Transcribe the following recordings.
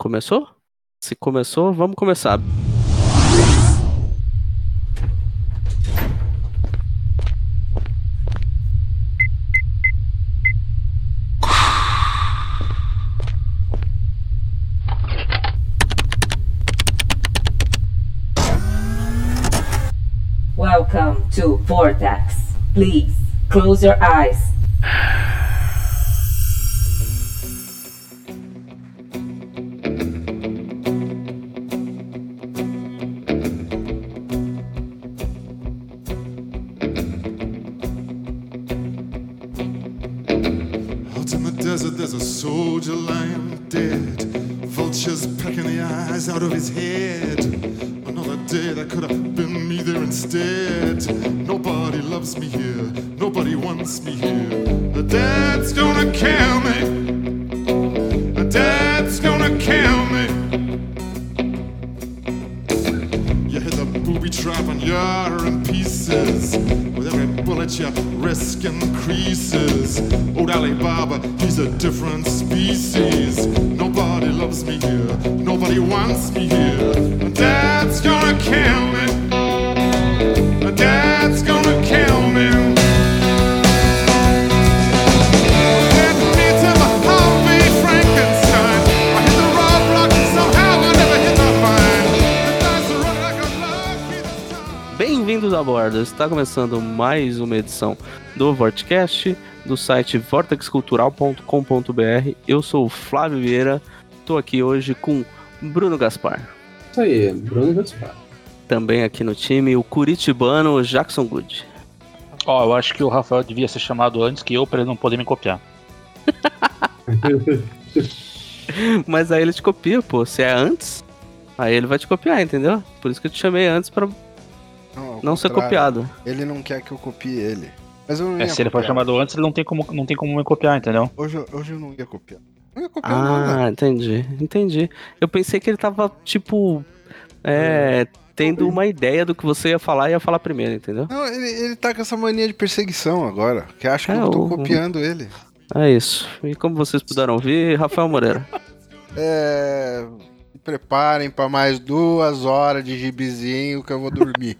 Começou? Se começou, vamos começar. Welcome to Vortex. Please close your eyes. a line. Começando mais uma edição do Vortcast do site vortexcultural.com.br. Eu sou o Flávio Vieira. Estou aqui hoje com Bruno Gaspar. Isso aí, Bruno Gaspar. Também aqui no time o curitibano Jackson Good. Ó, eu acho que o Rafael devia ser chamado antes que eu pra ele não poder me copiar. Mas aí ele te copia, pô. Se é antes, aí ele vai te copiar, entendeu? Por isso que eu te chamei antes pra Não, ser copiado. Ele não quer que eu copie ele. Mas eu não É, ia se ele for copiar. chamado antes, ele não tem como, não tem como me copiar, entendeu? Hoje, eu- hoje eu não ia copiar. Não ia copiar nada. Ah, entendi, entendi. Eu pensei que ele tava, tipo, é, tendo uma ideia do que você ia falar e ia falar primeiro, entendeu? Não, ele, ele tá com essa mania de perseguição agora. Que acha que É, eu tô o- copiando ele. É isso. E como vocês puderam ouvir, Rafael Moreira. É. Preparem pra mais duas horas de gibizinho que eu vou dormir.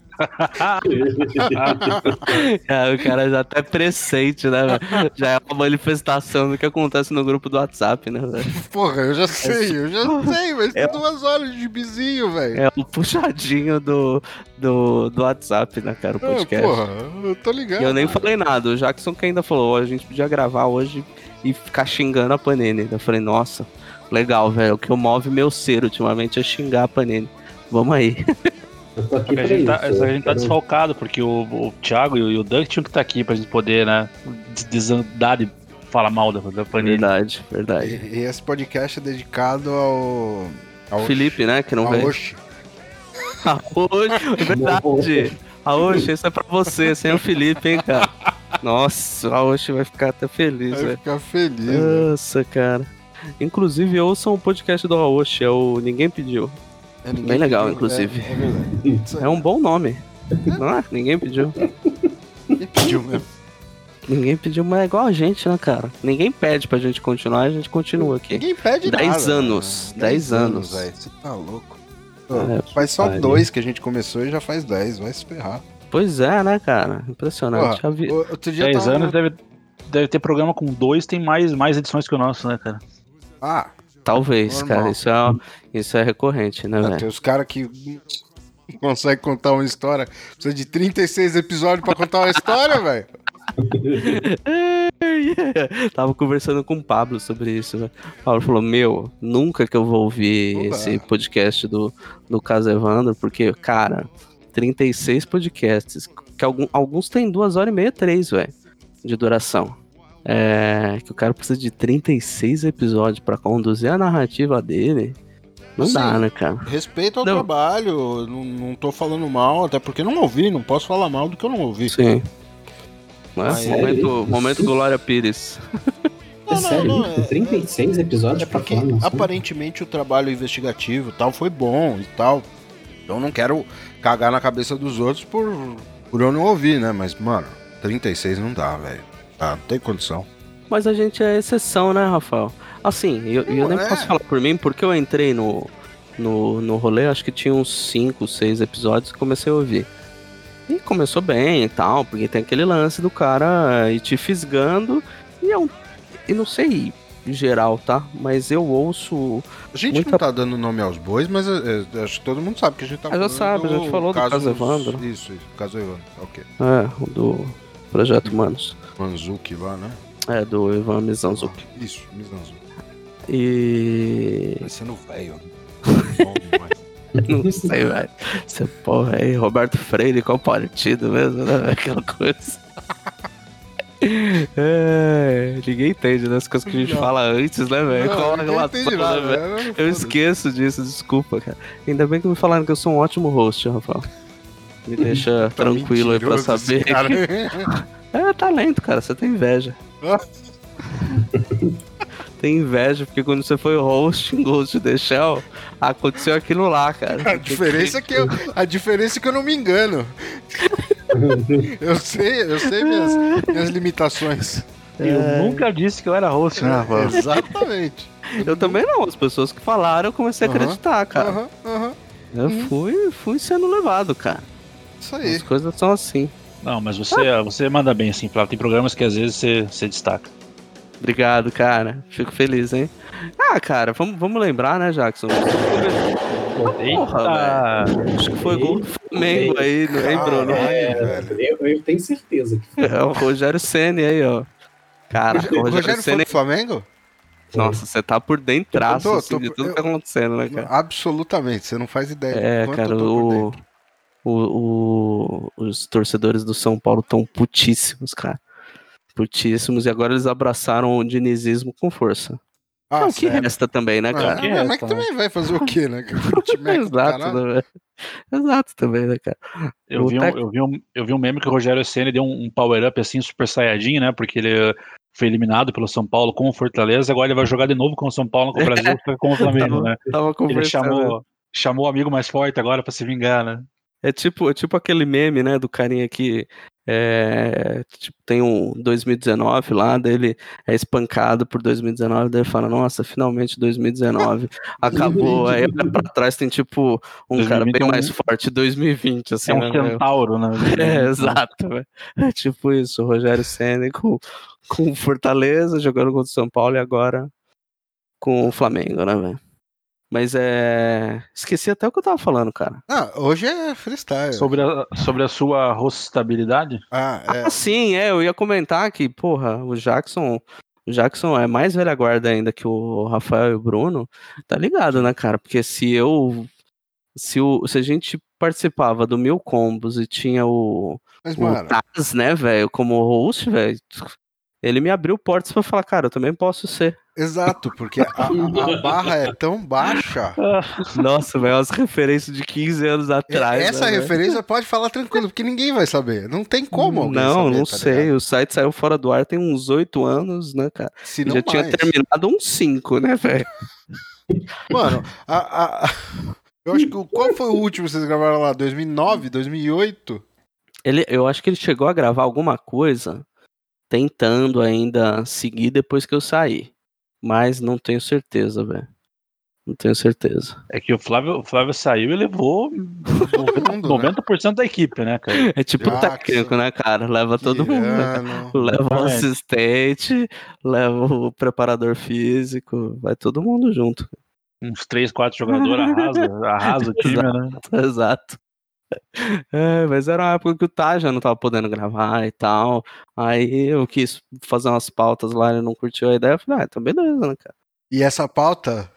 Ah, o cara já até pressente, né, velho? Já é uma manifestação do que acontece no grupo do WhatsApp, né, velho? Porra, eu já sei, eu já sei, mas É- duas horas de gibizinho, velho. É o puxadinho do, do, do WhatsApp, né, cara, o Ah, podcast. porra, eu tô ligado. E eu nem falei nada, o Jackson que ainda falou, "Ó, a gente podia gravar hoje e ficar xingando a Panini. Eu falei, nossa, legal, velho, o que move meu ser ultimamente é xingar a Panini. Vamos aí. Só que pra a gente tá, isso. só que a gente tá quero- desfalcado, porque o, o Thiago e o, e o Doug tinham que estar aqui pra gente poder, né, des- desandar de falar mal da, da Panini. Verdade, verdade. E, e esse podcast é dedicado ao. ao Felipe, né, que não veio. Oxi. Aoshi, é verdade. Aoshi, isso é pra você, sem o Felipe, hein, cara. Nossa, a Aoshi vai ficar até feliz, Vai velho. ficar feliz. velho. Nossa, cara. Inclusive, ouçam o podcast do Aoshi, é o Ninguém Pediu. É, ninguém Bem legal, pediu, inclusive. É, é. É um bom nome. Não é? Ninguém pediu. Ninguém pediu mesmo. Ninguém pediu, mas é igual a gente, né, cara? Ninguém pede pra gente continuar, a gente continua aqui. Ninguém pede Dez nada. anos, né? dez anos. velho. Você tá louco. Pô, É, faz só pariu. dois que a gente começou e já faz dez. Vai se ferrar. Pois é, né, cara? Impressionante. Porra, vi- o- Outro dia 10 tava- anos deve, deve ter programa com dois, tem mais, mais edições que o nosso, né, cara? Ah, Talvez, Normal. cara. Isso é, isso é recorrente, né, tem velho? os caras que conseguem contar uma história. Precisa de 36 episódios pra contar uma história, velho. Tava conversando com o Pablo sobre isso, né? O Pablo falou: Meu, nunca que eu vou ouvir esse podcast do, do Caso Evandro, porque, cara, 36 podcasts, que algum- alguns têm duas horas e meia, três, velho, de duração. É, que o cara precisa de 36 episódios pra conduzir a narrativa dele. Não Sim. dá, né, cara? Respeito ao Não. trabalho, não, não tô falando mal, até porque não ouvi, não posso falar mal do que eu não ouvi. Sim. Não é? É momento, momento Glória Pires. É sério, não, é- 36 episódios É pra porque falar, aparentemente o trabalho investigativo e tal foi bom e tal. Então não quero cagar na cabeça dos outros por, por eu não ouvir, né? Mas, mano, 36 não dá, velho. Ah, não tem condição. Mas a gente é exceção, né, Rafael? Assim, eu, eu nem é. posso falar por mim, porque eu entrei no, no, no rolê, acho que tinha uns 5, 6 episódios e comecei a ouvir. E começou bem e tal, porque tem aquele lance do cara ir te fisgando. E é um. E não sei em geral, tá? Mas eu ouço. A gente Muita- não tá dando nome aos bois, mas é, é, acho que todo mundo sabe que a gente tá Ah, já falando sabe, a gente falou do caso Evandro. Isso, isso, caso Evandro. Ok. É, o do Projeto Humanos. Manzuki lá, né? É, do Ivan Mizanzuki. Isso, Mizanzuki. E. Parecendo velho. Demais. Não sei, velho. Você, porra, aí, Roberto Freire, qual partido mesmo, né? Aquela coisa. É, ninguém entende né, as coisas que a gente Não. fala antes, né, velho? Qual a relação, né, velho? né? Eu esqueço disso, desculpa, cara. Ainda bem que me falaram que eu sou um ótimo host, Rafael. Me deixa Tá tranquilo aí pra saber. É talento, cara, você tem inveja. tem inveja, porque quando você foi host em Ghost in the Shell, aconteceu aquilo lá, cara. A diferença é que eu, a diferença é que eu não me engano. Eu sei, eu sei minhas, minhas limitações. Eu nunca disse que eu era host, né? Exatamente. Eu também não, as pessoas que falaram, eu comecei a acreditar, cara. Aham, aham. Eu fui, fui sendo levado, cara. Isso aí. As coisas são assim. Não, mas você, você manda bem, assim, Flávio. Tem programas que às vezes você, você destaca. Obrigado, cara. Fico feliz, hein? Ah, cara, vamos, vamos lembrar, né, Jackson? Porra, Acho que foi gol do Flamengo aí, não é, Bruno? Velho. Eu, eu tenho certeza que foi. É o Rogério Ceni aí, ó. Cara, o O Rogério, Rogério foi Ceni. pro Flamengo? Nossa, você tá por dentro assim, tô- de tudo eu- que tá acontecendo, né, cara? Absolutamente, você não faz ideia. do É, quanto cara, eu tô por o, dentro. O, o- os torcedores do São Paulo estão putíssimos, cara. Putíssimos. E agora eles abraçaram o dinizismo com força. Ah, é o que sério? resta também, né, Ah, cara? que mas resta, que também vai fazer o quê, né? é Exato, caralho. né? Exato também, né, cara? Eu vi, um, eu, vi um, eu vi um meme que o Rogério Senna deu um, um power-up assim, super saiyajin, né? Porque ele foi eliminado pelo São Paulo com o Fortaleza, agora ele vai jogar de novo com o São Paulo com o Brasil com o Flamengo, né? Tava Ele chamou, chamou o amigo mais forte agora pra se vingar, né? É tipo, é tipo aquele meme, né, do carinha que é, tipo, tem um 2019 lá, dele é espancado por 2019, daí ele fala, nossa, finalmente 2019 acabou. Aí olha pra trás tem tipo um cara 2020 bem mais forte, 2020, assim, É um né, centauro, né? É, exato, velho. É tipo isso, o Rogério Senna com, com Fortaleza, jogando contra o São Paulo e agora com o Flamengo, né, velho? Mas é. Esqueci até o que eu tava falando, cara. Ah, hoje é freestyle. Sobre a, sobre a sua rostabilidade? Ah, é. Ah, sim, é, eu ia comentar que, porra, o Jackson. O Jackson é mais velha guarda ainda que o Rafael e o Bruno. Tá ligado, né, cara? Porque se eu. Se, o, se a gente participava do Mil Combos e tinha o, Mas, o mano, Taz, né, velho, como host, velho, ele me abriu portas pra falar, cara, eu também posso ser. exato, porque a, a- barra é tão baixa. Nossa, velho, as referências de 15 anos atrás. Essa né, referência pode falar tranquilo, porque ninguém vai saber. Não tem como alguém Não, saber, não tá sei. ligado? O site saiu fora do ar tem uns oito anos, né, cara? Se não já tinha mais. terminado uns cinco, né, velho? Mano, a, a- eu acho que qual foi o último que vocês gravaram lá? 2009, 2008? Ele, eu acho que ele chegou a gravar alguma coisa tentando ainda seguir depois que eu saí. Mas não tenho certeza, velho. Não tenho certeza. É que o Flávio, o Flávio saiu e levou mundo, 90% da equipe, né, cara? É tipo o Jackson, técnico, né, cara? Leva todo mundo. né. Leva o assistente, leva o preparador físico, vai todo mundo junto. Uns 3, 4 jogadores arrasa, arrasa o time, né? Exato. É, mas era uma época que o Taja não tava podendo gravar e tal. Aí eu quis fazer umas pautas lá, ele não curtiu a ideia. Eu falei, ah, então beleza, né, cara? E essa pauta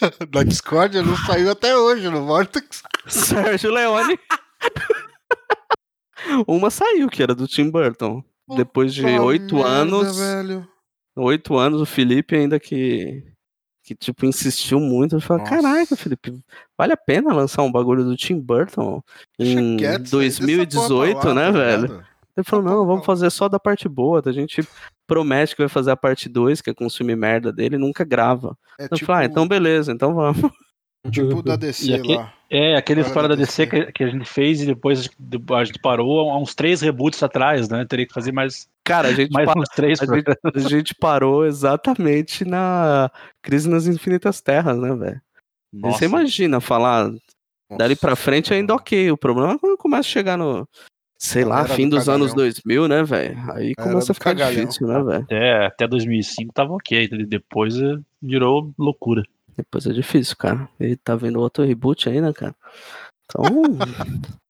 da Discord não saiu até hoje no Vortex. Sérgio Leone. Uma saiu, que era do Tim Burton. Depois de oito anos. velho. Oito anos, o Felipe ainda que. Que, tipo, insistiu muito. Eu falei, caraca, Felipe, vale a pena lançar um bagulho do Tim Burton em quieto, sai dessa 2018, porra lá, né, tá velho? Ele falou, Tá não, vamos fazer só da parte boa. A gente promete que vai fazer a parte 2, que é filme merda dele, e nunca grava. É Eu falei, ah, então beleza, então vamos. Tipo da DC aqui- lá. É, aquele Fora história da DC DC. que, que a gente fez e depois a gente parou há uns três reboots atrás, né? Teria que fazer mais, Cara, a gente, mais pa- uns três. a gente, a gente parou exatamente na Crise nas Infinitas Terras, né, velho? E Nossa. Você imagina falar dali pra frente ainda ok. O problema é quando começa a chegar no, sei lá, fim do dos anos cagalhão. 2000, né, velho? Aí começa a ficar cagalhão. difícil, né, velho? Até, até 2005 tava ok, depois eh, virou loucura. Depois é difícil, cara. Ele tá vendo outro reboot aí, né, cara? Então,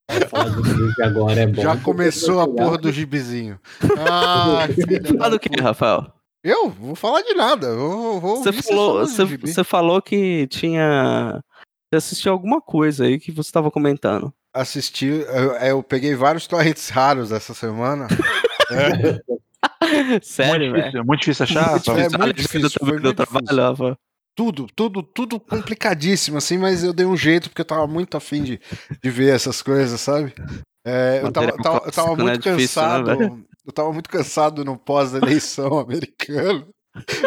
agora é bom. Já começou a porra do gibizinho. Filha fala do que. Rafael? Eu? Vou falar de nada. Eu vou, vou Você falou, você, você falou que tinha. Você assistiu alguma coisa aí que você tava comentando. Assisti, eu, eu peguei vários torrents raros essa semana. Sério, muito, velho? difícil, muito difícil achar. Muito difícil. muito difícil, Do, foi do muito trabalho, difícil. Tudo, tudo, tudo complicadíssimo, assim, mas eu dei um jeito porque eu tava muito afim de, de ver essas coisas, sabe? É, eu, tava, tava- eu tava clássico, né? muito Difícil, né, cansado. velho? eu tava muito cansado no pós-eleição americano.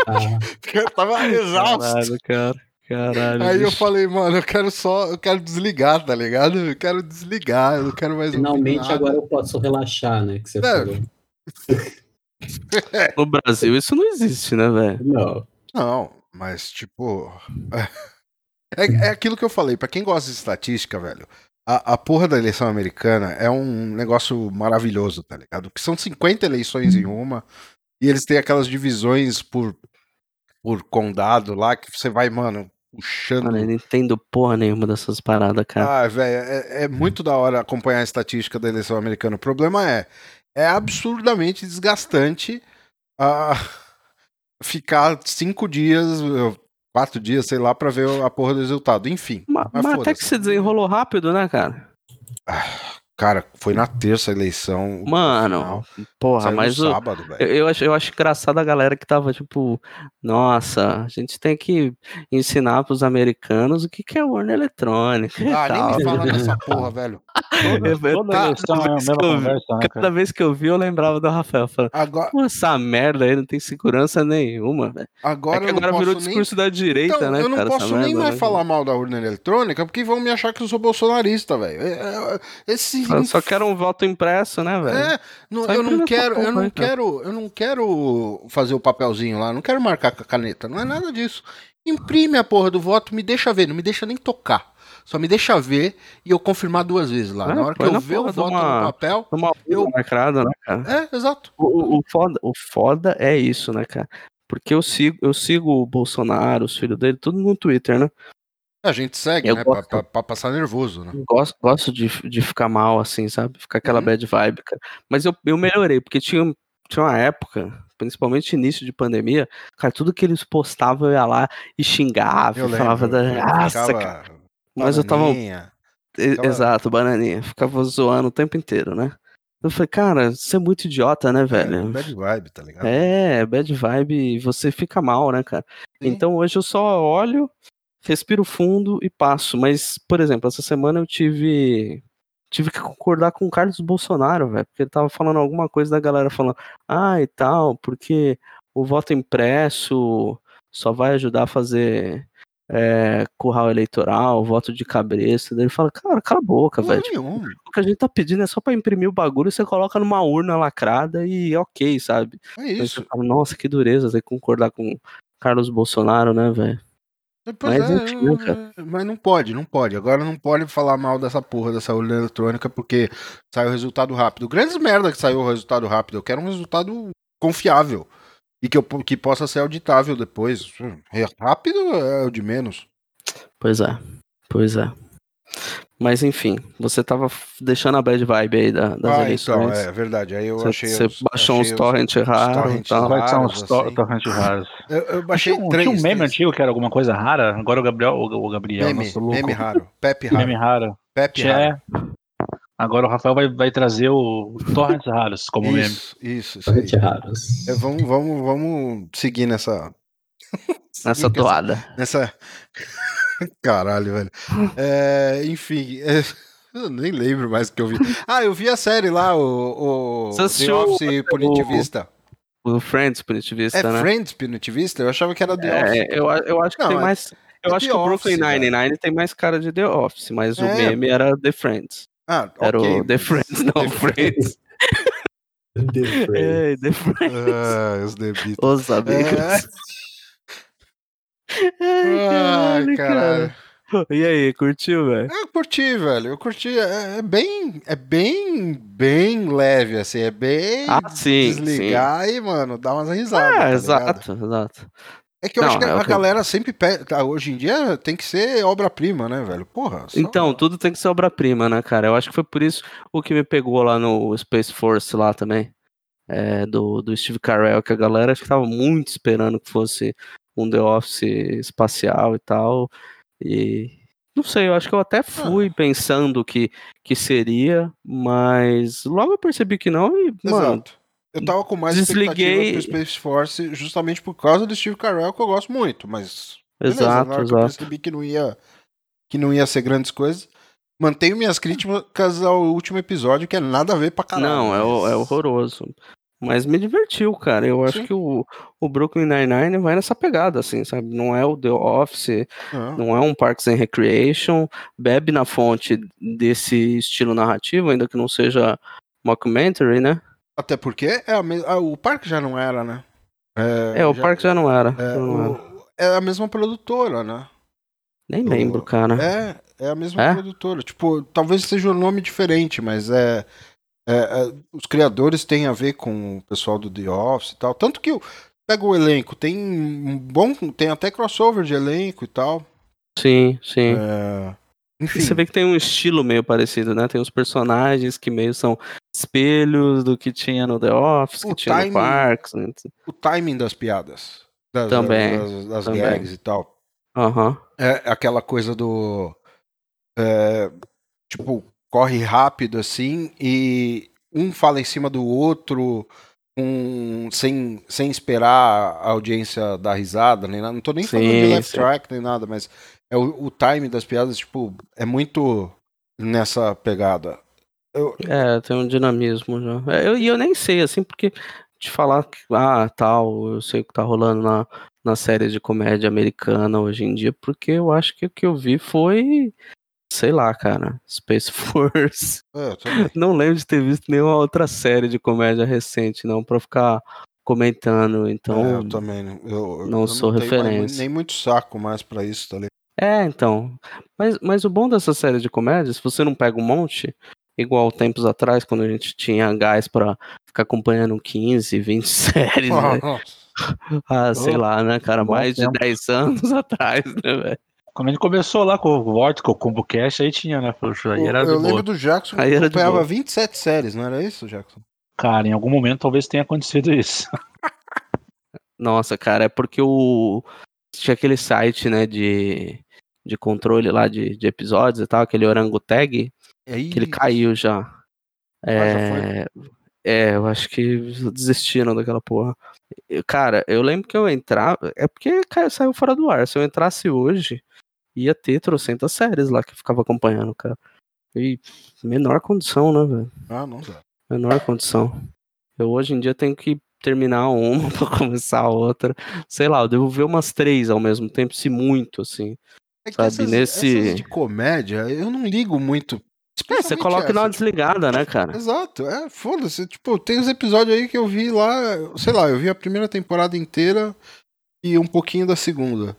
Ah, Porque eu tava exausto. Caralho, cara. Caralho. Aí eu bicho. falei, mano, eu quero só, eu quero desligar, tá ligado? Eu quero desligar, eu não quero mais finalmente nada. agora eu posso relaxar, né? Que você É. falou. No Brasil isso não existe, né, velho? Não. Não, mas tipo. É, é aquilo que eu falei, pra quem gosta de estatística, velho. A, a porra da eleição americana é um negócio maravilhoso, tá ligado? Que são 50 eleições em uma, e eles têm aquelas divisões por, por condado lá, que você vai, mano, puxando. Mano, eu não entendo porra nenhuma dessas paradas, cara. Ah, velho, é, é muito da hora acompanhar a estatística da eleição americana. O problema é, é absurdamente desgastante ah, ficar cinco dias, quatro dias, sei lá, pra ver a porra do resultado. Enfim, mas mas mas até que se desenrolou rápido, né, cara? Cara, foi na terça a eleição. Mano, final, porra, saiu mas no o, sábado. Eu, eu acho, eu acho engraçado a galera que tava tipo, nossa, a gente tem que ensinar pros americanos o que, que é urna eletrônica. e Ah, nem tal. me fala dessa porra, velho. Toda eleição é a vez mesma que eu vi- conversa, né, Cada vez que eu vi, eu lembrava do Rafael falando, Agora, essa merda aí não tem segurança nenhuma, velho. agora É que eu não agora virou nem discurso da direita, Então, né, eu não cara? posso nem merda, mais né? falar mal da urna eletrônica, porque vão me achar que eu sou bolsonarista, velho. É, é, Esse Eu só quero um voto impresso, né, velho? É, não- Só eu não quero, eu não cara. quero, eu não quero fazer o papelzinho lá, não quero marcar com a caneta, não é nada disso. Imprime a porra do voto, me deixa ver, não me deixa nem tocar. Só me deixa ver e eu confirmar duas vezes lá. É, na hora que eu ver o voto uma- no papel, Uma Eu- marcada, né, cara? é, exato. O, o- o foda, o foda é isso, né, cara? Porque eu sigo, eu sigo o Bolsonaro, os filhos dele, tudo no Twitter, né? A gente segue, Eu né, pra, gosto. pra- pra passar nervoso, né? Gosto, gosto de, de ficar mal, assim, sabe? Ficar aquela Uhum. bad vibe, cara. Mas eu, eu melhorei, porque tinha, tinha uma época, principalmente início de pandemia, cara, tudo que eles postavam eu ia lá e xingava, Eu falava lembro. da. ficava cara. Mas eu tava. ficava- Exato, bananinha. Ficava zoando o tempo inteiro, né? Eu falei, cara, você é muito idiota, né, É, velho? bad vibe, tá ligado? É, bad vibe, você fica mal, né, cara? Sim. Então hoje eu só olho, respiro fundo e passo. Mas, por exemplo, essa semana eu tive. Tive que concordar com o Carlos Bolsonaro, velho, porque ele tava falando alguma coisa da galera falando, ah, e tal, porque o voto impresso só vai ajudar a fazer é, curral eleitoral, voto de cabresto. Daí ele fala, cara, cala a boca, velho. Tipo, o que a gente tá pedindo é só pra imprimir o bagulho, você coloca numa urna lacrada e é ok, sabe? É isso. você fala, Nossa, que dureza que concordar com Carlos Bolsonaro, né, velho? Pois Mas é, cara? mas não pode, não pode. Agora não pode falar mal dessa porra dessa urna eletrônica porque saiu o resultado rápido. Grandes merda que saiu o resultado rápido. Eu quero um resultado confiável e que, eu, que possa ser auditável depois. É Rápido é o de menos. Pois é, pois é. Mas enfim, você tava deixando a bad vibe aí da- das ah, então, eleições. é verdade. Aí eu Você achei. você baixou uns torrent raros. Vai ser uns assim. torrent raros. Eu, eu baixei Tinha um, três. tinha um meme três. antigo que era alguma coisa rara. Agora o Gabriel, o, o Gabriel, Meme, nosso louco. meme raro. Pepe raro. Meme raro. Pepe raro. Agora o Rafael vai, vai trazer o torrents raros como meme. Isso, isso, isso aí. Muito raros. É, vamos, vamos, vamos seguir nessa. Nessa toada. Nessa. Caralho, velho. É, enfim, é, eu nem lembro mais o que eu vi. Ah, eu vi a série lá, o, o The Office Punitivista. O Friends punitivista, É né? Friends Punitivista? Eu achava que era The Office. É, eu, a- eu acho que Não, tem é- mais. Eu É acho The que o Brooklyn Office. Nine-Nine tem mais cara de The Office, mas o É. meme era The Friends. Ah, Era ok, o The Friends, não The Friends. The Friends. É, The Friends. Ah, os The Beatles. Os amigos. É. Ai, Ai, caralho. E aí, curtiu, velho? Eu curti, velho. Eu curti. É, é bem. É bem. Bem leve, assim. É bem. Ah, sim, Desligar e, mano, dar umas risadas. Ah, tá ligado? exato, exato. É que eu Não, acho que é a que galera sempre pede. tá, Hoje em dia tem que ser obra-prima, né, velho? Porra. só- Então, tudo tem que ser obra-prima, né, cara? Eu acho que foi por isso o que me pegou lá no Space Force lá também. é, do, do Steve Carell, que a galera acho que tava muito esperando que fosse um The Office espacial e tal. E não sei, eu acho que eu até fui pensando que, que seria, mas logo eu percebi que não e, mano, Exato. Eu tava com mais desliguei- expectativa pro Space Force justamente por causa do Steve Carell, que eu gosto muito, mas. beleza, exato, que eu exato. percebi que não ia. Que não ia ser grandes coisas. Mantenho minhas críticas ao último episódio, que é nada a ver pra caralho. Não, é, o- mas- é horroroso. Mas me divertiu, cara. Eu acho Sim. que o, o Brooklyn Nine-Nine vai nessa pegada, assim, sabe? Não é o The Office, Ah, não é um Parks and Recreation, bebe na fonte desse estilo narrativo, ainda que não seja mockumentary, né? Até porque é me... ah, o parque já não era, né? É, o já- Parks já não era. É, não era. o- é a mesma produtora, né? Nem lembro, cara. É, é a mesma É? produtora. Tipo, talvez seja um nome diferente, mas é, é- é- Os criadores têm a ver com o pessoal do The Office e tal. Tanto que pega o elenco, tem um bom. Tem até crossover de elenco e tal. Sim, sim. É, E Enfim. Você vê que tem um estilo meio parecido, né? Tem os personagens que meio são espelhos do que tinha no The Office, O que tinha timing- no Parks. né? O timing das piadas. Das, Também, Das, das também. gags e tal. Aham. É aquela coisa do. é, tipo, corre rápido assim e um fala em cima do outro um, sem, sem esperar a audiência dar risada, nem nada. Não tô nem falando de left sim. track nem nada, mas é o, o time das piadas, tipo, é muito nessa pegada. Eu, É, tem um dinamismo já. É, eu- E eu, nem sei, assim, porque te falar que, ah, tal, eu sei o que tá rolando na, na série de comédia americana hoje em dia, porque eu acho que o que eu vi foi, sei lá, cara, Space Force. é, eu. Não lembro de ter visto nenhuma outra série de comédia recente, não, pra ficar comentando. É, Então, eu também. não- Eu, eu não sou tenho mais- referência. nem muito saco mais pra isso, tá ligado? É, então. Mas, mas o bom dessa série de comédia, se você não pega um monte, igual tempos atrás, quando a gente tinha gás pra ficar acompanhando 15, 20 séries, né? Ah, sei lá, né, cara? Mais de tempo. 10 anos atrás, né, velho? Quando a gente começou lá com o Vortex, com o Combo Cash, aí tinha, né? Poxa, aí era eu boa. lembro do Jackson que Aí era de acompanhava boa. 27 séries, não era isso, Jackson? Cara, em algum momento talvez tenha acontecido isso. Nossa, cara, é porque o. Tinha aquele site, né, de, de controle lá de, de episódios e tal, aquele Orangutag, Aí, que ele caiu já. Ah, já É, é, eu acho que desistiram daquela porra. Eu- Cara, eu lembro que eu entrava. É porque caiu- saiu fora do ar. Se eu entrasse hoje, ia ter trocentas séries lá que eu ficava acompanhando, cara. E menor condição, né, velho? Ah, não dá. Menor condição. Eu hoje em dia tenho que terminar uma pra começar a outra. Sei lá, eu devo ver umas três ao mesmo tempo, se muito, assim. É que Sabe, essas, nesse- essas de comédia, eu não ligo muito. É, você coloca e dá uma essa, desligada, né, cara? Exato, é, foda-se. Tipo, tem os episódios aí que eu vi lá, sei lá, eu vi a primeira temporada inteira e um pouquinho da segunda.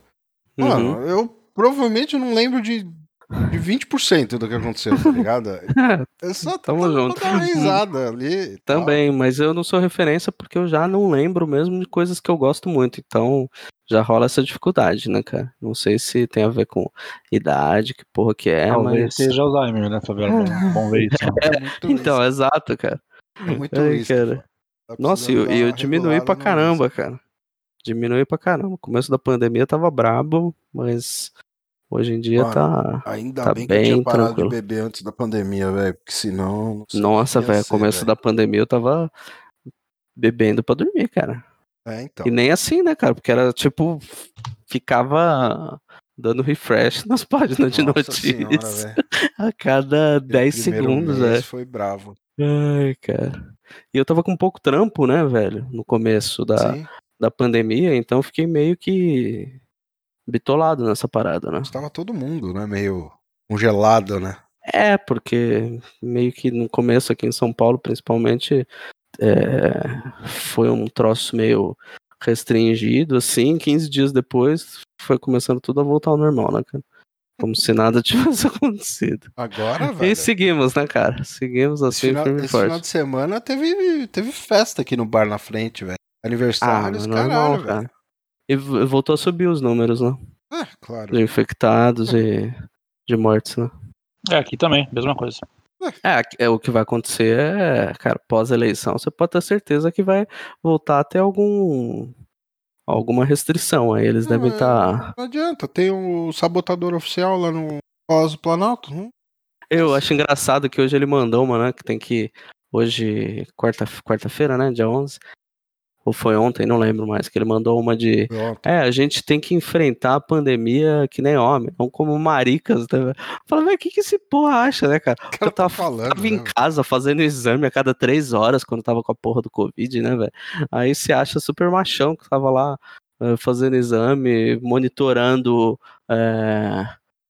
Uhum. Mano, eu provavelmente não lembro de, de 20% do que aconteceu, tá ligado? É só Tamo junto. risada ali. tal. Também, mas eu não sou referência porque eu já não lembro mesmo de coisas que eu gosto muito. Então já rola essa dificuldade, né, cara? Não sei se tem a ver com idade, que porra que é, talvez mas. seja Alzheimer, né, Fabiano? Vamos ver isso. É Então, isso, exato, cara. é muito ai, isso. cara. Tá Nossa, e eu, eu regulada pra caramba, cara. Diminui pra caramba. Começo da pandemia tava brabo, mas hoje em dia Mano, tá. Ainda Tá bem que eu tinha parado tranquilo. de beber antes da pandemia, velho. Porque senão. Nossa, velho, começo velho. da pandemia eu tava bebendo pra dormir, cara. É, então. E nem assim, né, cara? Porque era tipo, ficava dando refresh nas páginas de notícias a cada 10 Primeiro segundos, velho. Foi bravo. Ai, cara. E eu tava com pouco trampo, né, velho, no começo da, Sim. da pandemia, então fiquei meio que bitolado nessa parada, né? Estava todo mundo, né? Meio congelado, né? É, porque meio que no começo aqui em São Paulo, principalmente, é, foi um troço meio restringido, assim, 15 dias depois foi começando tudo a voltar ao normal, né, cara? Como se nada tivesse acontecido. Agora, E velho. seguimos, né, cara? Seguimos Esse assim, final, firme e esse final forte. de semana teve, teve festa aqui no bar na frente, velho. Ah, Aniversários, mas normal, caralho, velho. E voltou a subir os números, né? É, claro. De infectados e de mortes, né? É, aqui também, mesma coisa. É, é, o que vai acontecer é, cara, pós-eleição, você pode ter certeza que vai voltar a ter algum alguma restrição. Aí eles Não, devem é- estar. Não adianta, tem o sabotador oficial lá no do Planalto. Hum? Eu acho engraçado que hoje ele mandou uma, né? Que tem que. Hoje, quarta- quarta-feira, né? Dia 11. Ou foi ontem, não lembro mais. Que ele mandou uma de. É, a gente tem que enfrentar a pandemia que nem homem, não como maricas. Né? Fala, velho, o que, que esse porra acha, né, cara? Eu cara tá tava, falando, tava em né? casa fazendo exame a cada três horas quando tava com a porra do Covid, né, velho? Aí se acha super machão que tava lá eh, fazendo exame, monitorando eh,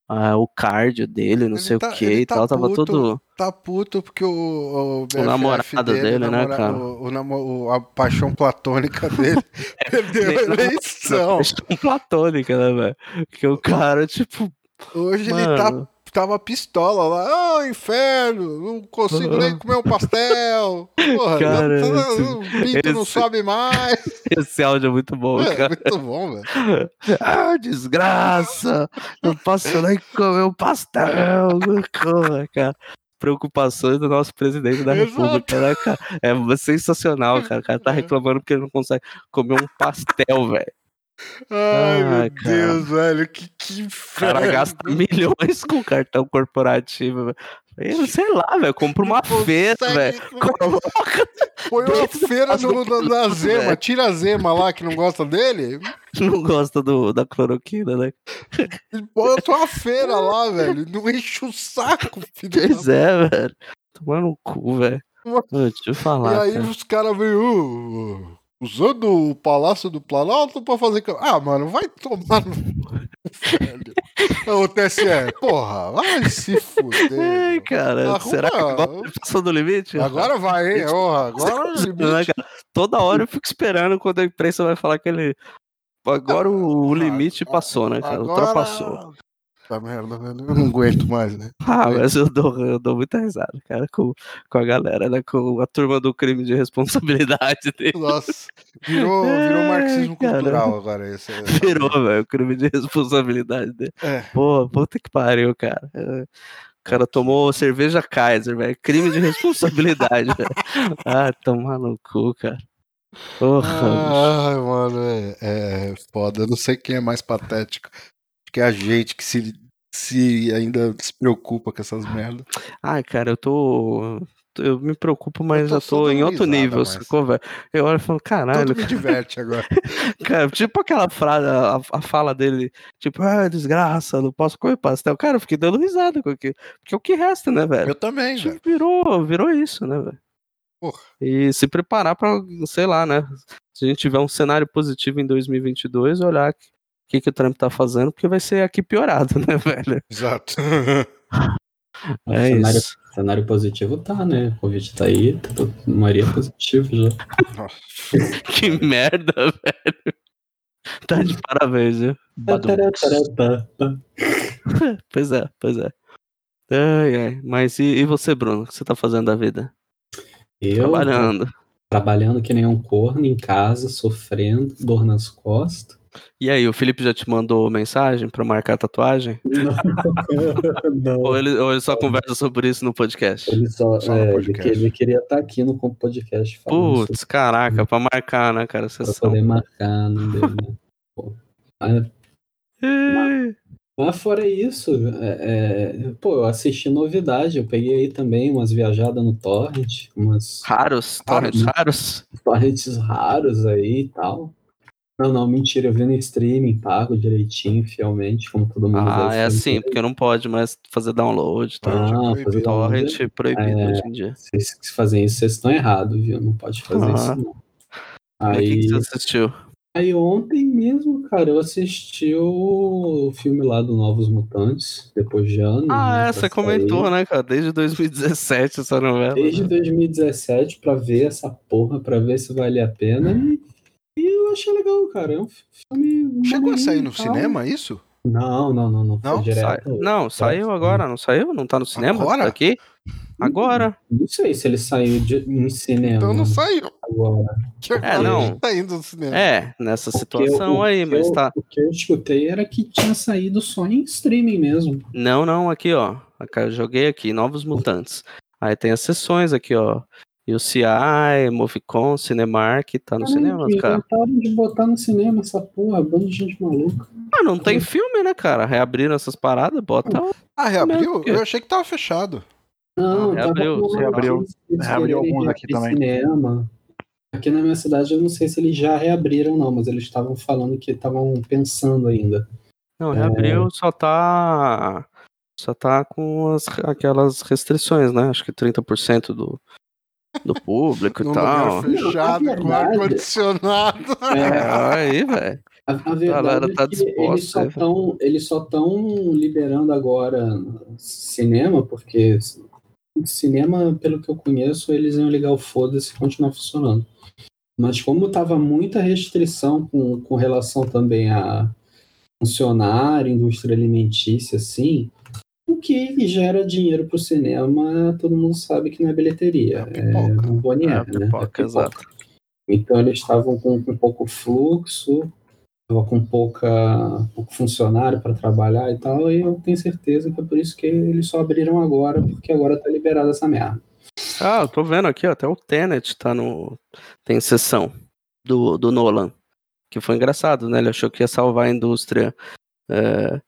ah, o cardio dele, não Ele sei tá- o que e tá tal. Tava puto, tudo. Tá puto porque o, o, BFF namorado dele, o né, namora- cara? O, o o- a paixão platônica dele perdeu a eleição. Questão platônica, né, velho? Que o cara, tipo, Hoje ele tá, mano. Tava pistola lá. Ah, inferno, não consigo nem comer um pastel. Porra, Cara, não- esse- não- o pinto não esse- sobe mais. esse áudio é muito bom, É, cara. muito bom, velho. Ah, desgraça! Não posso nem comer um pastel! Porra, cara. Preocupações do nosso presidente da Exato. República, né, cara? É sensacional, cara. O cara tá reclamando porque ele não consegue comer um pastel, velho. Ai, Ai, meu cara. Deus, velho. Que, que O cara gasta milhões com cartão corporativo. Ele, sei lá, velho, compra uma feira, velho. Coloca, Põe uma feira no, do na, Zema, velho. tira a Zema lá que não gosta dele, não gosta do, da cloroquina, né? e bota uma feira lá, velho. Não enche o saco, filho Pois é, velho. Tomando no cu, velho. Uma- Deixa eu falar. E aí cara. os caras "Uh, usando o Palácio do Planalto pra fazer. cam-". Ah, mano, vai tomar no. velho. Ô, TSE, porra, vai se fuder. Ai, cara, Arruma- será que agora ele passou do limite? Agora vai, hein? Porra, agora é o limite. Toda hora eu fico esperando quando a imprensa vai falar que ele. Agora o, o limite passou, né, cara? Agora- Ultrapassou. Tá merda, velho. Eu não aguento mais, né? Ah, mas eu dou, eu dou muita risada, cara, com, com a galera, né? Com a turma do crime de responsabilidade dele. Nossa, virou, virou marxismo cara. cultural agora. Esse, Virou, velho, o crime de responsabilidade dele. É. Pô, puta que pariu, cara. É, O cara tomou cerveja Kaiser, velho. Crime de responsabilidade, velho. Ah, tomar no cu, cara. Porra, bicho. Ai, mano, é, é foda. Eu não sei quem é mais patético. Que é a gente que se, se ainda se preocupa com essas merdas. Ai, cara, eu tô. Eu me preocupo, mas tô eu tô em outro nível, mas- sacou, velho? Eu olho e falo, caralho, Tudo me diverte agora. cara, tipo aquela frase, a, a fala dele, tipo, ah, desgraça, não posso comer pastel. Cara, eu fiquei dando risada com aquilo. Porque é o que resta, né, velho? Eu também, velho. virou, virou isso, né, velho? Porra. E se preparar pra, sei lá, né? Se a gente tiver um cenário positivo em 2022, olhar o que, que o Trump tá fazendo, porque vai ser aqui piorado, né, velho? Exato. O É cenário, isso. cenário positivo tá, né? O Covid tá aí, tá Maria positivo já. Nossa. Que merda, velho. Tá de parabéns, viu? Pois é, pois é. Ai, ai. Mas e, e você, Bruno? O que você tá fazendo da vida? Eu Trabalhando. trabalhando que nem um corno em casa, sofrendo, dor nas costas. E aí, o Felipe já te mandou mensagem pra marcar a tatuagem? Não. Ou ele, ou ele só conversa sobre isso no podcast? Ele só, Só no é, ele, podcast. que- ele queria estar aqui no podcast Putz, caraca, pra marcar, né, cara? pra Sessão. poder marcar, não deu, né? Pô. Mas, Ai, mas fora isso, é, é, pô, eu assisti novidade, eu peguei aí também umas viajadas no Torrent, umas Raros, torrents raros. torrents raros aí e tal. Não, não, mentira, eu vi no streaming, pago direitinho, fielmente, como todo mundo Ah, deve é assim, porque não pode mais fazer download. Tá? Torrent é Ah, proibido. fazer download. Torrent proibido É. hoje em dia. Vocês que fazem isso, vocês estão errados, viu? Não pode fazer Ah. isso, não. Mas o que, Aí, você assistiu? Aí ontem mesmo, cara, eu assisti o filme lá do Novos Mutantes, depois de anos. Ah, né, é, pra você comentou, sair. né, cara? Desde 2017 essa novela. Desde né? 2017 pra ver essa porra, pra ver se vale a pena. E, e eu achei legal, cara. É um filme. Chegou a sair no tal. cinema, isso? Não, não, não, não. Foi Não? Não, saiu agora, não saiu? Não tá no cinema? Agora? Tá aqui? Agora. Não sei se ele saiu de, em cinema Então não saiu. agora. Que agora É, não. tá indo no cinema. É, nessa Porque situação o aí, mas eu- tá. O que eu escutei era que tinha saído só em streaming mesmo. Não, não, aqui, ó. Eu joguei aqui, Novos Mutantes. Aí tem as sessões aqui, ó. UCI, Movicon, Cinemark, tá no cinema, que cara. inventaram de botar no cinema essa porra, bando de gente maluca. Ah, não tem filme, né, cara? Reabriram essas paradas, bota. Ah, reabriu? Eu achei que tava fechado. Não, reabriu, reabriu. Reabriu alguns aqui também. Cinema. Aqui na minha cidade eu não sei se eles já reabriram não, mas eles estavam falando que estavam pensando ainda. Não, reabriu, É. só tá. Só tá com as, aquelas restrições, né? Acho que 30% do, do público e tal. fechado, na com ar-condicionado. É, É, aí, velho. a, a Galera tá é disposta eles só estão eles só estão liberando agora cinema, porque cinema, pelo que eu conheço, eles iam ligar o foda-se e continuar funcionando. Mas como tava muita restrição com, com relação também a funcionário, indústria alimentícia, assim, o que gera dinheiro pro cinema, todo mundo sabe que não é bilheteria, É é, pipoca. um bonier, É, né? pipoca, É pipoca. exato. Então eles estavam com, com pouco fluxo, estava com pouca, pouco funcionário para trabalhar e tal, e eu tenho certeza que é por isso que eles só abriram agora, porque agora tá liberada essa merda. Ah, eu tô vendo aqui, ó, até o Tenet tá no. Tem sessão do, do Nolan. Que foi engraçado, né? Ele achou que ia salvar a indústria é,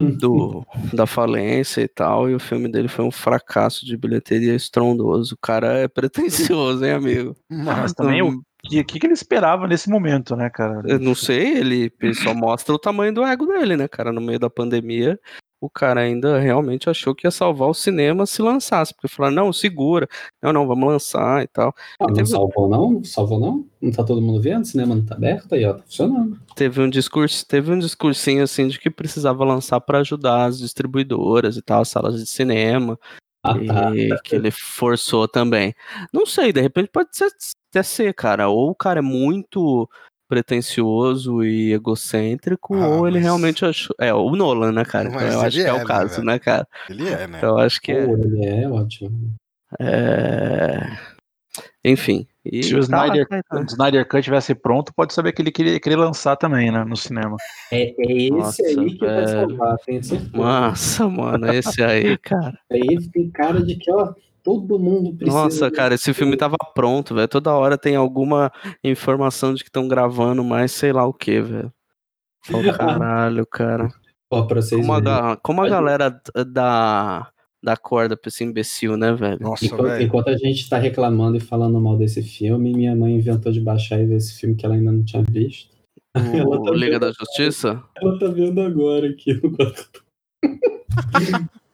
do, da falência e tal, e o filme dele foi um fracasso de bilheteria estrondoso. O cara é pretencioso, hein, amigo? Mas também o que, que, que ele esperava nesse momento, né, cara? Eu não sei, ele, ele só mostra o tamanho do ego dele, né, cara? No meio da pandemia, o cara ainda realmente achou que ia salvar o cinema se lançasse, porque falaram, não, segura, não, não, vamos lançar e tal. Ah, não Teve- salvou não? Salvou não? Não tá todo mundo vendo? O cinema não tá aberto aí, ó, tá funcionando. Teve um discurso, teve um discursinho assim de que precisava lançar para ajudar as distribuidoras e tal, as salas de cinema, Ah, tá. e que ele forçou também. Não sei, de repente pode ser, até ser, cara, ou o cara é muito pretencioso e egocêntrico, Ah, ou ele mas- realmente achou. É, o Nolan, né, cara? Então eu acho que é, é, o caso, velho? né, cara? Ele é, né? Então eu acho que é. Pô, ele é ótimo. é... Enfim. E Se o tá, Snyder, tá, tá. Snyder Cut tivesse pronto, pode saber que ele queria, queria lançar também, né, no cinema. É, é esse Nossa, aí que vai velho. salvar, tenho certeza. Nossa, mano, esse aí, cara. Aí tem cara de que, ó, todo mundo precisa. Nossa, cara, esse filme tava pronto, velho. Toda hora tem alguma informação de que estão gravando mais sei lá o que, velho. Fala, Caralho, cara. Ó, pra vocês Como a, como a galera dá, dá corda pra esse imbecil, né, velho? Nossa, Enquanto, velho. enquanto a gente tá reclamando e falando mal desse filme, minha mãe inventou de baixar e ver esse filme que ela ainda não tinha visto. O tá Liga da Justiça? Ela tá vendo agora aqui. no quarto.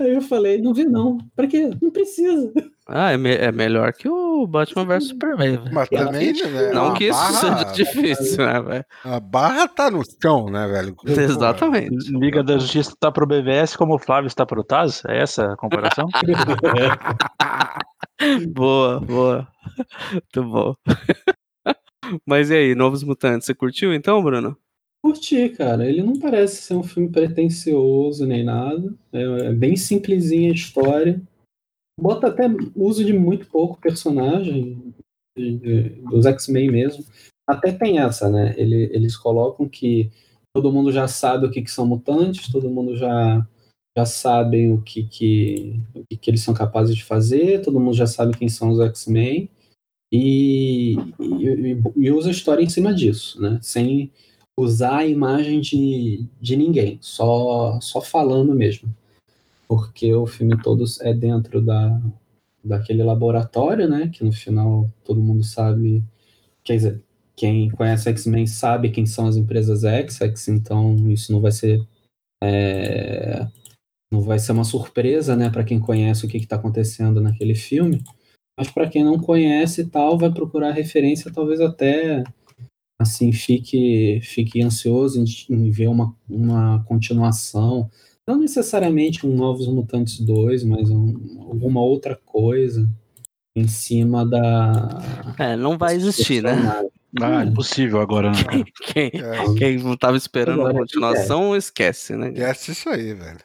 Aí eu falei, não vê não. Pra quê? Não precisa. Ah, é, me- é melhor que o Batman vs Superman, velho. Mas também, né? Não que isso barra, seja difícil, né, velho? A barra tá no chão, né, velho? Exatamente. Liga da Justiça tá pro BVS como o Flávio está pro Taz? É essa a comparação? Boa, boa. Muito bom. Mas e aí, Novos Mutantes, você curtiu então, Bruno? Curti, cara. Ele não parece ser um filme pretencioso nem nada. É, é bem simplesinha a história. Bota até uso de muito pouco personagem dos X-Men mesmo. Até tem essa, né? Ele- eles colocam que todo mundo já sabe o que, que são mutantes, todo mundo já, já sabem o que, que, o que, que eles são capazes de fazer, todo mundo já sabe quem são os X-Men. E, e, e usa a história em cima disso, né? Sem usar a imagem de, de ninguém, só, só falando mesmo. Porque o filme todo é dentro da, daquele laboratório, né? Que no final todo mundo sabe. Quer dizer, quem conhece X-Men sabe quem são as empresas X, X, então isso não vai ser. é, não vai ser uma surpresa, né, para quem conhece o que está acontecendo naquele filme. Mas para quem não conhece e tal, vai procurar referência, talvez até assim fique fique ansioso em, em ver uma, uma continuação, não necessariamente um Novos Mutantes 2, mas um, alguma outra coisa em cima da É, não vai existir, né? Ah, Hum. impossível agora, né? Quem, É, quem não tava esperando a Agora, continuação, esquece, né? esquece isso aí, velho.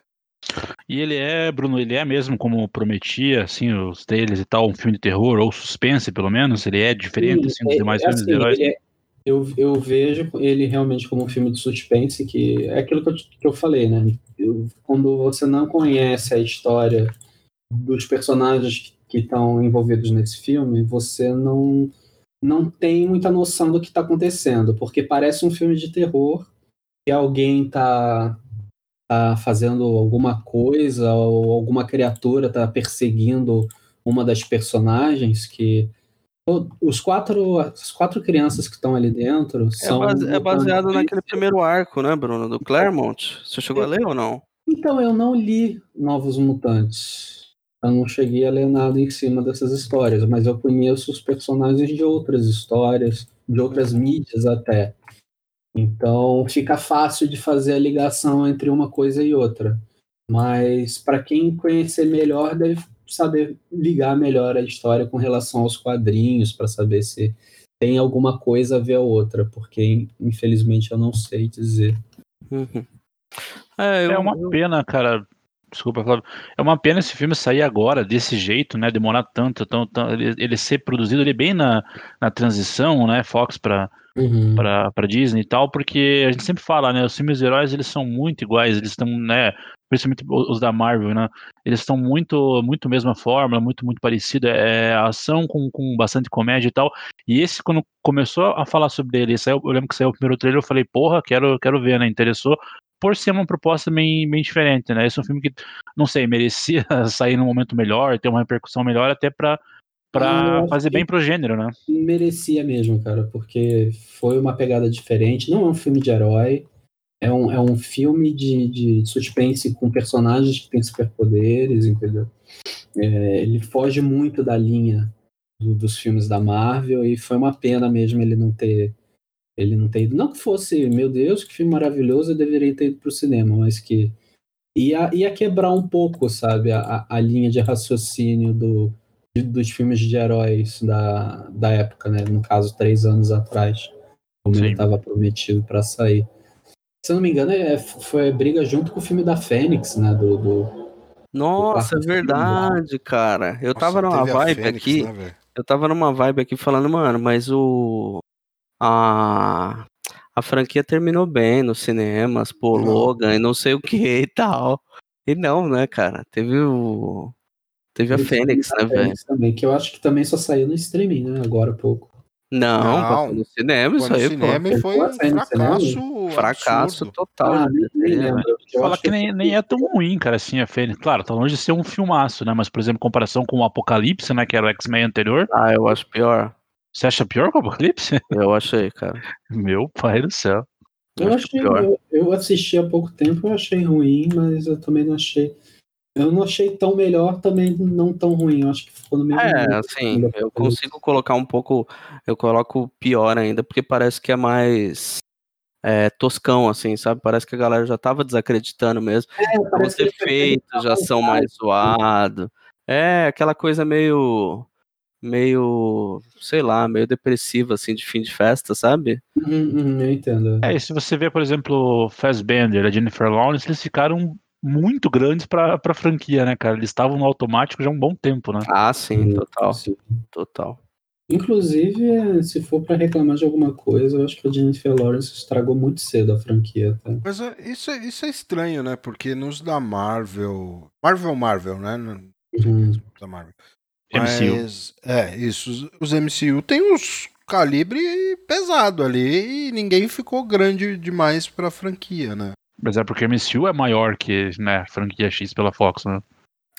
E ele é, Bruno, ele é mesmo como prometia, assim, os trailers e tal, um filme de terror, ou suspense, pelo menos? Ele é diferente, assim, dos É, demais é filmes de assim, heróis? ele é- eu, eu vejo ele realmente como um filme de suspense, que é aquilo que eu, que eu falei, né? Eu- quando você não conhece a história dos personagens que estão envolvidos nesse filme, você não, não tem muita noção do que está acontecendo, porque parece um filme de terror que alguém está tá fazendo alguma coisa ou alguma criatura está perseguindo uma das personagens que os quatro as quatro crianças que estão ali dentro É, são base- é baseado naquele primeiro arco, né, Bruno? Do Claremont. Você chegou a ler ou não? Então eu não li Novos Mutantes. Eu não cheguei a ler nada em cima dessas histórias, mas eu conheço os personagens de outras histórias, de outras mídias até. Então fica fácil de fazer a ligação entre uma coisa e outra. Mas para quem conhecer melhor, deve saber ligar melhor a história com relação aos quadrinhos, para saber se tem alguma coisa a ver a outra, porque infelizmente eu não sei dizer. Uhum. É, eu, É uma eu- pena, cara. Desculpa, Flávio. É uma pena esse filme sair agora, desse jeito, né? Demorar tanto, tão, tão- ele, ele ser produzido ali bem na, na transição, né? Fox pra, Uhum. pra Disney e tal, porque a gente sempre fala, né? Os filmes de heróis, eles são muito iguais, eles estão, né? Principalmente os da Marvel, né? Eles estão muito, muito mesma fórmula, muito, muito parecido. É ação com, com bastante comédia e tal. E esse, quando começou a falar sobre ele, saiu, eu lembro que saiu o primeiro trailer, eu falei, porra, quero, quero ver, né? Interessou. Por ser uma proposta bem, bem diferente, né? Esse é um filme que, não sei, merecia sair num momento melhor, ter uma repercussão melhor, até pra, Ah, eu pra acho fazer bem pro gênero, né? Merecia mesmo, cara, porque foi uma pegada diferente. Não é um filme de herói, é um, é um filme de, de suspense com personagens que têm superpoderes, entendeu? É, ele foge muito da linha do- dos filmes da Marvel e foi uma pena mesmo ele não ter ele não ter ido. Não que fosse, meu Deus, que filme maravilhoso, eu deveria ter ido pro cinema, mas que ia, ia quebrar um pouco, sabe, a, a- linha de raciocínio do, dos filmes de heróis da, da época, né? No caso, três anos atrás, como ele Sim. estava prometido para sair. Se eu não me engano, é, foi briga junto com o filme da Fênix, né? Do, do- Nossa, é quarto verdade, cara. Eu tava Nossa, numa teve a vibe Fênix, aqui. né? Eu tava numa vibe aqui falando, mano, mas o. A. A franquia terminou bem nos cinemas, pô, Não. Logan e não sei o que e tal. E não, né, cara? Teve o. Teve a do Fênix, filme né, velho? Fênix também, que eu acho que também só saiu no streaming, né? Agora há pouco. Não, Não. no cinema isso aí, cinema pô. foi um fracasso. Fracasso absurdo. total. Ah. Eu Falar acho que nem, nem é tão ruim, cara, assim, a Fênix. Claro, tá longe de ser um filmaço, né? Mas, por exemplo, em comparação com o Apocalipse, né? Que era o X-Men anterior. Ah, eu acho pior. Você acha pior que o Apocalipse? Eu achei, cara. Meu pai do céu. Eu acho achei, eu, eu assisti há pouco tempo, eu achei ruim, mas eu também não achei. Eu não achei tão melhor, também não tão ruim. Eu acho que ficou no mesmo. É, nível assim, eu consigo colocar um pouco. Eu coloco pior ainda, porque parece que é mais. é, toscão, assim, sabe? Parece que a galera já tava desacreditando mesmo. É, Os efeitos já são mais zoados. É, aquela coisa meio. meio. sei lá, meio depressiva, assim, de fim de festa, sabe? Uhum, uhum, eu entendo. É, e se você vê, por exemplo, o Fassbender, a Jennifer Lawrence, eles ficaram muito grandes pra, pra franquia, né, cara? Eles estavam no automático já há um bom tempo, né? Ah, sim, total, Sim. total. Inclusive, é, se for pra reclamar de alguma coisa, eu acho que a Jennifer Lawrence estragou muito cedo a franquia. Tá? Mas é, isso, é- isso é estranho, né? Porque nos da Marvel. Marvel, Marvel, né? Uhum. Da Marvel. MCU. Mas, é, isso. Os, os MCU tem uns calibre pesado ali e ninguém ficou grande demais pra franquia, né? Mas é porque MCU é maior que, né, franquia X pela Fox, né?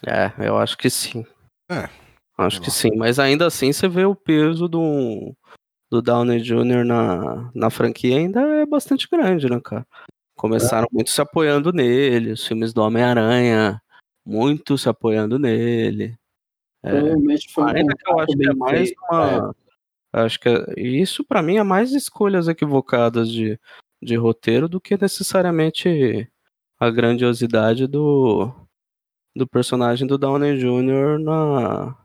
É, eu acho que sim. É, Acho que lá. sim, mas ainda assim você vê o peso do, do Downey Jr. na, na franquia ainda é bastante grande, né, cara? Começaram muito se apoiando nele, os filmes do Homem-Aranha, muito se apoiando nele. É, Provavelmente foi um ainda que eu contrato acho que é mais uma, Acho que é- isso pra mim é mais escolhas equivocadas de, de roteiro do que necessariamente a grandiosidade do, do personagem do Downey Jr. na,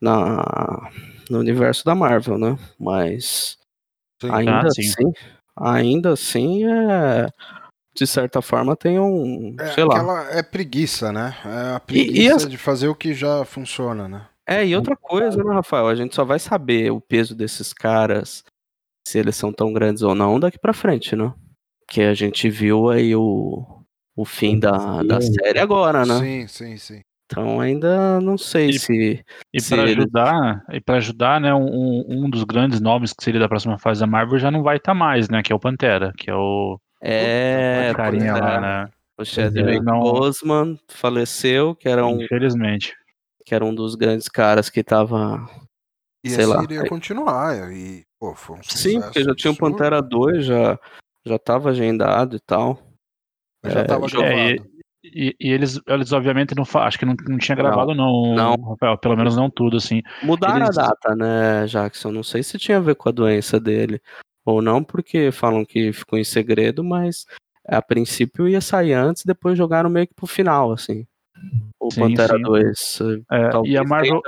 na, no universo da Marvel, né? Mas Sim. ainda sim. assim, ainda assim é de certa forma tem um, É, sei lá. é preguiça, né? É a E- preguiça e as- de fazer o que já funciona, né? É, e outra coisa, né, Rafael? A gente só vai saber o peso desses caras, se eles são tão grandes ou não, daqui pra frente, né? Que a gente viu aí o, o fim da, da série agora, né? Sim, sim, sim. Então ainda não sei E- se. E Se para ajudar, e para ajudar, né, um, um dos grandes nomes que seria da próxima fase da Marvel já não vai estar mais, né, que é o Pantera, que é o É, Puta, carinha é. lá, né? O Chadwick Não- Boseman faleceu, que era, um, Infelizmente. que era um dos grandes caras que tava. E Sei esse lá. iria continuar. E, pô, foi um Sim, porque já tinha o. Pantera 2, já, já tava agendado e tal. Já É, tava já- gravado. E, e eles, eles obviamente não acho que não, não tinha gravado não, Não. Rafael, pelo menos não tudo assim. Mudaram Eles- a data, né, Jackson? Não sei se tinha a ver com a doença dele ou não, porque falam que ficou em segredo, mas a princípio ia sair antes, depois jogaram meio que pro final, assim. O Sim, Pantera sim. 2. É, e a Marvel.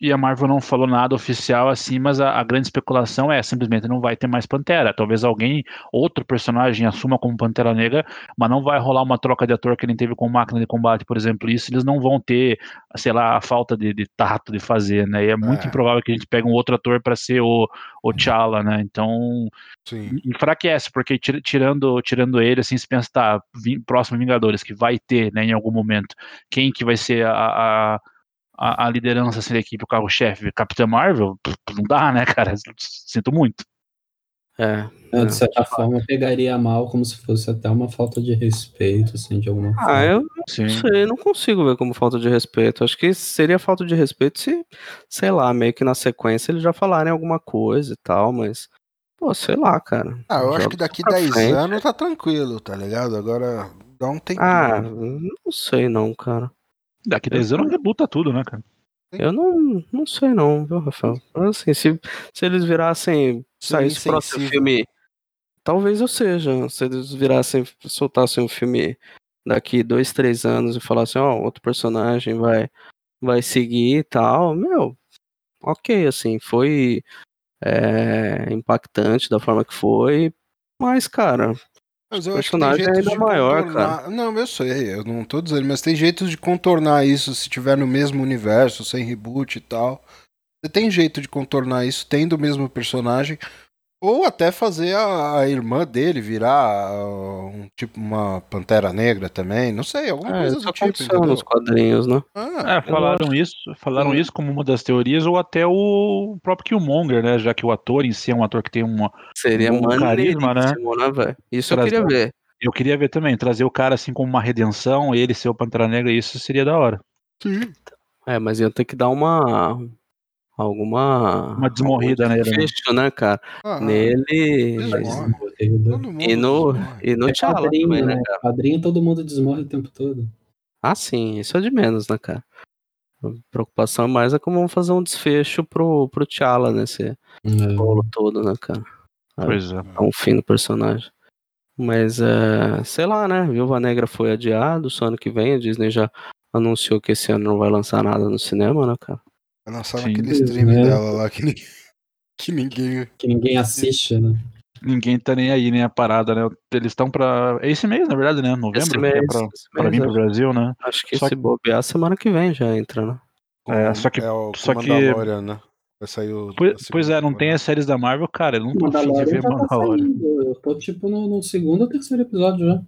E a Marvel não falou nada oficial assim, mas a, a grande especulação é simplesmente não vai ter mais Pantera. Talvez alguém, outro personagem assuma como Pantera Negra, mas não vai rolar uma troca de ator que nem teve com Máquina de Combate, por exemplo. Isso eles não vão ter, sei lá, a falta de, de tato de fazer, né? E é muito É. improvável que a gente pegue um outro ator para ser o, o T'Challa, né? Então Sim. enfraquece, porque tira- tirando, tirando ele, assim, se pensa, tá, próximo Vingadores, que vai ter, né, em algum momento, quem que vai ser a, a, a, a liderança assim, da equipe, o carro-chefe? Capitã Marvel? Não dá, né, cara? Sinto muito. É. É, de certa forma, eu pegaria mal como se fosse até uma falta de respeito, assim, de alguma forma. Ah, eu Sim. não sei, não consigo ver como falta de respeito. Acho que seria falta de respeito se, sei lá, meio que na sequência eles já falarem alguma coisa e tal, mas, pô, sei lá, cara. Ah, eu acho que daqui pra 10 frente. anos tá tranquilo, tá ligado? Agora dá um tempinho. Ah, não sei não, cara. Daqui 10 anos rebuta tudo, né, cara? Eu não, não sei não, viu, Rafael? Assim, se, se eles virassem, saísse o próximo filme, talvez eu seja. Se eles virassem, soltassem um filme daqui dois, três anos e falassem, ó, outro personagem vai, vai seguir e tal, meu, ok, assim, foi é, impactante da forma que foi, mas, cara, Mas o eu acho que personagem jeito ainda maior, contornar. Não, eu sei, eu não tô dizendo, mas tem jeitos de contornar isso se tiver no mesmo universo, sem reboot e tal. Você tem jeito de contornar isso tendo o mesmo personagem. Ou até fazer a, a irmã dele virar uh, um tipo uma pantera negra também. Não sei, alguma é, coisa do tipo. aconteceu entendeu? nos quadrinhos, né? Ah, É, falaram isso, falaram Hum. isso como uma das teorias, ou até o próprio Killmonger, né? Já que o ator em si é um ator que tem uma. Seria Um carisma, né? né, velho? Isso eu Trazer- queria ver. Eu queria ver também, trazer o cara assim como uma redenção, ele ser o Pantera Negra, isso seria da hora. sim. É, mas ia ter que dar uma. Alguma. Uma desmorrida algum nele, né? desfecho, né, cara? Ah, Nele. E no, e no É também, né, né? cara? Quadrinho todo mundo desmorre o tempo todo. Ah, sim, isso é de menos, né, cara? A preocupação mais é como vamos fazer um desfecho pro, pro T'Challa nesse É. bolo todo, né, cara? Ah, Pois é. É um fim do personagem. Mas, é, sei lá, né? Viúva Negra foi adiado, só ano que vem. A Disney já anunciou que esse ano não vai lançar nada no cinema, né, cara? Vai lançar Sim. naquele stream É. dela lá que, ninguém- que ninguém. Que ninguém assiste, né? Ninguém tá nem aí, nem a parada, né? Eles estão pra. É esse mês, na verdade, né? Novembro, Esse que mês, é pra, esse pra mês, pro Brasil, né? acho que Só se que- bobear, semana que vem já entra, né? É, só que- É o só que- né? Vai sair o. Pois, pois é, não tem as séries da Marvel, cara. Eu não tô afim de ver tá Mandalorian. saindo. Eu tô tipo no, no segundo ou terceiro episódio já.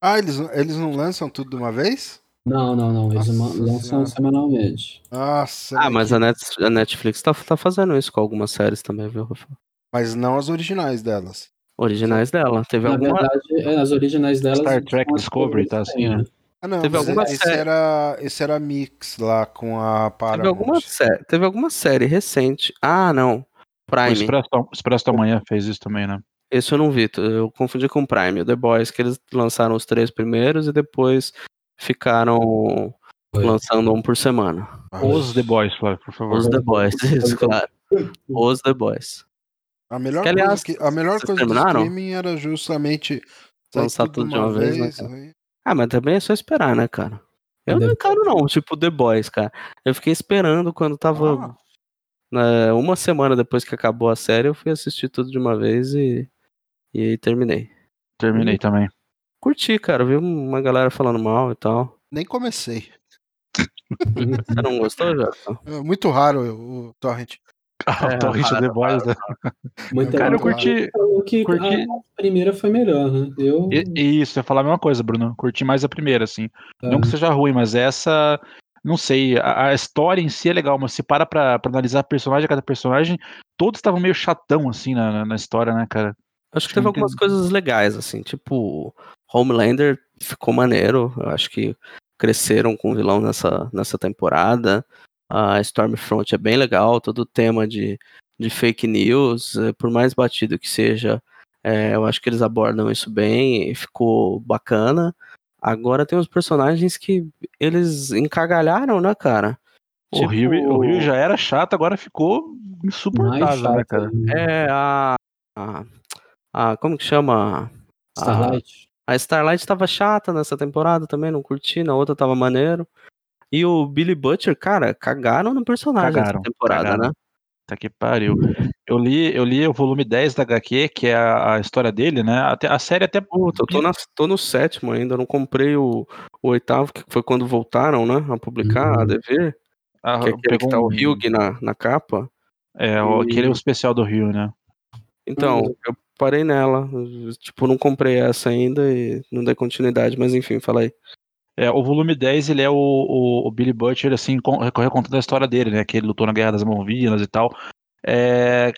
Ah, eles, eles não lançam tudo de uma vez? Não, não, não. Eles Nossa lançam Senhora. semanalmente. Nossa. Ah, mas que- a, Net- a Netflix tá, tá fazendo isso com algumas séries também, viu, Rafael? Mas não as originais delas. Originais dela. Teve Na alguma. verdade, é, as originais delas. Star Trek Discovery, tá assim, né? Ah, não, Teve alguma esse série- era, esse era mix lá com a Paramount. Teve alguma, sé- teve alguma série recente. Ah, não. Prime. Expresso, o Expresso da Manhã fez isso também, né? Esse eu não vi, eu confundi com o Prime. O The Boys, que eles lançaram os três primeiros e depois ficaram Foi. lançando um por semana. Os The Boys, Flávio, por favor. Os The Boys, isso, claro. Os The Boys. A melhor Que, aliás, coisa, que, a melhor coisa do terminaram? streaming era justamente Lançar tudo de uma vez, né, cara? aí- Ah, mas também é só esperar, né, cara? Eu não Deve- encaro, não. Tipo, The Boys, cara. Eu fiquei esperando quando tava. Ah, né, uma semana depois que acabou a série, eu fui assistir tudo de uma vez e. E aí terminei. Terminei também. Curti, cara. Vi uma galera falando mal e tal. nem comecei. Você não gostou, Jota? É muito raro o, Torrent. Ah, É, o Torrent para, The Boys, né? Muita Cara, eu curti. que curti- a primeira foi melhor, né? Eu. E, e isso, eu ia falar a mesma coisa, Bruno. Curti mais a primeira, assim. Ah, Não que seja ruim, mas essa. Não sei, a, a história em si é legal, mas se para pra, pra analisar personagem a cada personagem, todos estavam meio chatão, assim, na, na- história, né, cara? Acho que teve algumas coisas legais, assim, tipo, Homelander ficou maneiro. Eu acho que cresceram com o vilão nessa, nessa temporada. A Stormfront é bem legal, todo o tema de, de fake news, eh, por mais batido que seja, eh, eu acho que eles abordam isso bem e ficou bacana. Agora tem uns personagens que eles encagalharam, né, cara? O, Tipo, Rio, o Rio já era chato, agora ficou insuportável, né, chato. cara? É a. a, a- como que chama? A- Starlight. A Starlight tava chata nessa temporada também, não curti, na outra tava maneiro. E o Billy Butcher, cara, cagaram no personagem Cagaram, nessa temporada, cagaram. né? Tá que pariu. Eu li, eu li o volume 10 da HQ, que é a, a história dele, né? Até, a série até. Puta, eu tô, na- tô no sétimo ainda, eu não comprei o, o oitavo, que foi quando voltaram, né? A publicar, a Uhum. dever. a- Que é aquele que tá o um- Hugh na, na capa. É, o- aquele é o especial do Rio, né? Então, Uhum. eu parei nela. Tipo, não comprei essa ainda e não dei continuidade, mas enfim, fala aí. É, o volume 10, ele é o, o, o Billy Butcher, assim, recontando a história dele, né? Que ele lutou na Guerra das Malvinas e tal. É,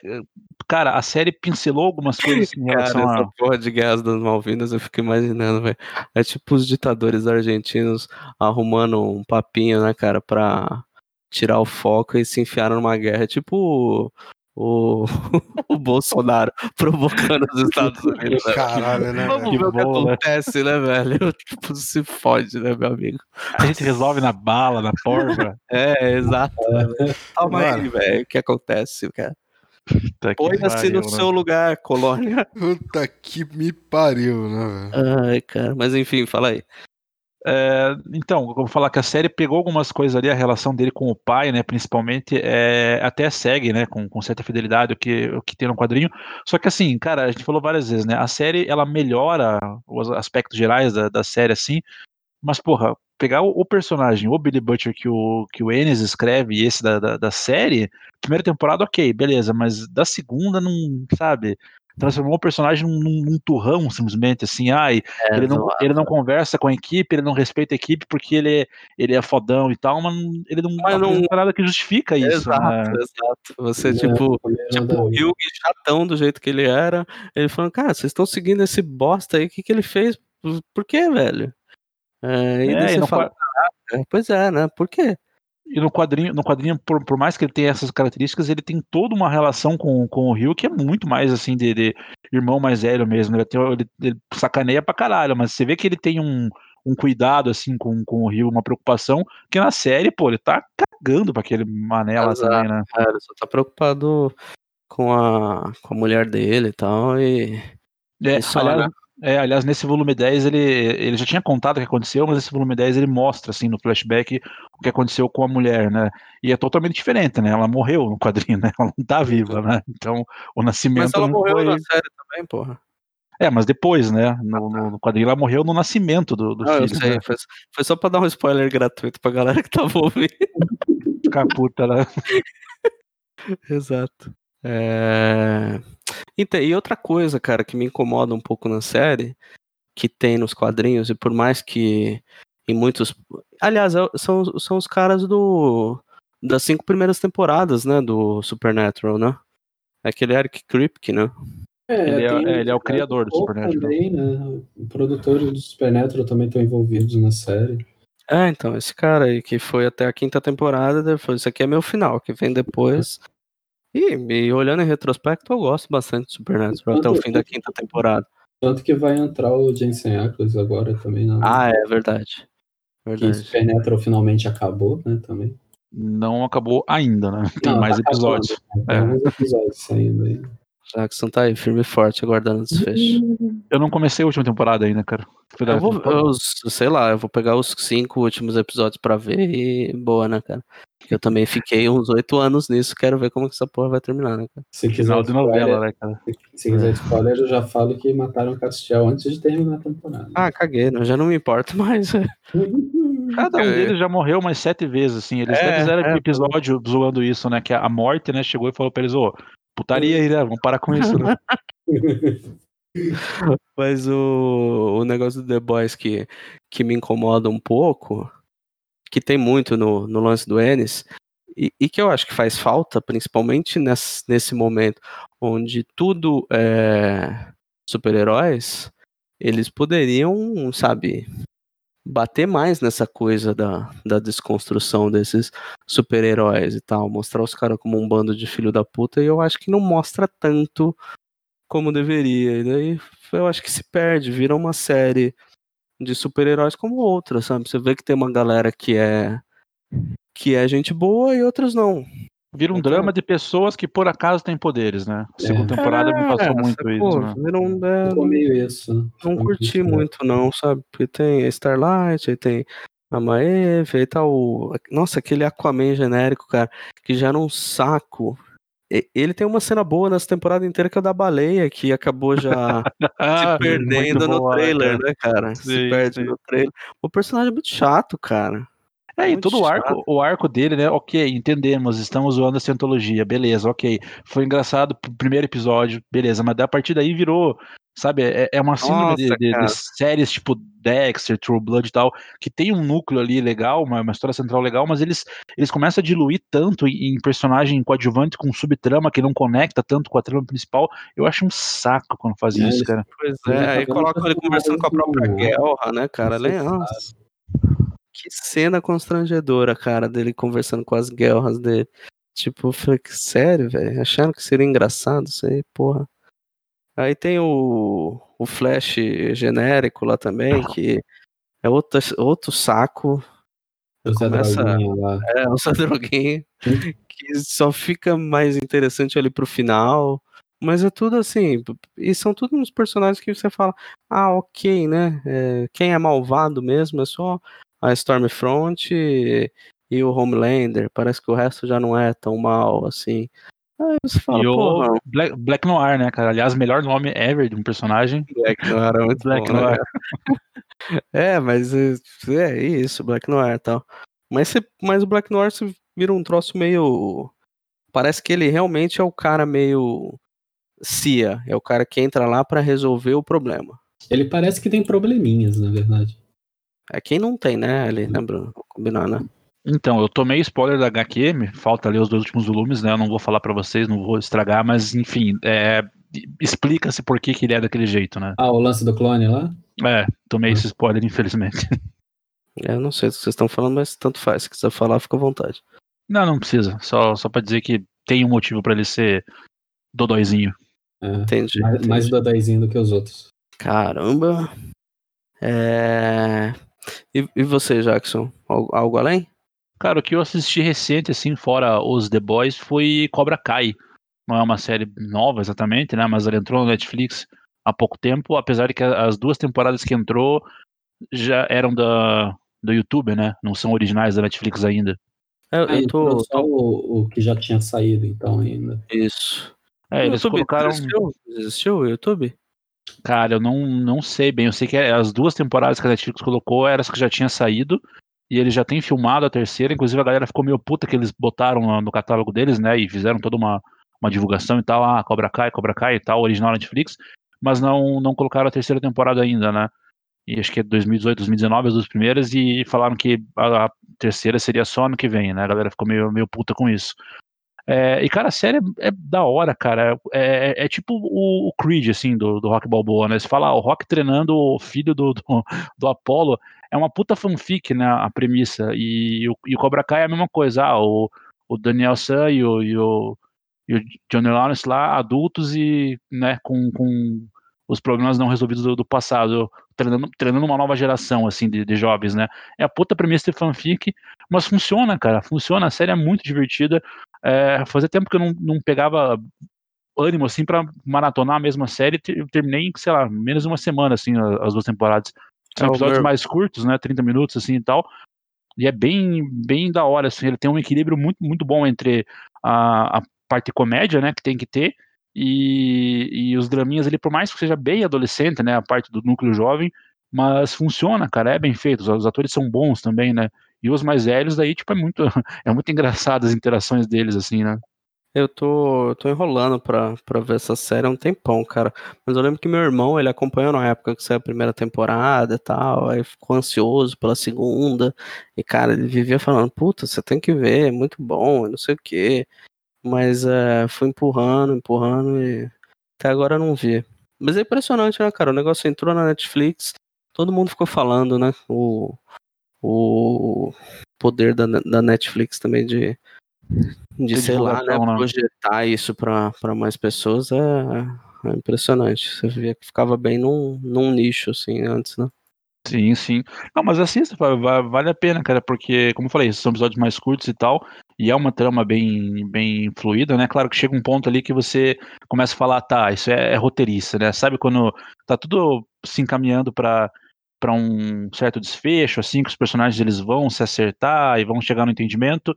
cara, a série pincelou algumas coisas em Cara, relação essa a. porra de guerras das Malvinas, eu fico imaginando, velho. É tipo os ditadores argentinos arrumando um papinho, né, cara, pra tirar o foco e se enfiaram numa guerra. É tipo o, o, Bolsonaro provocando os Estados Unidos. né? Caralho, né? Vamos velho? ver o que bom, né? acontece, né, velho? Tipo, se fode, né, meu amigo? A gente resolve na bala, na porva. É, exato. Calma aí, velho. O que acontece, cara? Tá que Põe-se no né? seu lugar, colônia. Puta que me pariu, né, velho? Ai, cara. Mas enfim, fala aí. É, então, eu vou falar que a série pegou algumas coisas ali, a relação dele com o pai, né, principalmente, é, até segue, né, com, com certa fidelidade o que, o que tem no quadrinho. Só que assim, cara, a gente falou várias vezes, né, a série ela melhora os aspectos gerais da, da série, assim, mas porra, pegar o, o personagem, o Billy Butcher que o, que o Ennis escreve e esse da, da, da série, primeira temporada, ok, beleza, mas da segunda não, sabe, transformou o personagem num, num, turrão, simplesmente, assim, ai, É, ele não, ele não conversa com a equipe, ele não respeita a equipe porque ele, é- ele é fodão e tal, mas não- ele não, Mas não- nada que justifica isso. exato, né? exato. Você, É, tipo, não tipo o Hyug chatão do jeito que ele era. Ele falando, cara, vocês estão seguindo esse bosta aí, o que, que ele fez? Por, quê, velho? É, e É, daí e você fala, "Caraca, pois é, né? Por quê? E no quadrinho, no quadrinho por, por mais que ele tenha essas características, ele tem toda uma relação com, com o Rio que é muito mais assim de, de irmão mais velho mesmo. Ele, tem- ele- ele sacaneia pra caralho, mas você vê que ele tem um, um cuidado assim com, com o Rio, uma preocupação, que na série, pô, ele tá cagando pra aquele mané lá Exato. também, né? É, ele só tá preocupado com a, com a mulher dele e tal. E, É, e só, aliás, né? É, aliás, nesse volume 10 ele, ele já tinha contado o que aconteceu, mas esse volume 10 ele mostra, assim, no flashback, o que aconteceu com a mulher, né? E é totalmente diferente, né? Ela morreu no quadrinho, né? Ela não tá viva, né? Então, o nascimento Mas ela morreu foi... na série também, porra. É, mas depois, né? No, no- no quadrinho ela morreu no nascimento do, do eu filho, sei, né? foi, foi só pra dar um spoiler gratuito pra galera que tava ouvindo. Caputa, né? Exato. É... Então, e outra coisa, cara, que me incomoda um pouco na série, que tem nos quadrinhos, e por mais que em muitos. Aliás, é- são, são os caras do. Das cinco primeiras temporadas, né? Do Supernatural, né? Aquele Eric Kripke, né? É, Ele é- tem- é, ele é o criador do Paul Supernatural. Também, né? Os produtores do Supernatural também estão envolvidos na série. É, então, esse cara aí que foi até a quinta temporada, depois, isso aqui é meu final, que vem depois. E, e olhando em retrospecto, eu gosto bastante de Supernatural até o fim da quinta temporada. Tanto que vai entrar o Jensen Ackles agora também. Na... Ah, é verdade. que Verdade. Supernatural finalmente acabou, né? Também. Não acabou ainda, né? Tem Não, mais tá episódios. acabando, né? Tem É. alguns episódios saindo aí. Jackson tá aí, firme e forte, aguardando o desfecho. Eu não comecei a última temporada ainda, cara. Dar- Eu vou, eu, sei lá, eu vou pegar os cinco últimos episódios pra ver e boa, né, cara? Eu também fiquei uns oito anos nisso, quero ver como que essa porra vai terminar, né, cara? Se quiser Final de novela, né, cara? se quiser spoiler, eu já falo que mataram o Castiel antes de terminar a temporada. Ah, caguei, né? já não me importo mais. é. Cada um É. deles já morreu umas sete vezes, assim. Eles É, até fizeram é. episódio zoando isso, né? Que a morte, né, chegou e falou pra eles, ô, putaria aí, né? Vamos parar com isso, né? Mas o, o negócio do The Boys que, que me incomoda um pouco, que tem muito no, no lance do Ennis, e, e que eu acho que faz falta, principalmente nesse, nesse momento onde tudo é super-heróis, eles poderiam, sabe, bater mais nessa coisa da, da desconstrução desses super-heróis e tal, mostrar os caras como um bando de filho da puta, e eu acho que não mostra tanto como deveria. E daí eu acho que se perde, vira uma série de super-heróis como outra, sabe? Você vê que tem uma galera que é que é gente boa e outras não. Vira um Então- drama de pessoas que por acaso têm poderes, né? A segunda É. temporada me passou muito sacou? isso, né? Vira um- é, meio isso. não curti isso, né? muito não, sabe? Porque tem a Starlight, aí tem a Maeve, aí tá o... Nossa, aquele Aquaman genérico, cara, que já era um saco. Ele tem uma cena boa nessa temporada inteira que é o da baleia, que acabou já Ah, se perdendo muito no boa, trailer, cara? né, cara? se Sim, perde sim. no trailer. O personagem é muito chato, cara. É, e todo o arco, o arco dele, né? Ok, entendemos, estamos zoando a cientologia, beleza, ok. Foi engraçado pro primeiro episódio, beleza, mas a partir daí virou, sabe, é, é uma síndrome de, Nossa, de- de cara. séries tipo Dexter, True Blood e tal, que tem um núcleo ali legal, uma, uma história central legal, mas eles, eles começam a diluir tanto em, em personagem coadjuvante com subtrama que não conecta tanto com a trama principal. Eu acho um saco quando faz É, isso, cara. Pois é, tá aí colocam ele conversando com a própria Guerra, né, cara? Nossa, Que cena constrangedora, cara, dele conversando com as guerras dele. Tipo, eu falei, sério, velho? Acharam que seria engraçado isso aí, porra. Aí tem o, o Flash genérico lá também, que é outro, outro saco. Zé Começa- Droguinha lá. É, o Sadroguinho, que só fica mais interessante ali pro final. Mas é tudo assim, e são todos uns personagens que você fala, ah, ok, né? é, quem é malvado mesmo é só a Stormfront e, e o Homelander. Parece que o resto já não é tão mal assim. Aí você fala, e o Black, Black Noir, né, cara? Aliás, melhor nome ever de um personagem. Black Noir é muito Black bom, né, Noir. cara? É, mas é, é isso, Black Noir e tal. Mas, você, mas o Black Noir se vira um troço meio. Parece que ele realmente é o cara meio. CIA, é o cara que entra lá pra resolver o problema. Ele parece que tem probleminhas, na verdade. É quem não tem, né, ali, né, Bruno? Vamos combinar, né? Então, eu tomei spoiler da HQ, me falta ler os dois últimos volumes, né? Eu não vou falar pra vocês, não vou estragar, mas enfim, é, explica-se por que, que ele é daquele jeito, né? Ah, o lance do clone lá? É, tomei esse spoiler, infelizmente. Eu não sei do que vocês estão falando, mas tanto faz. Se quiser falar, fica à vontade. Não, não precisa. Só, só pra dizer que tem um motivo pra ele ser dodóizinho. É, Entendi. mais, entendi. mais dodóizinho do que os outros. Caramba. É... E, e você, Jackson? Algo, algo além? Cara, o que eu assisti recente, assim, fora os The Boys, foi Cobra Kai. Não é uma série nova exatamente, né? Mas ela entrou no Netflix há pouco tempo, apesar de que as duas temporadas que entrou já eram da, do YouTube, né? Não são originais da Netflix ainda. É, Eu, eu tô, só tô- o, o que já tinha saído, então, ainda. Isso. É, O eles YouTube colocaram. Existiu? Existiu o YouTube? Cara, eu não, não sei bem. Eu sei que as duas temporadas que a Netflix colocou eram as que já tinha saído. E eles já têm filmado a terceira. Inclusive a galera ficou meio puta que eles botaram no, catálogo deles, né? E fizeram toda uma, uma divulgação e tal. Ah, Cobra Kai, Cobra Kai e tal, original Netflix. Mas não, não colocaram a terceira temporada ainda, né? E acho que é 2018, 2019, as duas primeiras. E falaram que a, a terceira seria só ano que vem, né? A galera ficou meio, meio puta com isso. É, e, cara, a série é, é da hora, cara. É, é- é tipo o, o Creed, assim, do, do Rock Balboa, né? Você fala, ah, o Rock treinando o filho do, do, do Apollo. É uma puta fanfic, né? A premissa. E, o, e o Cobra Kai é a mesma coisa. Ah, o, o Daniel San e o, e o, e o Johnny Lawrence lá, adultos e, né, com, com os problemas não resolvidos do, do passado, treinando, treinando uma nova geração, assim, de, de jovens, né? É a puta premissa de fanfic, mas funciona, cara, funciona, a série é muito divertida. É, fazia tempo que eu não, não pegava ânimo, assim, pra maratonar a mesma série, eu terminei em, sei lá, menos de uma semana, assim, as duas temporadas. São É, episódios meu- mais curtos, né, 30 minutos, assim, e tal, e é bem, bem da hora, assim, ele tem um equilíbrio muito, muito bom entre a, a parte comédia, né, que tem que ter, e, e os draminhas ali, por mais que seja bem adolescente, né, a parte do núcleo jovem, mas funciona, cara, é bem feito, os, os atores são bons também, né, e os mais velhos daí, tipo, é muito, é muito engraçado as interações deles, assim, né. Eu tô, tô enrolando pra, pra ver essa série há um tempão, cara. Mas eu lembro que meu irmão, ele acompanhou na época que saiu a primeira temporada e tal, aí ficou ansioso pela segunda. E, cara, ele vivia falando, puta, você tem que ver, é muito bom, não sei o quê. Mas é, fui empurrando, empurrando e até agora não vi. Mas é impressionante, né, cara? O negócio entrou na Netflix, todo mundo ficou falando, né? O, o poder da, da Netflix também de, de sei lá, né, né? projetar isso pra pra mais pessoas é, é impressionante. Você via que ficava bem num, num nicho, assim, antes, né? Sim, sim. Não, mas assista, va- va- vale a pena, cara, porque, como eu falei, são episódios mais curtos e tal, e é uma trama bem, bem fluida, né? Claro que chega um ponto ali que você começa a falar, tá, isso é, é roteirista, né? Sabe quando tá tudo se encaminhando pra para um certo desfecho, assim, que os personagens eles vão se acertar e vão chegar no entendimento.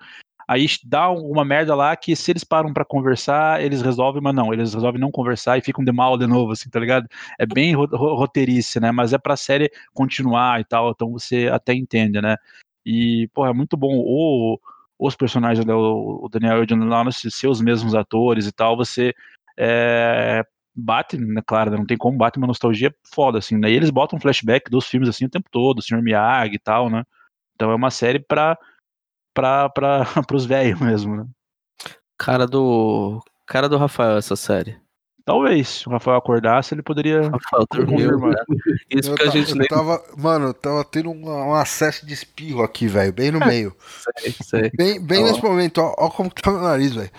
Aí dá uma merda lá que se eles param pra conversar, eles resolvem, mas não, eles resolvem não conversar e ficam de mal de novo, assim, tá ligado? É bem ro- ro- roteirice, né? Mas é pra série continuar e tal, então você até entende, né? E, pô, é muito bom o, os personagens, né, o Daniel e o John Lawrence ser os mesmos atores e tal, você é, bate, né, claro, né, não tem como, bate uma nostalgia foda, assim, né? E eles botam flashback dos filmes, assim, o tempo todo, o Sr. Miyagi e tal, né? Então é uma série pra, pra, pra, pros velhos mesmo, né? Cara do. Cara do Rafael, essa série. Talvez, se o Rafael acordasse, ele poderia Rafael confirmar. Isso Eu, que a gente eu nem tava. Mano, eu tava tendo um, um acesso de espirro aqui, velho, bem no meio. sei, sei. Bem, bem nesse momento, ó, ó como que tá meu nariz, velho.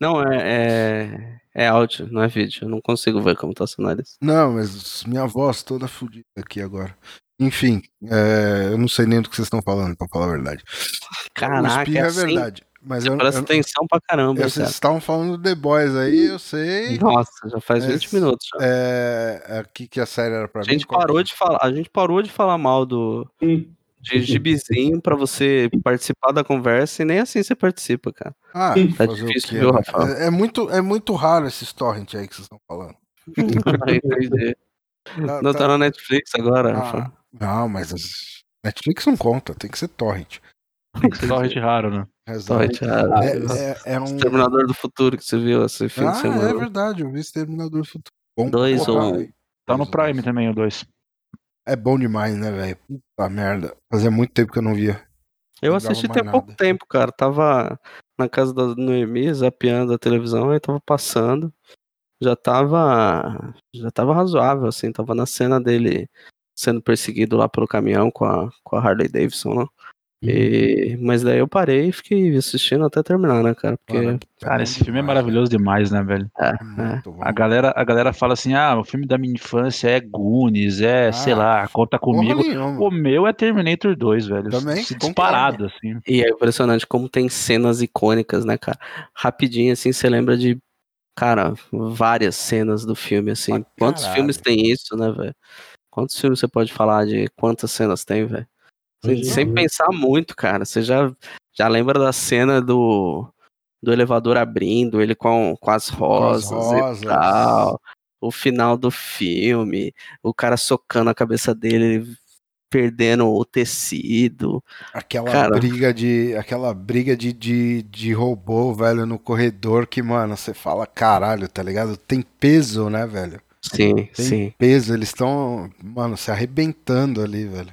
Não, é, é. É áudio, não é vídeo. Eu não consigo ver como tá seu nariz. Não, mas minha voz toda fodida aqui agora. Enfim, é, eu não sei nem do que vocês estão falando, pra falar a verdade. o Caraca, espirro é é assim, verdade. Mas eu, Presta eu, atenção pra caramba, eu- vocês estavam falando do The Boys aí, eu sei. Nossa, já faz É, 20 minutos já. É, aqui que a série era pra A mim. gente parou de falar, a gente parou de falar mal do Hum. De gibizinho pra você participar da conversa e nem assim você participa, cara. Ah, Tá fazer o difícil, quê, viu, né? Rafael? É, é muito, é muito raro esses torrent aí que vocês estão falando. Entendi. Tá- Não tá- tá na Netflix agora, Ah, Rafa. não, mas as- Netflix não conta, tem que ser torrent. Tem que ser torrent raro, né? Exato. Torrent, É, é, é um. Exterminador do Futuro que você viu esse fim Ah, de semana. é verdade, eu vi Exterminador do Futuro. Bom Dois porra, ou-. Tá no Dois Prime dois. também, o 2. É bom demais, né, velho? Puta merda. Fazia muito tempo que eu não via. Eu Não assisti mais pouco tempo, cara. Tava na casa da Noemi, zapeando a televisão, aí tava passando. Já tava. Já tava razoável, assim. Tava na cena dele sendo perseguido lá pelo caminhão com a, com a Harley Davidson, né? E, mas daí eu parei e fiquei assistindo até terminar, né, cara? Porque. Cara, esse filme é maravilhoso demais, né, velho? É. É é. muito bom. A galera, a galera fala assim: ah, o filme da minha infância é Goonies, é, Ah, sei lá, conta comigo. O meu é Terminator 2, velho. Também, Se concordo. disparado, assim. E é impressionante como tem cenas icônicas, né, cara? Rapidinho, assim, você lembra de, cara, várias cenas do filme, assim. Pra Quantos filmes tem isso, né, velho? Quantos filmes você pode falar de quantas cenas tem, velho? Sem, sem pensar muito, cara. Você já, já lembra da cena do, do elevador abrindo, ele com, com as rosas, rosas. e tal. O final do filme, o cara socando a cabeça dele, ele perdendo o tecido. Aquela Cara. briga de. Aquela briga de, de, de robô, velho, no corredor que, mano, você fala, caralho, tá ligado? Tem peso, né, velho? Sim, Tem sim. peso, eles estão, mano, se arrebentando ali, velho.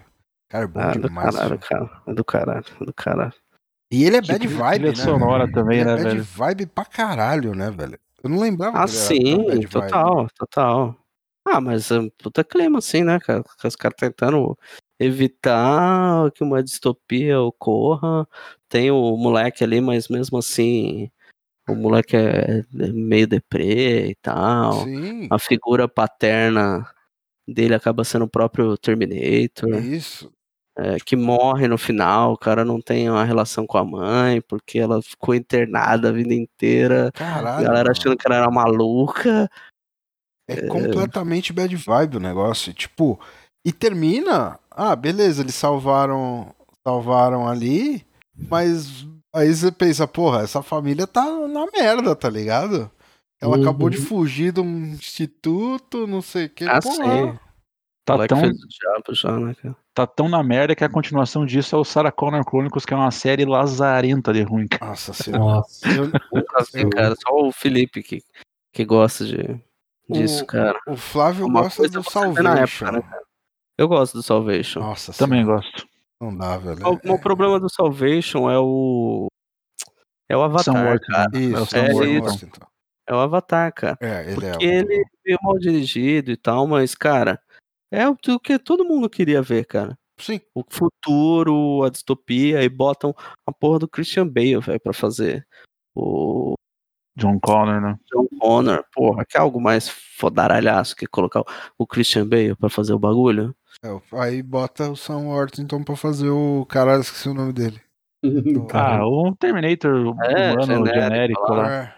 Cara, é bom Ah, do demais. caralho, filho. cara. É do caralho, é do caralho. E ele é Que bad trilha vibe, né? sonora velho? também, ele né, é bad velho? vibe pra caralho, né, velho? Eu não lembrava Ah, sim, bad vibe. total, total. Ah, mas é um puta clima, assim, né, cara? Os caras tentando evitar que uma distopia ocorra. Tem o moleque ali, mas mesmo assim o moleque é meio deprê e tal. Sim, A figura paterna dele acaba sendo o próprio Terminator, isso. É, que morre no final. O cara não tem uma relação com a mãe, porque ela ficou internada a vida inteira. A Caralho. galera mano. achando que ela era maluca. É completamente bad vibe o negócio. Tipo, e termina. Ah, beleza, eles salvaram. Salvaram ali, mas aí você pensa, porra, essa família tá na merda, tá ligado? Ela Uhum. acabou de fugir de um instituto, não sei o que. Ah, porra. Tá tão, fez o diabo já, né, cara? tá tão na merda que a continuação disso é o Sarah Connor Chronicles, que é uma série lazarenta de ruim. cara. Nossa senhora. Nossa. Eu- Nunca vi, Eu- cara. Só o Felipe que, que gosta de, disso, O- cara. o Flávio Uma gosta do Salvation. época, né? Eu gosto do Salvation. Nossa Também senhora, gosto. Não dá, velho. O, o problema do Salvation é o. É o Avatar, cara. É Isso, É o É. Worthington. É o Avatar, cara. É, ele é. Porque ele é mal dirigido e tal, mas, cara, é o que todo mundo queria ver, cara. Sim. O futuro, a distopia, e botam a porra do Christian Bale, velho, pra fazer o John Connor, né? John Connor. Porra, que é algo mais fodaralhaço que colocar o- Christian Bale pra fazer o bagulho? É, aí bota o Sam Worthington pra fazer o cara, esqueci o nome dele. Ah, o Terminator É, humano, genérico genérico, lá. lá.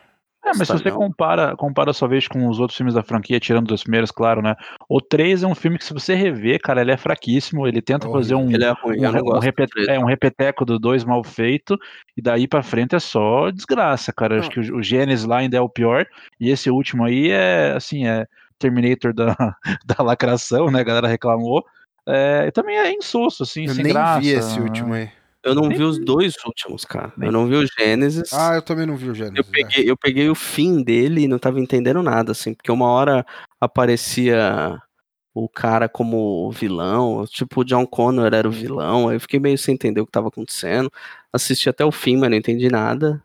É, mas se você compara, compara sua vez com os outros filmes da franquia, tirando dos primeiros, claro, né? O 3 é um filme que, se você rever, cara, ele é fraquíssimo. Ele tenta É fazer um, Ele é ruim, um, um gosto. repet- do três. é, um repeteco do 2 mal feito, e daí pra frente é só desgraça, cara. Acho Não. que o, o Gênesis lá ainda é o pior, e esse último aí é, assim, é Terminator da, da lacração, né? A galera reclamou. É, e também é insosso, assim, eu sem nem graça. vi esse último aí. Eu não vi os dois últimos, cara. Eu não vi o Gênesis. Ah, eu também não vi o Gênesis. Eu peguei, eu peguei o fim dele e não tava entendendo nada, assim, porque uma hora aparecia o cara como vilão, tipo o John Connor era o vilão, aí eu fiquei meio sem entender o que tava acontecendo. Assisti até o fim, mas não entendi nada.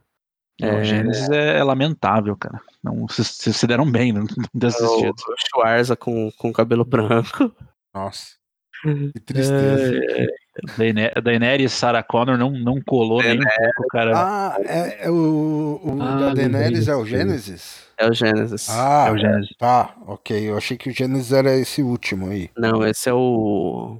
Não, É. O Gênesis é, é lamentável, cara. Não, vocês vocês se deram bem, não, não ter O, assistido. o Schwarza com, com cabelo branco. Nossa. Que tristeza. É, Daener- Daenerys e Sarah Connor não, não colou nem um pouco, cara. Ah, é, é o, o Ah, da Daenerys é o Gênesis? é o Gênesis. Ah, é o Gênesis. tá, ok. Eu achei que o Gênesis era esse último aí. Não, esse é o.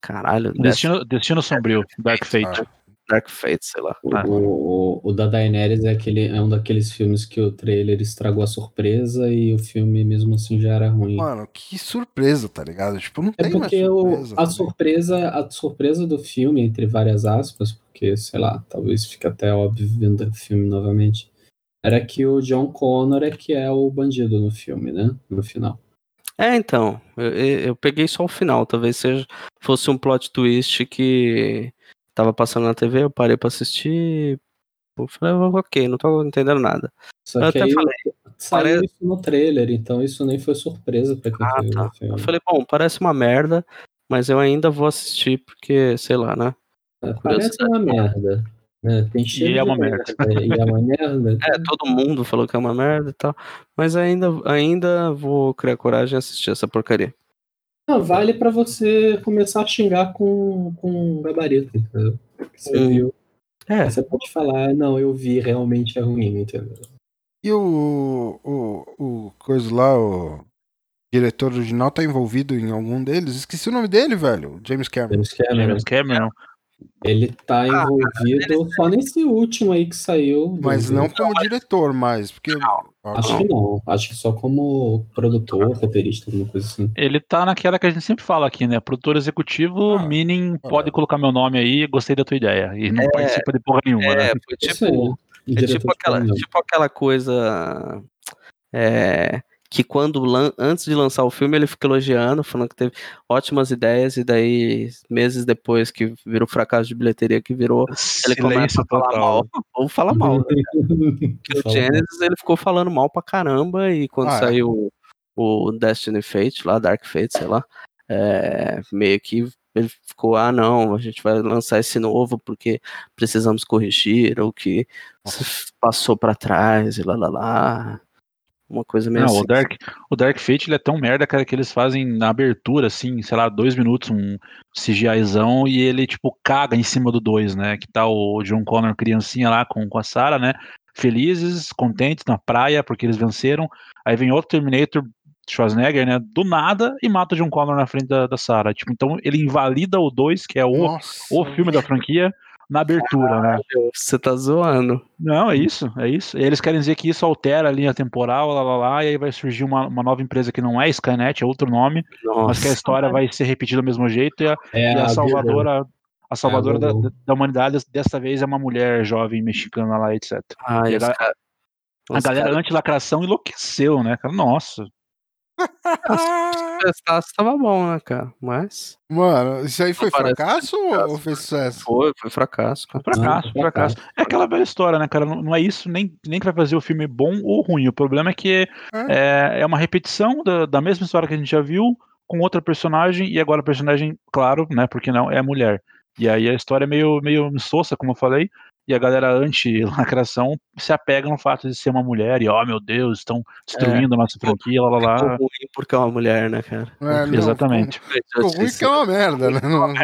Caralho, Destino, Destino Sombrio, Dark Fate. Ah, Dark Fate, sei lá. O, Ah. o, o da Daenerys é, aquele, é um daqueles filmes que o trailer estragou a surpresa e o filme mesmo assim já era ruim. Mano, que surpresa, tá ligado? Tipo, não É tem mais porque o, surpresa. a tá ligado? surpresa, a surpresa do filme, entre várias aspas, porque, sei lá, talvez fique até óbvio vendo o filme novamente, era que o John Connor é que é o bandido no filme, né? No final. É, então, eu, eu eu peguei só o final, talvez seja fosse um plot twist que tava passando na TV, eu parei pra assistir, eu falei, "Ah, ok, não tô entendendo nada. Só Eu até aí falei, saiu parece- isso no trailer, então isso nem foi surpresa pra quem Ah, viu tá. Eu falei, bom, parece uma merda, mas eu ainda vou assistir porque, sei lá, né? É, Parece uma merda. né? Tem cheiro é de uma merda. E é uma merda. É, todo mundo falou que é uma merda e tal, mas ainda, ainda vou criar coragem e assistir essa porcaria. Não, vale pra você começar a xingar com, com gabarito, entendeu? Você viu. É, Você pode falar, não, eu vi, realmente é ruim, entendeu? E o, o, o coisa lá, o diretor original tá envolvido em algum deles? Esqueci o nome dele, velho. James Cameron. James Cameron. James Cameron. Ele tá envolvido só nesse último aí que saiu. Mas não como diretor, mais. Porque. Acho que não. Acho que só como produtor, roteirista, alguma coisa assim. Ele tá naquela que a gente sempre fala aqui, né? Produtor executivo, Ah, meaning, ah. pode colocar meu nome aí, gostei da tua ideia. E não É, participa de porra nenhuma, né? é foi Isso aí. tipo, É tipo aquela, tipo aquela coisa é, que quando antes de lançar o filme ele fica elogiando, falando que teve ótimas ideias e daí meses depois que virou fracasso de bilheteria que virou ele começa a falar mal ou fala mal. né? O Genesis ele ficou falando mal pra caramba e quando Ah, é. saiu o Destiny Fate lá, Dark Fate, sei lá, é, meio que ele ficou, ah não, a gente vai lançar esse novo porque precisamos corrigir o que se passou pra trás e lá lá lá. Uma coisa meio Não, assim. o Dark, o Dark Fate ele é tão merda, cara, que eles fazem na abertura, assim, sei lá, dois minutos, um CGIzão, e ele, tipo, caga em cima do dois, né? Que tá o John Connor criancinha lá com, com a Sarah, né? felizes, contentes na praia porque eles venceram. Aí vem outro Terminator, Schwarzenegger, né? Do nada e mata o John Connor na frente da, da Sarah. Tipo, então ele invalida o 2, que é o, Nossa. o filme da franquia, na abertura, né? Você tá zoando. Não, é isso, é isso. E eles querem dizer que isso altera a linha temporal, lá, lá, lá, e aí vai surgir uma, uma nova empresa que não é Skynet, é outro nome, Nossa. mas que a história vai ser repetida do mesmo jeito e a, É e a salvadora, a salvadora a da, da humanidade dessa vez é uma mulher jovem mexicana lá, etc. Os a- cara- A galera cara- anti-lacração enlouqueceu, né? Nossa. Se prestasse, tava bom, né, cara? Mas Mano, isso aí foi fracasso fracasso. ou fez sucesso? foi, foi fracasso, cara. Fracasso, Não, fracasso. fracasso. É aquela velha história, né, cara? Não, não é isso nem, nem que vai fazer o filme bom ou ruim. O problema é que é, é uma repetição da, da mesma história que a gente já viu com outra personagem e agora a personagem, claro, né, porque não, é mulher. E aí a história é meio, meio insossa, como eu falei, e a galera anti-lacração se apega no fato de ser uma mulher e, ó, meu Deus, estão destruindo a nossa franquia, lá, lá, Ficou lá. ruim porque é uma mulher, né, cara? É, não, Exatamente. Ficou ruim que é uma merda, né? Não-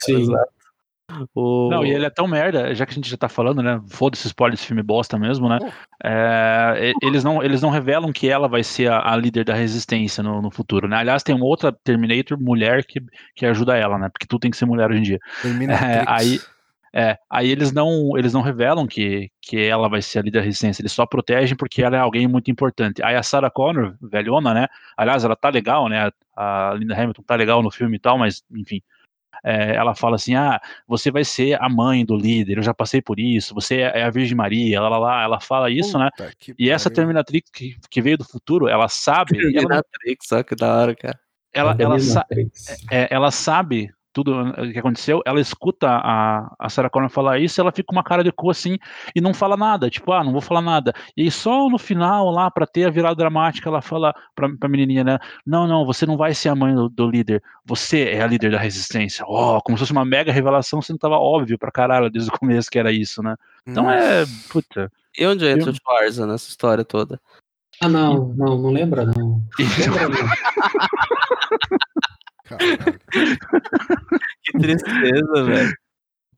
Sim. O... Não, e ele é tão merda, já que a gente já tá falando, né? Foda-se spoiler desse filme bosta mesmo, né? É, eles, não, eles não revelam que ela vai ser a, a líder da resistência no, no futuro, né? Aliás, tem uma outra Terminator mulher que, que ajuda ela, né? Porque tudo tem que ser mulher hoje em dia. É, aí, é, aí eles não, eles não revelam que, que ela vai ser a líder da resistência, eles só protegem porque ela é alguém muito importante. Aí a Sarah Connor, velhona, né? Aliás, ela tá legal, né? A Linda Hamilton tá legal no filme e tal, mas enfim. é, ela fala assim: ah, você vai ser a mãe do líder, eu já passei por isso, você é a Virgem Maria, lá, lá, lá. Ela fala isso, né? Puta que E essa. Terminatrix que, que veio do futuro, ela sabe, e ela, Terminatrix, só que da hora, cara. ela, ela, sa- é, ela sabe tudo o que aconteceu, ela escuta a, a Sarah Connor falar isso, ela fica com uma cara de cu assim e não fala nada, tipo, ah, não vou falar nada. E aí só no final lá, pra ter a virada dramática, ela fala pra, pra menininha, né? Não, não, você não vai ser a mãe do, do líder, você é a líder da resistência. Ó, como se fosse uma mega revelação, sendo que tava óbvio pra caralho desde o começo que era isso, né? Então é, puta. E onde entra Eu- o Schwarza nessa história toda? Ah, não, não, não lembra, não. Lembra, não. Que tristeza, velho.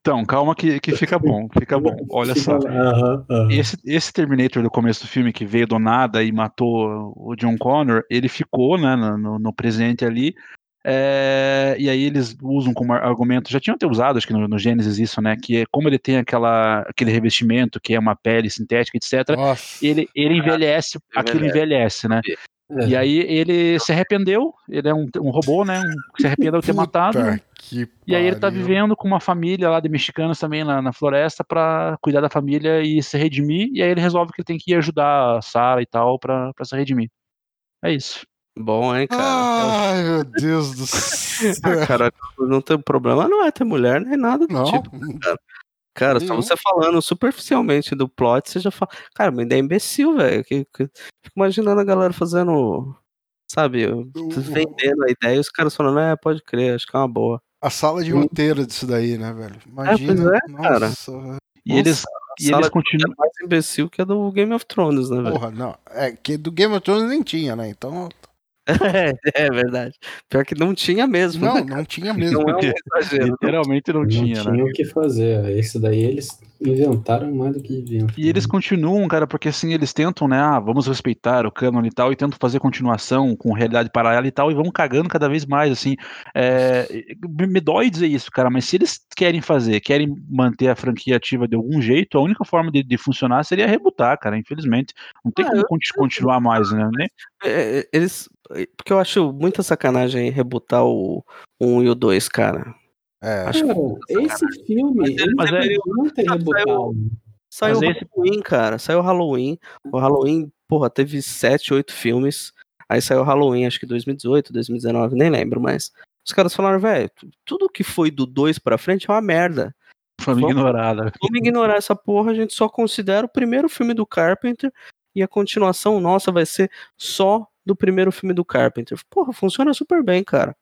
Então, calma que, que fica bom, fica bom. Olha só. Aham, aham. Esse, esse Terminator do começo do filme que veio do nada e matou o John Connor, ele ficou né, no, no- presente ali. é, e aí eles usam como ar- argumento, já tinham até usado, acho que no, no Gênesis isso, né? Que é como ele tem aquela, aquele revestimento que é uma pele sintética, etc. Nossa. Ele, ele envelhece, aquilo envelhece, né? É. E aí ele se arrependeu, ele é um, um robô, né? um- que se arrependeu de ter matado. E aí ele tá vivendo com uma família lá de mexicanos também na, na floresta pra cuidar da família e se redimir. E aí ele resolve que ele tem que ir ajudar a Sarah e tal pra, pra se redimir. É isso. Bom, hein, cara? Ai, meu Deus do céu. Ah, cara, não tem problema, não é ter mulher nem nada do Não. tipo. Cara, só Nenhum. você falando superficialmente do plot, você já fala. Cara, mas ainda é imbecil, velho. Fico imaginando a galera fazendo. Sabe, vendendo a ideia e os caras falando, é, pode crer, acho que é uma boa. A sala de roteiro disso daí, né, velho? Imagina. pois é, cara. nossa. E eles, a e eles continuam. É mais imbecil que a do Game of Thrones, né, velho? Porra, não. É que do Game of Thrones nem tinha, né? Então. É, é verdade. Pior que não tinha mesmo. Não, né? não tinha mesmo. Não é um exagero. Literalmente não, Não tinha, tinha, né? o que fazer. Esse daí eles inventaram mais do que deviam. E eles continuam, cara, porque assim, eles tentam, né? Ah, vamos respeitar o canon e tal, e tentam fazer continuação com realidade paralela e tal, e vão cagando cada vez mais, assim. É, me me dói dizer isso, cara, mas se eles querem fazer, querem manter a franquia ativa de algum jeito, a única forma de, de funcionar seria rebutar, cara, infelizmente. Não tem Ah, como eu- conti- continuar mais, né? É, é, eles. Porque eu acho muita sacanagem rebutar o 1 e o 2, cara. É, Acho Cara, esse filme, Mas é- deveriam ter Saiu- rebutado. Saiu o Mas esse- Halloween, cara. Saiu o Halloween. O Halloween, porra, teve 7, 8 filmes. Aí saiu o Halloween, acho que 2018, 2019, nem lembro, mas. Os caras falaram, velho, tudo que foi do 2 pra frente é uma merda. Foi Vamos- ignorada. Vamos ignorar essa porra, a gente só considera o primeiro filme do Carpenter e a continuação nossa vai ser só do primeiro filme do Carpenter. Porra, funciona super bem, cara.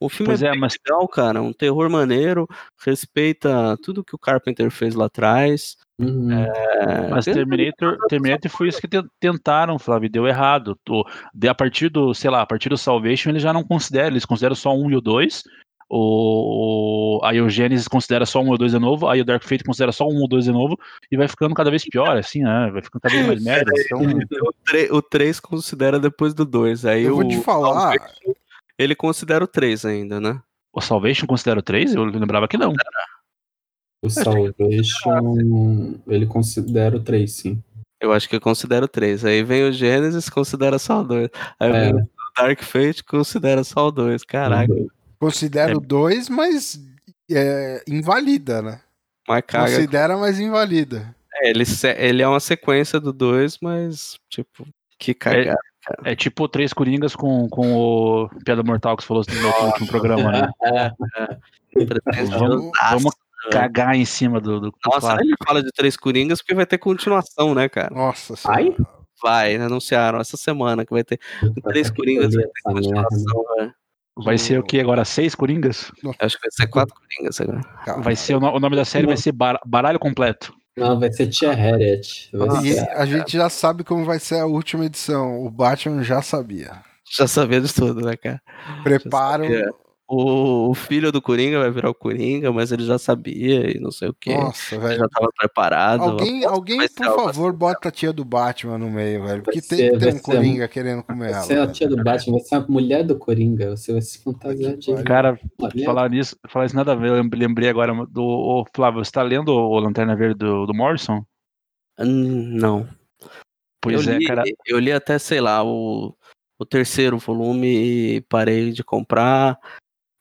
O filme Pois é, é, mas- legal, cara. Um terror maneiro, respeita tudo que o Carpenter fez lá atrás. Uhum. É, Mas Terminator, Terminator foi isso que te- tentaram, Flávio, deu errado. O- a partir do, sei lá, a partir do Salvation, eles já não consideram, eles consideram só um e o dois, o, o- aí o Gênesis considera só um ou dois de novo, aí o Dark Fate considera só um ou dois de novo, e vai ficando cada vez pior, assim, né? Vai ficando cada vez mais merda. Então, O, tre- o 3 considera depois do 2. Aí Eu o vou te falar. Salvation, ele considera o 3 ainda, né? o Salvation considera o 3? Eu lembrava que não. O Salvation, ele considera o 3, sim. Eu acho que considera o 3. Aí vem o Genesis, considera só o 2. Aí É. vem o Dark Fate, considera só o 2. Caraca, Considero dois, mas é, invalida, né? mas caga. Considera, mas invalida. É, ele, ele é uma sequência do 2, mas, tipo, que cagada. É tipo três Coringas com, com o Piada Mortal que você falou no último programa, né? Vamos, vamos cagar em cima do, do, Nossa, ele fala de Três Coringas porque vai ter continuação, né, cara? Nossa Ai? senhora. Vai, anunciaram essa semana que vai ter Três Coringas, vai ter continuação, velho. Vai ser o que agora? Seis Coringas? Acho que vai ser quatro Coringas agora. Vai ser o, no- o nome da série vai ser Bar- Baralho Completo. Não, vai ser Tia Harriet. Vai E ser- a gente já sabe como vai ser a última edição. O Batman já sabia. Já sabia de tudo, né, cara? Preparo. O, o filho do Coringa vai virar o Coringa, mas ele já sabia e não sei o que. Nossa, Ele velho. já tava preparado. Alguém, alguém por favor, bota a tia do Batman no meio, velho. Porque tem ser- que ter vai um ser Coringa querendo comer ela. ser a velho. tia do Batman, vai ser a mulher do Coringa. Você vai se fantasiar de. Cara, mulher. falar nisso, falar isso nada a ver. Lembrei agora do. Ô, Flávio, você tá lendo o Lanterna Verde do, do Morrison? Hum, Não. Pois eu é, li, cara. Eu li até, sei lá, o, o terceiro volume e parei de comprar.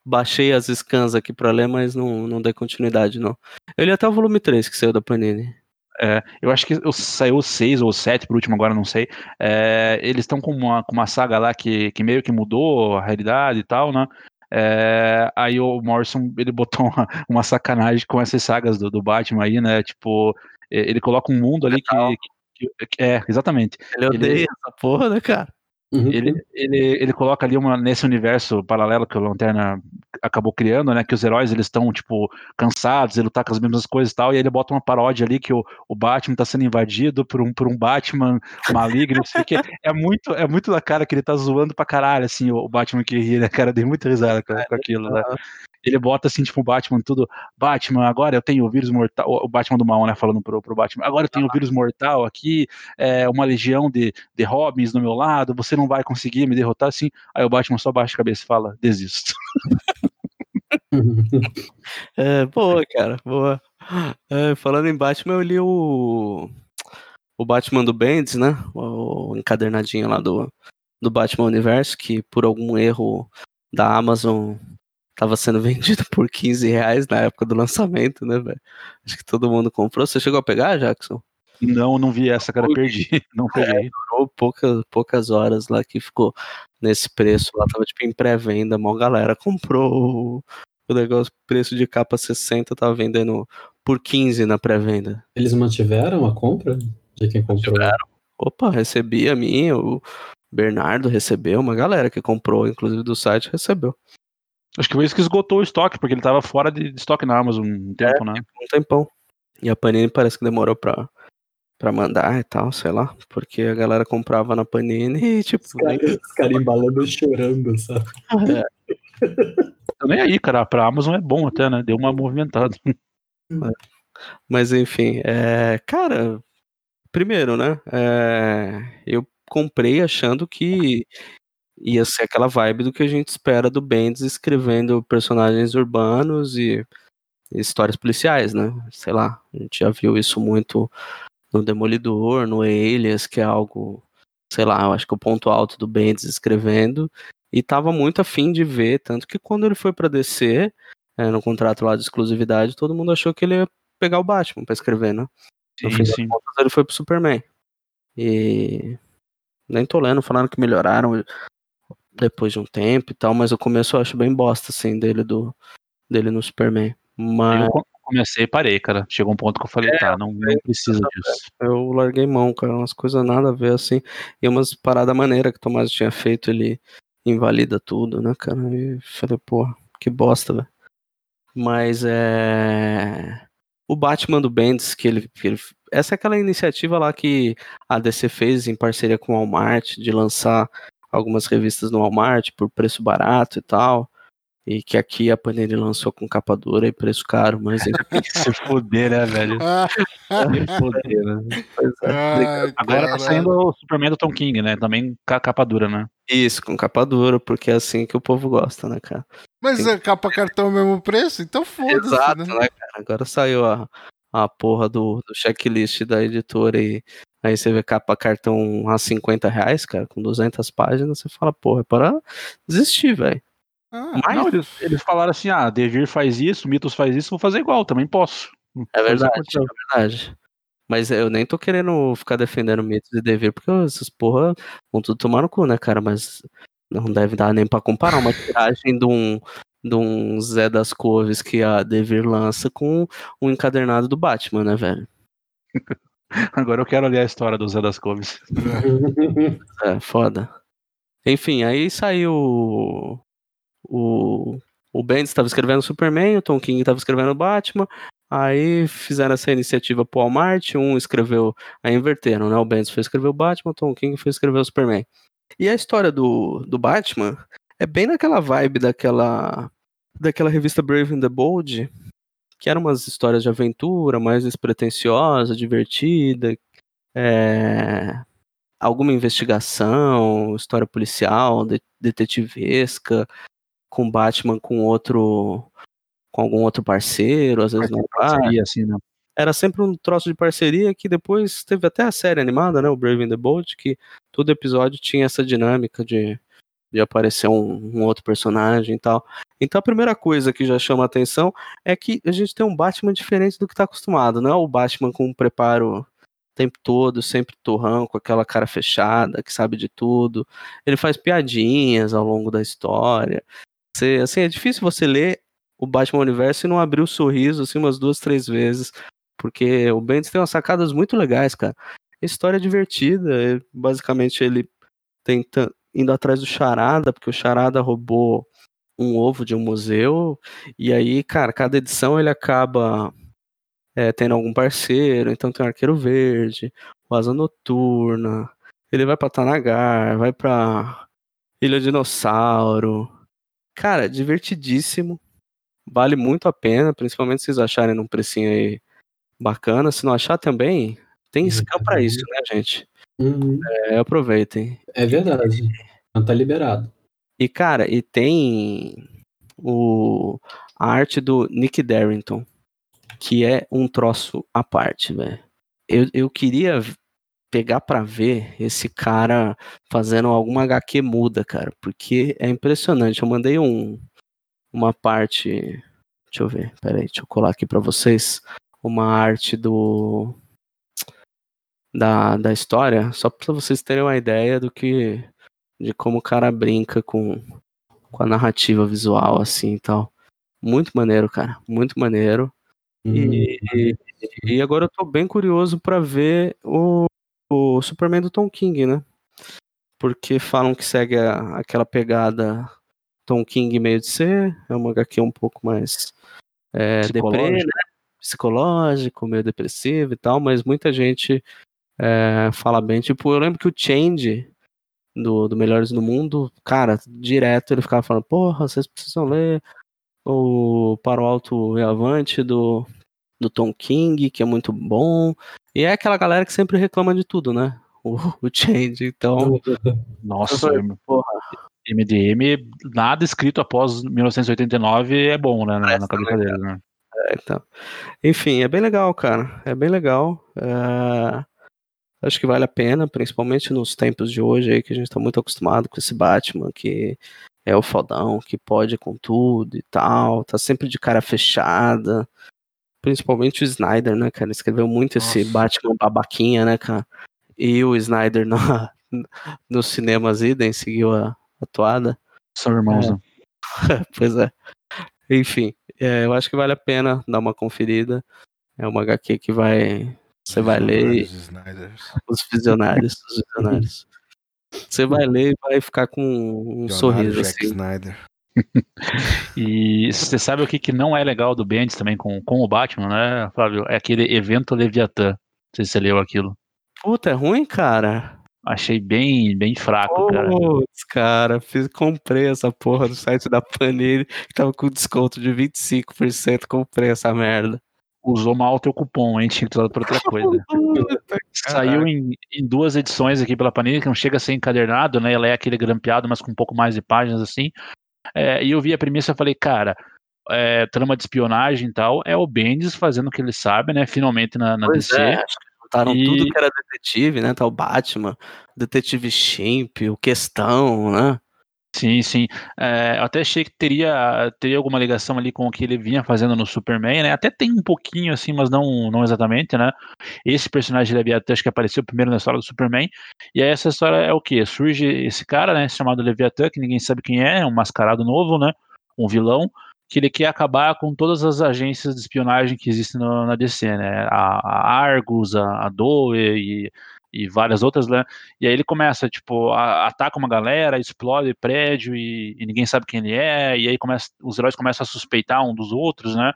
Baixei as scans aqui pra ler, mas não, não dei continuidade, não. Eu li até o volume 3 que saiu da Panini. É, eu acho que saiu o 6 ou 7 por último, agora não sei. É, eles estão com uma, com uma saga lá que, que meio que mudou a realidade e tal, né? É, aí o Morrison ele botou uma, uma sacanagem com essas sagas do, do Batman aí, né? Tipo, ele coloca um mundo ali que. que- que- é, exatamente. Ele odeia essa porra, né, cara? Uhum. Ele, ele, ele coloca ali uma, nesse universo paralelo que o Lanterna acabou criando, né? Que os heróis eles estão, tipo, cansados de lutar com as mesmas coisas e tal, e aí ele bota uma paródia ali que o, o Batman tá sendo invadido por um, por um Batman maligno, o quê. É muito, é muito da cara que ele tá zoando pra caralho, assim, o, o Batman que ri, né, cara? Dei muita risada com, com aquilo, né? Ele bota assim, tipo, o Batman tudo. Batman, agora eu tenho o vírus mortal. O Batman do mal, né? Falando pro, pro Batman. Agora eu tenho o vírus mortal aqui, é, uma legião de, de Robins do meu lado, você não vai conseguir me derrotar assim. Aí o Batman só baixa a cabeça e fala, desisto. É, boa, cara, boa. É, falando em Batman, eu li o. O Batman do Bendis, né? O encadernadinho lá do, do Batman Universo, que por algum erro da Amazon tava sendo vendido por 15 reais na época do lançamento, né, velho? Acho que todo mundo comprou. Você chegou a pegar, Jackson? Não, não vi essa, cara, perdi. Não peguei. Durou poucas, poucas horas lá que ficou nesse preço. Lá tava tipo em pré-venda, mó galera comprou o, o negócio, preço de capa 60, tava vendendo por 15 na pré-venda. Eles mantiveram a compra de quem comprou? Opa, recebi a minha, o Bernardo recebeu, uma galera que comprou, inclusive do site, recebeu. Acho que foi isso que esgotou o estoque, porque ele tava fora de, de estoque na Amazon um tempo, né? Um tempão. E a Panini parece que demorou pra, pra mandar e tal, sei lá, porque a galera comprava na Panini e tipo. Os caras os caras embalando e chorando, sabe? Tô nem aí, cara. Pra Amazon é bom até, né? Deu uma movimentada. Mas enfim, é, cara, primeiro, né? é, eu comprei achando que ia ser aquela vibe do que a gente espera do Bendis escrevendo personagens urbanos e histórias policiais, né? Sei lá, a gente já viu isso muito no Demolidor, no Alias, que é algo, sei lá, eu acho que o ponto alto do Bendis escrevendo e tava muito afim de ver, tanto que quando ele foi pra DC, é, no contrato lá de exclusividade, todo mundo achou que ele ia pegar o Batman pra escrever, né? No Sim, sim. contas, ele foi pro Superman. E nem tô lendo, falando que melhoraram depois de um tempo e tal, mas o começo eu acho bem bosta, assim, dele, do, dele no Superman. Mas Eu co- comecei e parei, cara. Chegou um ponto que eu falei, tá, não, não precisa disso. eu larguei mão, cara, umas coisas nada a ver, assim, e umas paradas maneiras que o Tomás tinha feito, ele invalida tudo, né, cara, e falei, pô, que bosta, velho. Mas é... O Batman do Bendis, que ele, que ele... Essa é aquela iniciativa lá que a DC fez em parceria com o Walmart, de lançar algumas revistas no Walmart por preço barato e tal. E que aqui a Panini lançou com capa dura e preço caro, mas enfim. Se fuder, né, velho? Se fuder, né? É. ai, Agora tá saindo o Superman do Tom King, né? Também com a capa dura, né? Isso, com capa dura, porque é assim que o povo gosta, né, cara? Mas a capa cartão é o mesmo preço? Então foda-se, Exato, né? né, cara? Agora saiu a, a porra do, do checklist da editora e aí você vê capa cartão a 50 reais, cara, com 200 páginas, você fala, porra, é para desistir, velho. Ah, Mas Não, eles, eles falaram assim: ah, Devir faz isso, Mitos faz isso, vou fazer igual, também posso. é verdade, é verdade. Mas eu nem tô querendo ficar defendendo mitos e dever, porque essas porra vão tudo tomar no cu, né, cara? Mas não deve dar nem pra comparar uma tiragem de um, de um Zé das Couves que a Devir lança com um encadernado do Batman, né, velho? Agora eu quero ler a história do Zé das Couves. É, foda. Enfim, aí saiu o. O Bendis estava escrevendo Superman, o Tom King estava escrevendo Batman. Aí fizeram essa iniciativa pro Walmart, um escreveu. Aí inverteram, né? O Bendis foi escrever o Batman, o Tom King foi escrever o Superman. E a história do, do Batman é bem naquela vibe daquela. daquela revista Brave and the Bold, que eram umas histórias de aventura, mais despretensiosa, divertida. É, alguma investigação, história policial, de- detetivesca, com Batman com outro. com algum outro parceiro, às vezes não. Parceria, assim, né? Era sempre um troço de parceria que depois teve até a série animada, né? O Brave and the Bold, que todo episódio tinha essa dinâmica de, de aparecer um, um outro personagem e tal. Então a primeira coisa que já chama a atenção é que a gente tem um Batman diferente do que tá acostumado, não é o Batman com um preparo o tempo todo, sempre torrão, com aquela cara fechada, que sabe de tudo. Ele faz piadinhas ao longo da história. Você, assim, é difícil você ler o Batman Universo e não abrir o sorriso assim umas duas, três vezes. Porque o Bendis tem umas sacadas muito legais, cara. História divertida. Basicamente, ele tenta, indo atrás do Charada, porque o Charada roubou um ovo de um museu. E aí, cara, cada edição ele acaba é, tendo algum parceiro. Então tem o Arqueiro Verde, o Asa Noturna. Ele vai pra Tanagar, vai pra Ilha Dinossauro. Cara, divertidíssimo. Vale muito a pena, principalmente se vocês acharem num precinho aí bacana. Se não achar também, tem scan pra isso, né, gente? Uhum. É, aproveitem. É verdade. Não tá liberado. E, cara, e tem o, a arte do Nick Darrington, que é um troço à parte, velho. Eu, eu queria pegar pra ver esse cara fazendo alguma HQ muda, cara, porque é impressionante. Eu mandei um, uma parte. Deixa eu ver, peraí, deixa eu colar aqui pra vocês. Uma arte do. Da, da história, só pra vocês terem uma ideia do que. De como o cara brinca com, com a narrativa visual, assim e tal. Muito maneiro, cara. Muito maneiro. E, e- e agora eu tô bem curioso pra ver o, o Superman do Tom King, né? Porque falam que segue a- aquela pegada Tom King meio de ser, é uma HQ um pouco mais é, deprê, né? Psicológico, meio depressivo e tal, mas muita gente é, fala bem. Tipo, eu lembro que o Change do, do Melhores do Mundo, cara, direto ele ficava falando, porra, vocês precisam ler o Para o Alto e Avante do, do Tom King, que é muito bom. E é aquela galera que sempre reclama de tudo, né? O, o Change, então. Nossa, Porra. MDM, nada escrito após 1989 é bom, né? Na, cabeça dele, né? É, então. Enfim, é bem legal, cara. É bem legal. É, Acho que vale a pena, principalmente nos tempos de hoje aí, que a gente tá muito acostumado com esse Batman, que é o fodão, que pode com tudo e tal, tá sempre de cara fechada. Principalmente o Snyder, né, cara? Ele escreveu muito esse Nossa. Batman babaquinha, né, cara? E o Snyder na, nos cinemas idem seguiu a, a toada. São irmãos, É. né? Pois é. Enfim, é, eu acho que vale a pena dar uma conferida. É uma HQ que vai. Você vai ler e- os visionários. Os visionários. Você vai ler e vai ficar com um Leonardo sorriso Jack assim. Snyder. E você sabe o que, que não é legal do Bendis também com, com o Batman, né, Flávio? É aquele evento Leviatã. Não sei se você leu aquilo. Puta, é ruim, cara. Achei bem, bem fraco, cara. Putz, cara, fiz, comprei essa porra do site da Panini, que tava com desconto de 25%, comprei essa merda. Usou mal o teu cupom, hein? Tinha que usado pra outra coisa. Saiu em, em duas edições aqui pela Panini, que não chega a ser encadernado, né? Ela é aquele grampeado, mas com um pouco mais de páginas assim. É, e eu vi a premissa e falei, cara, é, trama de espionagem e tal, é o Bendis fazendo o que ele sabe, né? Finalmente na, na DC. é, botaram E- tudo que era detetive, né? Tá o Batman, Detetive Shimp, o Questão, né? Sim, sim. É, eu até achei que teria, teria alguma ligação ali com o que ele vinha fazendo no Superman, né? Até tem um pouquinho, assim, mas não, não exatamente, né? Esse personagem Leviatã, acho que apareceu primeiro na história do Superman. E aí essa história é o quê? Surge esse cara, né? Chamado Leviatã, que ninguém sabe quem é, é um mascarado novo, né? Um vilão, que ele quer acabar com todas as agências de espionagem que existem no- na DC, né? A, a Argus, a, a Doe e, e várias outras, né? E aí ele começa, tipo, a- ataca uma galera, explode prédio e, e ninguém sabe quem ele é, e aí começa, os heróis começam a suspeitar um dos outros, né?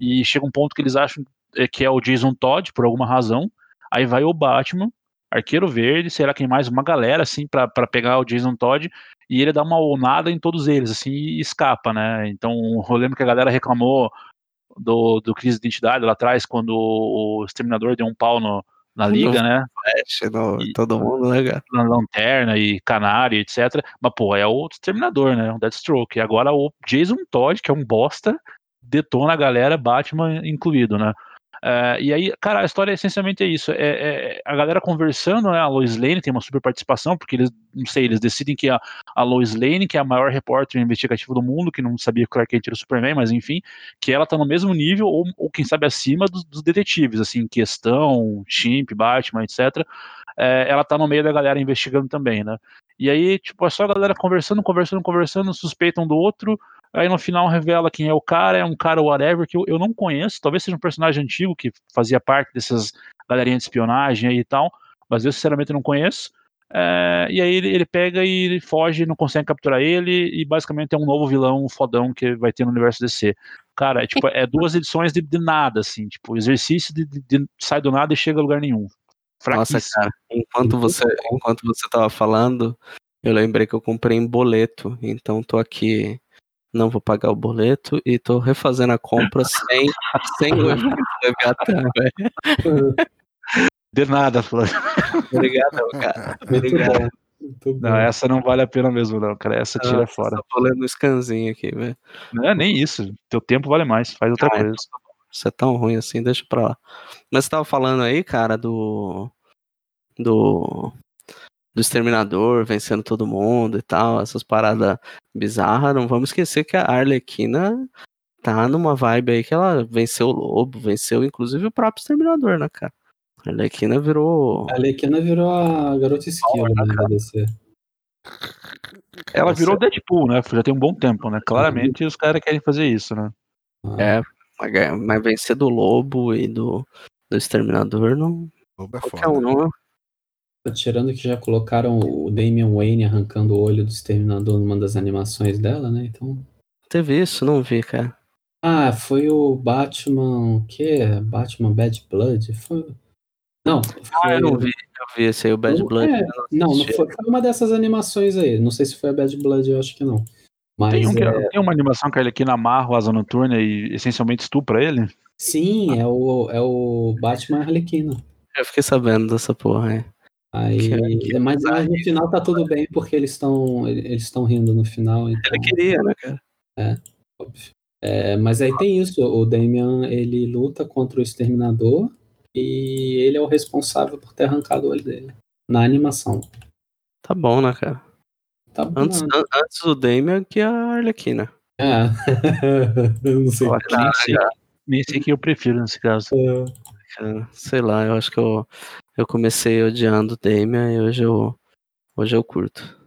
E chega um ponto que eles acham é, que é o Jason Todd, por alguma razão. Aí vai o Batman, Arqueiro Verde, será quem mais? Uma galera, assim, pra pegar o Jason Todd, e ele dá uma onada em todos eles, assim, e escapa, né? Então, eu lembro que a galera reclamou do, do crise de identidade lá atrás, quando o Exterminador deu um pau no- na No liga, né? Flash, no, E- todo mundo, né, cara? na Lanterna e Canário, etc. Mas, pô, é o Exterminador, né? Um Deathstroke. E agora o Jason Todd, que é um bosta, detona a galera, Batman incluído, né? É, e aí, cara, a história essencialmente é isso. É, é a galera conversando, né? A Lois Lane tem uma super participação, porque eles, não sei, eles decidem que a, a Lois Lane, que é a maior repórter investigativa do mundo, que não sabia que o Clark Kent era o Superman, mas enfim, que ela tá no mesmo nível, ou, ou quem sabe acima dos, dos detetives, assim, questão, Chimp, Batman, etc é, ela tá no meio da galera investigando também, né? E aí, tipo, é só a galera conversando, conversando, conversando, suspeitam do outro, aí no final revela quem é o cara, é um cara whatever que eu, eu não conheço, talvez seja um personagem antigo que fazia parte dessas galerinhas de espionagem aí e tal, mas eu sinceramente não conheço. É, e aí ele, ele pega e ele foge, não consegue capturar ele, e basicamente é um novo vilão fodão que vai ter no universo DC. Cara, é, tipo, é duas edições de, de nada, assim, tipo, exercício de, de- de- sai do nada e chega a lugar nenhum. Nossa, cara, enquanto você, enquanto você tava falando, eu lembrei que eu comprei em boleto, então tô aqui, não vou pagar o boleto e tô refazendo a compra sem, sem o efeito Leviatã, velho. De nada, Flávio. Obrigado, cara. Obrigado. Não, essa não vale a pena mesmo, não, cara. Essa tira Ah, fora. Só tô lendo o scanzinho aqui, velho. Não é nem isso. Teu tempo vale mais. Faz outra Ah, coisa. Isso é tão ruim assim, deixa pra lá. Mas você tava falando aí, cara, do. Do. Do Exterminador vencendo todo mundo e tal, essas paradas bizarras. Não vamos esquecer que a Arlequina tá numa vibe aí que ela venceu o lobo, venceu inclusive o próprio Exterminador, né, cara? A Arlequina virou. A Arlequina virou a garota esquilo, né, da DC. Ela virou Deadpool, né? Já tem um bom tempo, né? Claramente os caras querem fazer isso, né? Ah, É, mas- vencer do lobo e do, do Exterminador não. Lobo é Qualquer um, foda. não. Tirando que já colocaram o Damian Wayne arrancando o olho do Exterminador numa das animações dela, né? Então. Teve isso, não vi, cara. Ah, foi o Batman. O quê? Batman Bad Blood? Foi... Não, foi... Ah, eu não vi, eu vi esse aí, o Bad Não, Blood. é, Não, não foi, foi uma dessas animações aí. Não sei se foi a Bad Blood, eu acho que não. Mas Tem, um que- é, tem uma animação que ele aqui na amarra o asa noturna e essencialmente estupra ele. sim, é o, é o Batman Arlequina. Eu fiquei sabendo dessa porra aí. Aí, Que- que mas, no final tá tudo bem porque eles estão eles estão rindo no final. Então, Ele queria, né, cara? óbvio. É, mas aí tem isso, o Damian ele luta contra o Exterminador e ele é o responsável por ter arrancado o olho dele na animação. Tá bom, né, cara? Tá. Antes, an- antes o Damian que a Arlequina. É. eu não sei. Olha, Nem sei, nem sei quem eu prefiro nesse caso. cara, sei lá, eu acho que eu, eu comecei odiando o Damian e hoje eu, hoje eu curto.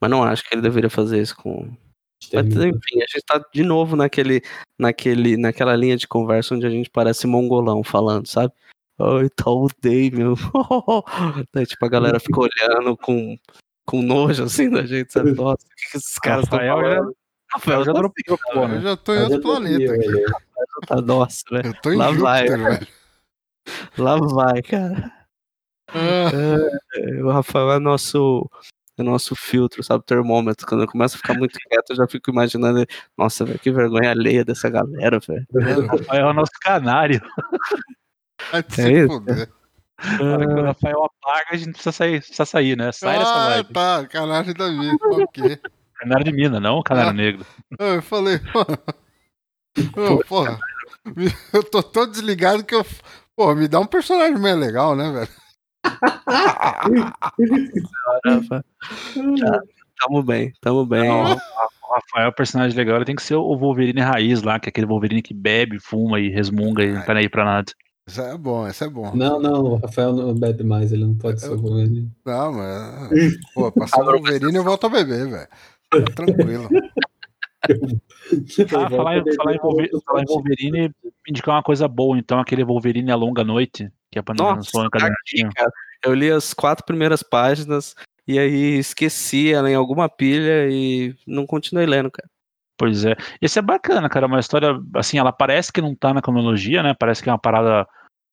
Mas não acho que ele deveria fazer isso com. Mas, enfim, a gente tá de novo naquele, naquele, naquela linha de conversa onde a gente parece mongolão falando, sabe? Ai, tá o Damian. Daí, tipo, a galera fica olhando com, com nojo assim da gente, sabe? Nossa, o que que esses caras estão Rafael já- falando? Rafael já já dropeou, pô, Eu né? já tô em outro eu planeta aqui. tá, nossa, velho. Eu tô em Lá vai. Júpiter, velho. Lá vai, cara. Ah, É, o Rafael é nosso, é nosso filtro, sabe? Termômetro. Quando eu começo a ficar muito quieto, eu já fico imaginando. Nossa, velho, que vergonha alheia dessa galera, velho. Rafael é o nosso canário. vai se É isso? fuder. Na hora que o Rafael apaga, a gente precisa sair, precisa sair né? Sai dessa Ah, live. tá, canagem da vida, ok. Canário de mina, não canário Ah. negro. Ah, Eu falei, mano. Ô, porra, eu tô tão desligado que eu. Pô, me dá um personagem mais legal, né, velho? Tá, tamo bem, tamo bem. Não, o Rafael é um personagem legal, ele tem que ser o Wolverine raiz lá, que é aquele Wolverine que bebe, fuma e resmunga e não tá nem aí pra nada. Isso é bom, isso é bom. Não, não, o Rafael não bebe mais, ele não pode ser o Wolverine. Não, mas. Pô, passar o Wolverine eu volto a beber, velho. Tá Tranquilo. Ah, falar, em- falar, em Wolverine, falar em Wolverine, indicar uma coisa boa, então, aquele Wolverine A Longa Noite, que a Panini lançou no tá caderninho. Eu li as quatro primeiras páginas e aí esqueci ela em alguma pilha e não continuei lendo, cara. Pois é. Esse é bacana, cara. Uma história, assim, ela parece que não tá na cronologia, né? Parece que é uma parada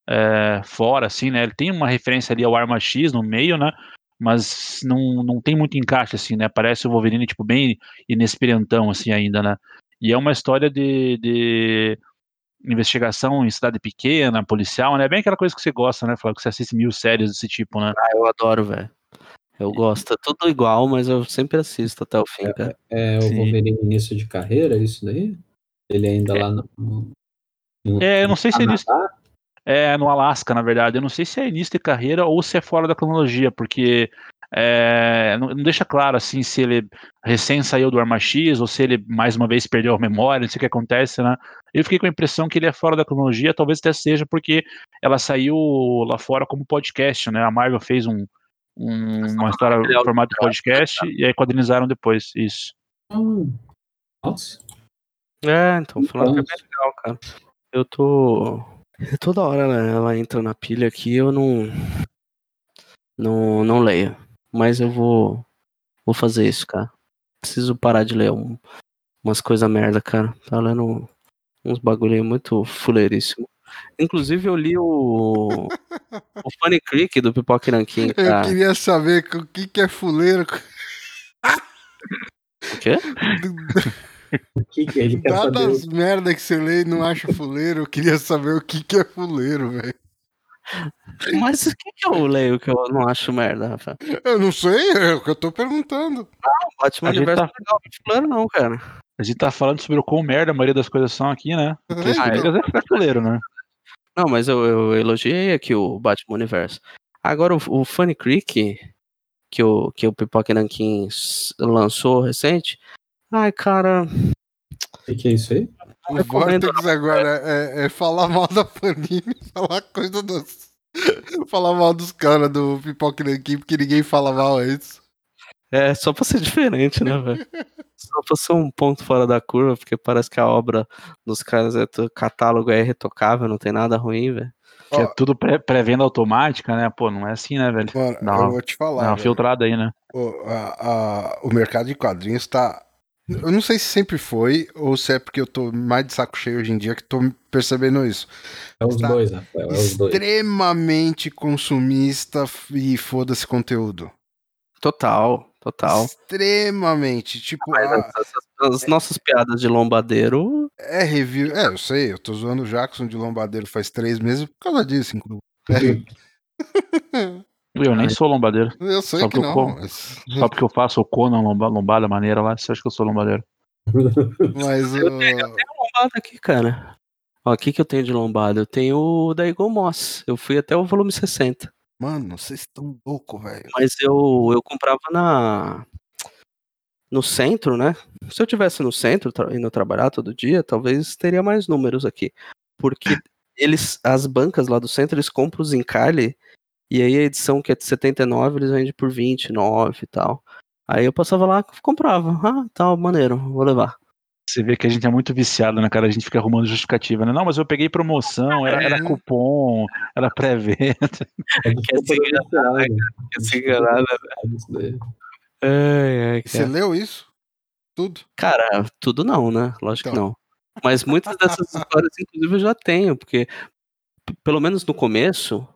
é, fora, assim, né? Ele tem uma referência ali ao Arma X no meio, né? Mas não, não tem muito encaixe, assim, né? Parece o Wolverine, tipo, bem inexperientão, assim, ainda, né? E é uma história de, de investigação em cidade pequena, policial, né? Bem aquela coisa que você gosta, né? Falar que você assiste mil séries desse tipo, né? Ah, eu adoro, velho. Eu gosto, é tudo igual, mas eu sempre assisto até o fim, cara. É o Sim. Wolverine início de carreira, é isso daí? Ele ainda lá no. no- É, eu não sei se é Canadá? início, É, no Alasca, na verdade. Eu não sei se é início de carreira ou se é fora da cronologia, porque é, não, não deixa claro assim se ele recém saiu do Arma X ou se ele mais uma vez perdeu a memória, não sei o que acontece, né? Eu fiquei com a impressão que ele é fora da cronologia, talvez até seja porque ela saiu lá fora como podcast, né? A Marvel fez um, um- uma história em formato de podcast e aí quadrinizaram depois. Isso. Hum. É, então, falando que é Então. bem legal, cara. Eu tô. Toda hora né, ela entra na pilha aqui, eu não. Não, não leio. Mas eu vou. Vou fazer isso, cara. Preciso parar de ler um- umas coisas merda, cara. Tá lendo uns bagulho muito fuleiríssimo. Inclusive, eu li o. o Funny Creek do Pipoca e Nanquim, Eu cara. queria saber o que, que é fuleiro. O quê? O que, que ele quer saber? Dadas merda que você lê e não acha fuleiro, eu queria saber o que, que é fuleiro, velho. Mas o que, que eu leio que eu não acho merda, Rafa? Eu não sei, é o que eu tô perguntando. Batman A gente Universo tá- é legal, não é fuleiro não, cara. A gente tá falando sobre o quão merda a maioria das coisas são aqui, né? Porque as Ah, coisas é fuleiro, né? Não, mas eu, eu elogiei aqui o Batman Universo. Agora, o, o Funny Creek, que o, que o Pipoca Nankin lançou recente, ai, cara, O que, que é isso aí? O recomendo, Vortex agora é, é falar mal da Panini, falar coisa dos. falar mal dos caras do Pipoca Nanquim, porque ninguém fala mal é isso. é só pra ser diferente, né, velho? Só pra ser um ponto fora da curva, porque parece que a obra dos caras, é, o catálogo é irretocável, não tem nada ruim, velho. Que é tudo pré- pré-venda automática, né? Pô, não é assim, né, velho? Mano, Não, eu vou te Dá falar. uma velho. filtrada aí, né? O, a- a- o mercado de quadrinhos tá. Eu não sei se sempre foi, ou se é porque eu tô mais de saco cheio hoje em dia que tô percebendo isso. É os Tá dois, Rafael, é os dois. Extremamente consumista e foda-se conteúdo. Total, total. Extremamente. Tipo, Mas a- as, as- as nossas piadas de lombadeiro, é review. É, eu sei, eu tô zoando o Jackson de Lombadeiro faz três meses por causa disso, inclusive. Eu nem sou lombadeiro. Eu sei Só que que eu não, mas, Só porque eu faço o Conan lomba, lombada maneira lá, você acha que eu sou lombadeiro? mas Eu o- lombada aqui, cara. Ó, o que, que eu tenho de lombada? Eu tenho o da Eagle Moss. Eu fui até o volume 60. Mano, vocês estão loucos, velho. Mas eu, eu comprava na. No centro, né? Se eu tivesse no centro, indo trabalhar todo dia, talvez teria mais números aqui. Porque eles, as bancas lá do centro, eles compram os encalhe. E aí a edição que é de 79, eles vendem por 29 e tal. Aí eu passava lá e comprava. Ah, tal, maneiro, vou levar. Você vê que a gente é muito viciado, né, cara? A gente fica arrumando justificativa, né? Não, mas eu peguei promoção, era, era cupom, era pré-venda. Quer se enganar, quer se enganar, né? Ai, ai, Você leu isso? Tudo? Cara, tudo não, né? Lógico que Então. não. Mas muitas dessas histórias, inclusive, eu já tenho, porque pelo menos no começo,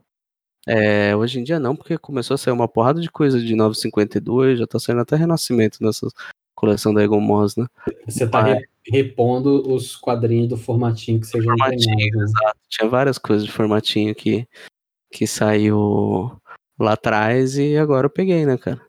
É, hoje em dia não, porque começou a sair uma porrada de coisa de 952, já tá saindo até Renascimento nessa coleção da Egon Moss, né? Você tá re- repondo os quadrinhos do formatinho que você já Formatinho, né? exato. Tinha várias coisas de formatinho que, que saiu lá atrás e agora eu peguei, né, cara?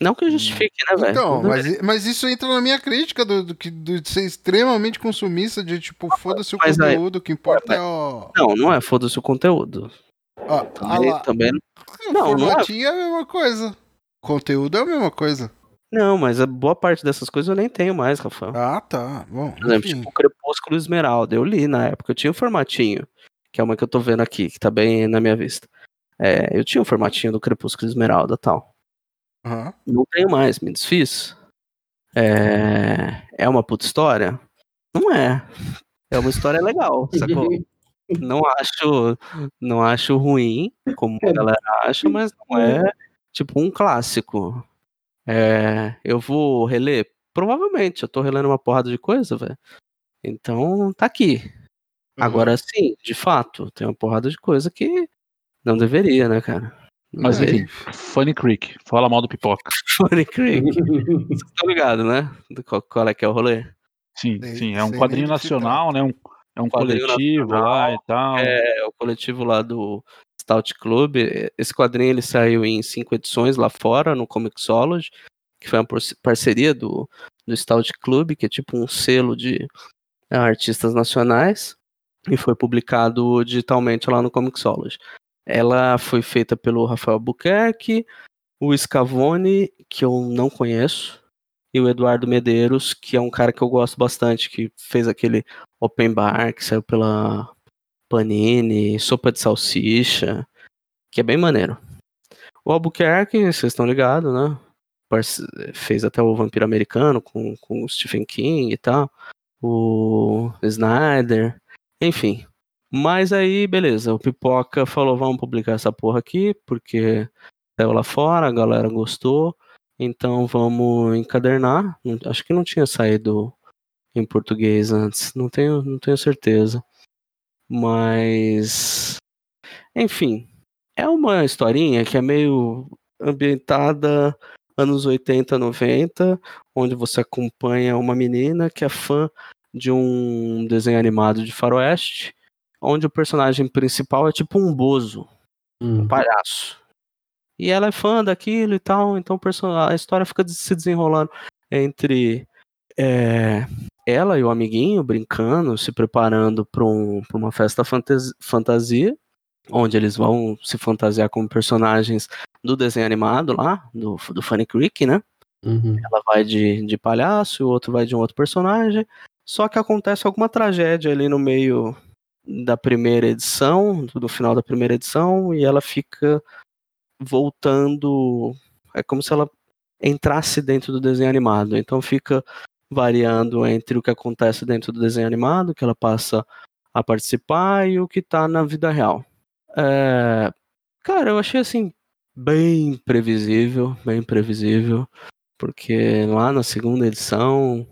Não que justifique, né, velho? Então, mas, mas isso entra na minha crítica do, do, do de ser extremamente consumista, de tipo, foda-se o Mas aí- conteúdo, o que importa é o. Não, não é foda-se o conteúdo. Ah Também, lá, também o não, não é. formatinho é a mesma coisa. Conteúdo é a mesma coisa. Não, mas a boa parte dessas coisas eu nem tenho mais, Rafael. Ah, tá. Bom, Por exemplo, enfim. tipo Crepúsculo Esmeralda. Eu li na época, eu tinha o formatinho, que é uma que eu tô vendo aqui, que tá bem na minha vista. É, eu tinha o formatinho do Crepúsculo Esmeralda e tal. Aham. Não tenho mais, me desfiz. É, é uma puta história? Não é. É uma história legal, sacou? Não acho, não acho ruim, como a galera acha, mas não é tipo um clássico. É, eu vou reler? Provavelmente, eu tô relendo uma porrada de coisa, velho. Então, tá aqui. Agora sim, de fato, tem uma porrada de coisa que não deveria, né, cara? Mas deveria. enfim, Funny Creek, fala mal do pipoca. Funny Creek. Vocês estão ligados, né? Do qual, qual é que é o rolê? Sim, sim, é um quadrinho nacional, né? Um, é um coletivo lá e tal. É o coletivo lá do Stout Club. Esse quadrinho ele saiu em cinco edições lá fora, no Comixology, que foi uma parceria do, do Stout Club, que é tipo um selo de é, artistas nacionais, e foi publicado digitalmente lá no Comixology. Ela foi feita pelo Rafael Buquerque, o Scavone, que eu não conheço, e o Eduardo Medeiros, que é um cara que eu gosto bastante, que fez aquele Open Bar, que saiu pela Panini, Sopa de Salsicha, que é bem maneiro. O Albuquerque, vocês estão ligados, né? Fez até o Vampiro Americano com, com o Stephen King e tal. O Snyder, enfim. Mas aí, beleza, o Pipoca falou, vamos publicar essa porra aqui, porque saiu lá fora, a galera gostou, então vamos encadernar. Acho que não tinha saído em português antes, não tenho, não tenho certeza. Mas, enfim, é uma historinha que é meio ambientada anos 80, 90, onde você acompanha uma menina que é fã de um desenho animado de faroeste, onde o personagem principal é tipo um bozo, Hum. um palhaço. E ela é fã daquilo e tal, então a história fica se desenrolando entre é, ela e o amiguinho brincando, se preparando para um, uma festa fantas- fantasia, onde eles vão se fantasiar como personagens do desenho animado lá, do, do Funny Creek, né? Uhum. Ela vai de, de palhaço, o outro vai de um outro personagem. Só que acontece alguma tragédia ali no meio da primeira edição, do final da primeira edição, e ela fica voltando. É como se ela entrasse dentro do desenho animado. Então fica variando entre o que acontece dentro do desenho animado, que ela passa a participar, e o que tá na vida real. É, Cara, eu achei assim, bem previsível, bem previsível, porque lá na segunda edição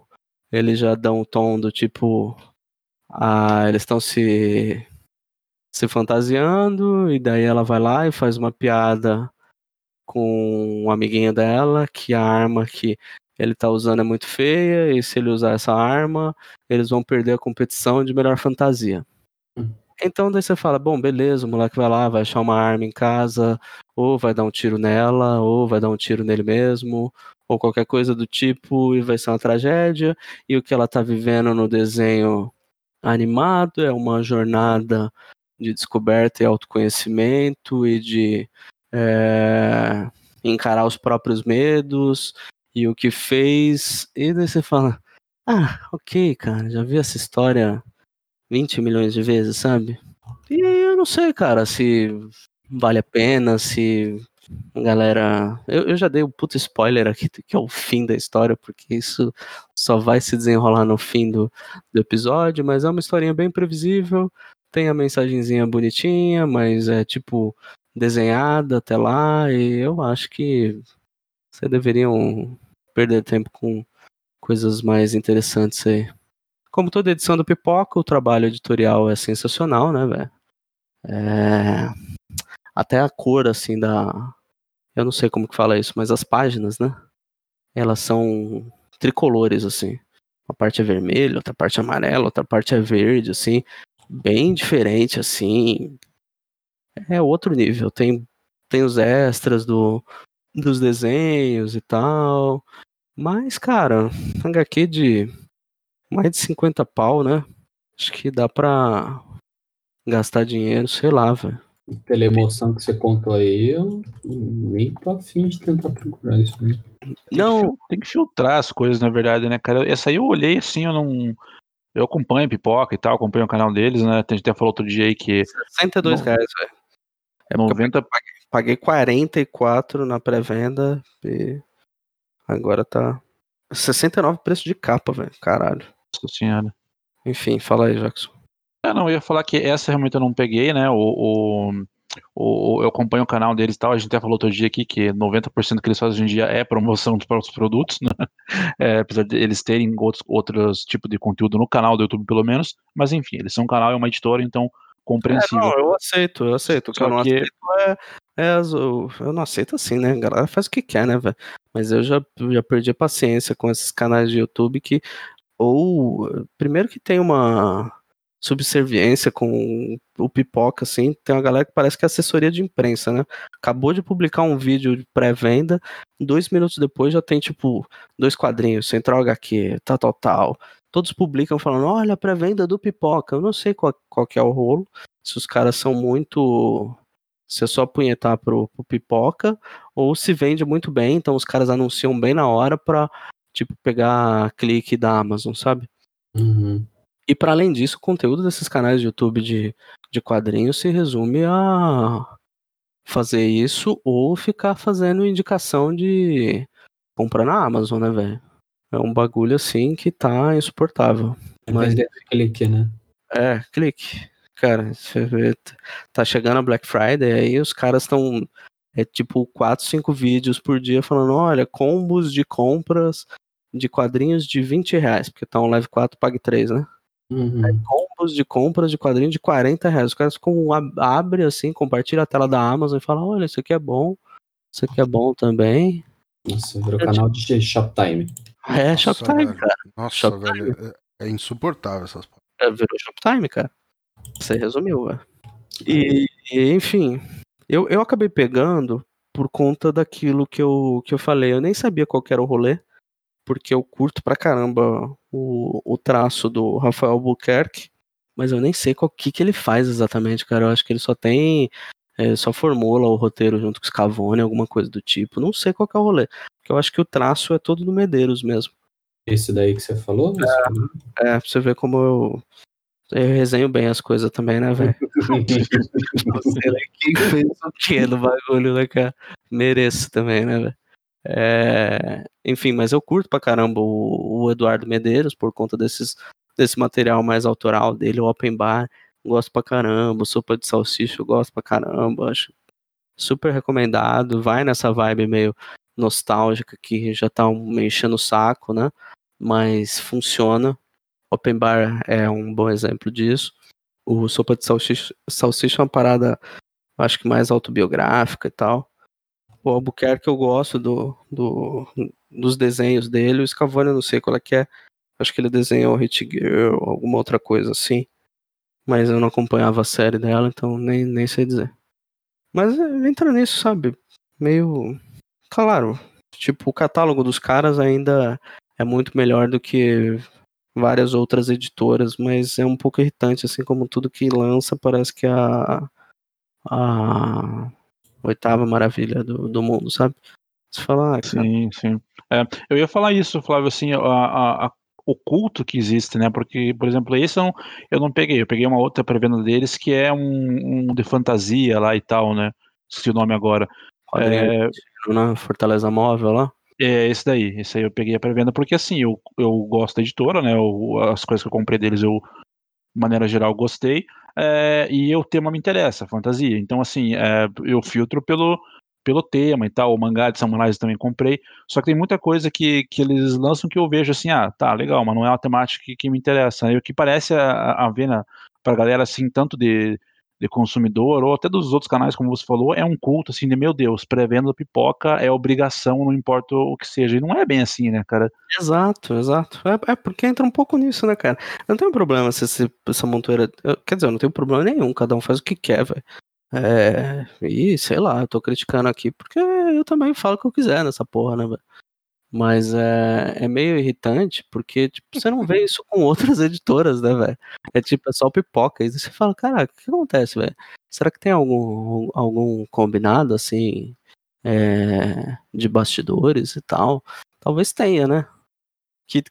eles já dão um tom do tipo. Ah, eles estão se se fantasiando e daí ela vai lá e faz uma piada com um amiguinho dela que a arma que ele tá usando é muito feia e se ele usar essa arma, eles vão perder a competição de melhor fantasia. Hum. Então daí você fala, bom, beleza, o moleque vai lá, vai achar uma arma em casa, ou vai dar um tiro nela, ou vai dar um tiro nele mesmo, ou qualquer coisa do tipo, e vai ser uma tragédia. E o que ela tá vivendo no desenho animado é uma jornada de descoberta e autoconhecimento e de é, encarar os próprios medos e o que fez. E daí você fala: Ah, ok, cara, já vi essa história 20 milhões de vezes, sabe? E eu não sei, cara, se vale a pena, se galera. Eu, eu já dei um puto spoiler aqui, que é o fim da história, porque isso só vai se desenrolar no fim do, do episódio, mas é uma historinha bem previsível. Tem a mensagenzinha bonitinha, mas é tipo desenhada até lá, e eu acho que vocês deveriam perder tempo com coisas mais interessantes aí. Como toda edição do Pipoca, o trabalho editorial é sensacional, né, velho? É... até a cor, assim, da. Eu não sei como que fala isso, mas as páginas, né? Elas são tricolores, assim. Uma parte é vermelha, outra parte é amarela, outra parte é verde, assim. Bem diferente, assim. É outro nível. Tem, tem os extras do, dos desenhos e tal. Mas, cara, HQ de mais de 50 pau, né? Acho que dá pra gastar dinheiro, sei lá, velho. Pela emoção que você contou aí, eu nem tô afim de tentar procurar isso aí. Não, Tem que filtrar as coisas, na verdade, né, cara? Essa aí eu olhei assim, eu não. Eu acompanho pipoca e tal, acompanho o canal deles, né? A gente até falou outro dia aí que 62 Não. reais, velho. É porque eu 90 paguei 44 na pré-venda e agora tá 69 preço de capa, velho. Caralho. Nossa senhora. Enfim, fala aí, Jackson. É, não, eu ia falar que essa realmente eu não peguei, né? O, o, o- eu acompanho o canal deles e tal. A gente até falou outro dia aqui que 90% que eles fazem hoje em dia é promoção dos próprios produtos, né? É, apesar de eles terem outros, outros tipos de conteúdo no canal do YouTube, pelo menos. Mas enfim, eles são um canal e uma editora, então compreensível. Não, eu aceito, eu aceito. O que Só eu não que- aceito é, é eu não aceito assim, né? A galera faz o que quer, né, velho? Mas eu já, eu já perdi a paciência com esses canais de YouTube que ou primeiro que tem uma subserviência com o pipoca, assim, tem uma galera que parece que é assessoria de imprensa, né? Acabou de publicar um vídeo de pré-venda, dois minutos depois já tem, tipo, dois quadrinhos, Central HQ, tal, tal, tal. Todos publicam falando, olha, pré-venda do pipoca. Eu não sei qual, qual que é o rolo, se os caras são muito. Se é só punhetar pro, pro pipoca, ou se vende muito bem, então os caras anunciam bem na hora pra, tipo, pegar clique da Amazon, sabe? Uhum. E para além disso, o conteúdo desses canais de YouTube de, de quadrinhos se resume a fazer isso ou ficar fazendo indicação de compra na Amazon, né, velho? É um bagulho assim que tá insuportável. Mas Vender clique, né? é, clique. Cara, você vê, t- tá chegando a Black Friday, aí os caras estão. É tipo 4, 5 vídeos por dia falando: olha, combos de compras de quadrinhos de 20 reais, porque tá um Live 4, pague 3, né? Uhum. Combos de compras de quadrinhos de 40 reais. Os caras ficam, abre assim, compartilha a tela da Amazon e fala: olha, isso aqui é bom, isso aqui é bom também. Nossa, virou canal de Shoptime. É, Nossa, Shoptime, velho. cara. Nossa, Shoptime. velho. É, é insuportável essas. É, virou Shoptime, cara. Você resumiu, velho. E, e, enfim, eu, eu acabei pegando por conta daquilo que eu, que eu falei. Eu nem sabia qual que era o rolê, porque eu curto pra caramba o, o traço do Rafael Albuquerque, mas eu nem sei qual que, que ele faz exatamente, cara. Eu acho que ele só tem. é, só formula o roteiro junto com o Scavone, alguma coisa do tipo. Não sei qual que é o rolê. Porque eu acho que o traço é todo do Medeiros mesmo. Esse daí que você falou? É, pra você ver como eu, eu resenho bem as coisas também, né, velho? Você, né, Quem fez o quê no bagulho, né, cara? Mereço também, né, velho? É, Enfim, mas eu curto pra caramba o, o Eduardo Medeiros por conta desses, desse material mais autoral dele, o Open Bar. Gosto pra caramba, Sopa de Salsicha eu gosto pra caramba, acho super recomendado. Vai nessa vibe meio nostálgica que já tá meio enchendo o saco, né? Mas funciona. Open Bar é um bom exemplo disso. O Sopa de Salsicha, Salsicha é uma parada, acho que mais autobiográfica e tal. O Albuquerque eu gosto do, do, dos desenhos dele. O Scavone eu não sei qual é que é. Acho que ele desenhou Hit Girl, alguma outra coisa assim. Mas eu não acompanhava a série dela, então nem, nem sei dizer. Mas é, entra nisso, sabe? Meio. Claro, tipo, o catálogo dos caras ainda é muito melhor do que várias outras editoras, mas é um pouco irritante, assim como tudo que lança parece que a, a oitava maravilha do, do mundo, sabe? Você fala, ah, cara, Sim, sim. É, eu ia falar isso, Flávio, assim, a, a- a- o culto que existe, né? Porque, por exemplo, esse eu não, eu não peguei, eu peguei uma outra pré-venda deles que é um, um de fantasia lá e tal, né? Esqueci o nome agora. É, né? Fortaleza Móvel lá. é esse daí, esse aí eu peguei a pré-venda porque, assim, eu, eu gosto da editora, né? eu- as coisas que eu comprei deles eu, de maneira geral, gostei. é, e o tema me interessa, fantasia. Então, assim, é, eu filtro pelo, pelo tema e tal. O mangá de Samurais também comprei. Só que tem muita coisa que, que eles lançam que eu vejo assim, ah, tá, legal, mas não é uma temática que, que me interessa. E o que parece a, a ver na, pra galera, assim, tanto de, de consumidor, ou até dos outros canais, como você falou, é um culto assim de meu Deus, pré-venda pipoca é obrigação, não importa o que seja. E não é bem assim, né, cara? Exato, exato. É, é porque entra um pouco nisso, né, cara? Eu não tenho problema se esse- essa montoeira. eu- quer dizer, eu não tenho problema nenhum, cada um faz o que quer, velho. É. E sei lá, eu tô criticando aqui porque eu também falo o que eu quiser nessa porra, né, velho? Mas é, é meio irritante porque, tipo, você não vê isso com outras editoras, né, velho? É tipo, é só pipoca. E você fala, caraca, o que acontece, velho? Será que tem algum, algum combinado, assim, é, de bastidores e tal? Talvez tenha, né? Que,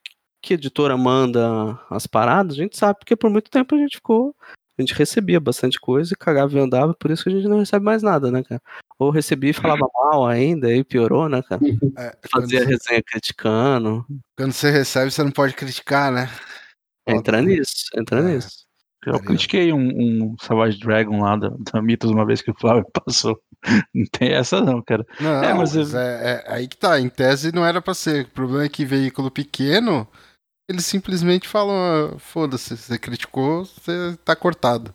que editora manda as paradas, a gente sabe, porque por muito tempo a gente ficou. A gente recebia bastante coisa e cagava e andava, por isso que a gente não recebe mais nada, né, cara? Ou recebia e falava mal ainda, aí piorou, né, cara? É, quando, Fazia você, resenha criticando. quando você recebe, você não pode criticar, né? Entra nisso, entra É. nisso. Eu Maneiro. critiquei um, um Savage Dragon lá da, da Mitos uma vez que o Flávio passou. Não tem essa não, cara. Não, É, mas mas, eu- é, é- aí que tá, em tese não era pra ser. O problema é que veículo pequeno, eles simplesmente falam, ah, foda-se, você criticou, você tá cortado.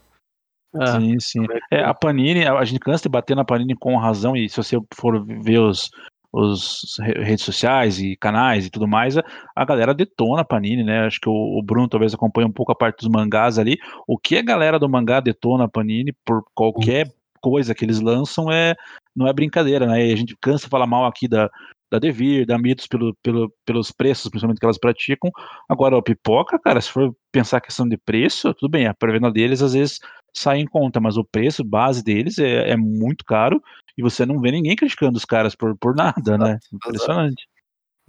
É, Sim, sim. É, a Panini, a gente cansa de bater na Panini com razão, e se você for ver os, os re- redes sociais e canais e tudo mais, a, a galera detona a Panini, né? Acho que o, o Bruno talvez acompanhe um pouco a parte dos mangás ali. O que a galera do mangá detona a Panini por qualquer coisa que eles lançam é não é brincadeira, né? E a gente cansa de falar mal aqui da, da Devir, da Mitos pelo, pelo, pelos preços, principalmente que elas praticam. Agora, a pipoca, cara, se for pensar a questão de preço, tudo bem, a pré-venda deles às vezes sai em conta, mas o preço base deles é, é muito caro e você não vê ninguém criticando os caras por, por nada, né? Impressionante.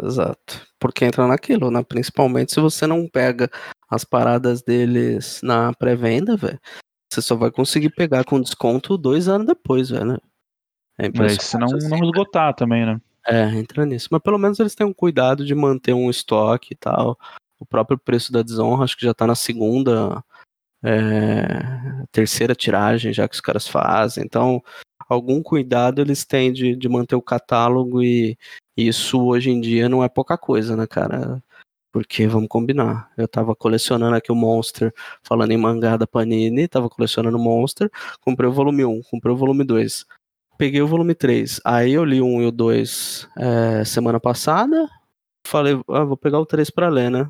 exato. Porque entra naquilo, né? Principalmente se você não pega as paradas deles na pré-venda, velho. Você só vai conseguir pegar com desconto dois anos depois, velho. É Mas se não, assim. não esgotar também, né? É, entra nisso. Mas pelo menos eles têm um cuidado de manter um estoque e tal. O próprio preço da desonra, acho que já tá na segunda, é, terceira tiragem já que os caras fazem. Então, algum cuidado eles têm de, de manter o catálogo e isso hoje em dia não é pouca coisa, né, cara? Porque, vamos combinar, eu tava colecionando aqui o Monster, falando em mangá da Panini, tava colecionando o Monster, comprei o volume 1, comprei o volume 2 peguei o volume 3. Aí eu li o 1 e o 2 é, semana passada. Falei, ah, vou pegar o 3 pra ler, né?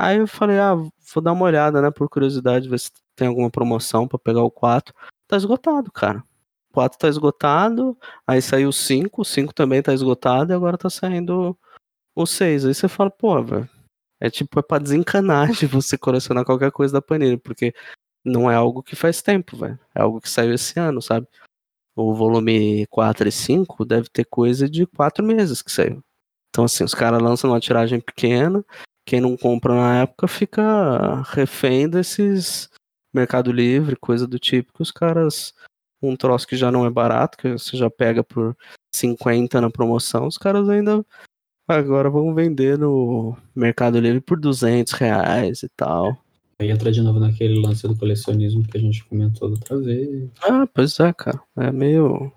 Aí eu falei, ah, vou dar uma olhada, né? Por curiosidade, ver se tem alguma promoção pra pegar o 4. Tá esgotado, cara. O 4 tá esgotado. Aí saiu o 5. O 5 também tá esgotado. E agora tá saindo o 6. Aí você fala, pô, velho. É tipo, é pra desencanar de você colecionar qualquer coisa da Panini. Porque não é algo que faz tempo, velho. É algo que saiu esse ano, sabe? o volume 4 e 5 deve ter coisa de 4 meses que saiu. Então, assim, os caras lançam uma tiragem pequena, quem não compra na época fica refém desses Mercado Livre, coisa do tipo, que os caras, um troço que já não é barato, que você já pega por 50 na promoção, os caras ainda agora vão vender no Mercado Livre por 200 reais e tal. Aí entra de novo naquele lance do colecionismo que a gente comentou da outra vez. Ah, pois é, cara. É meio.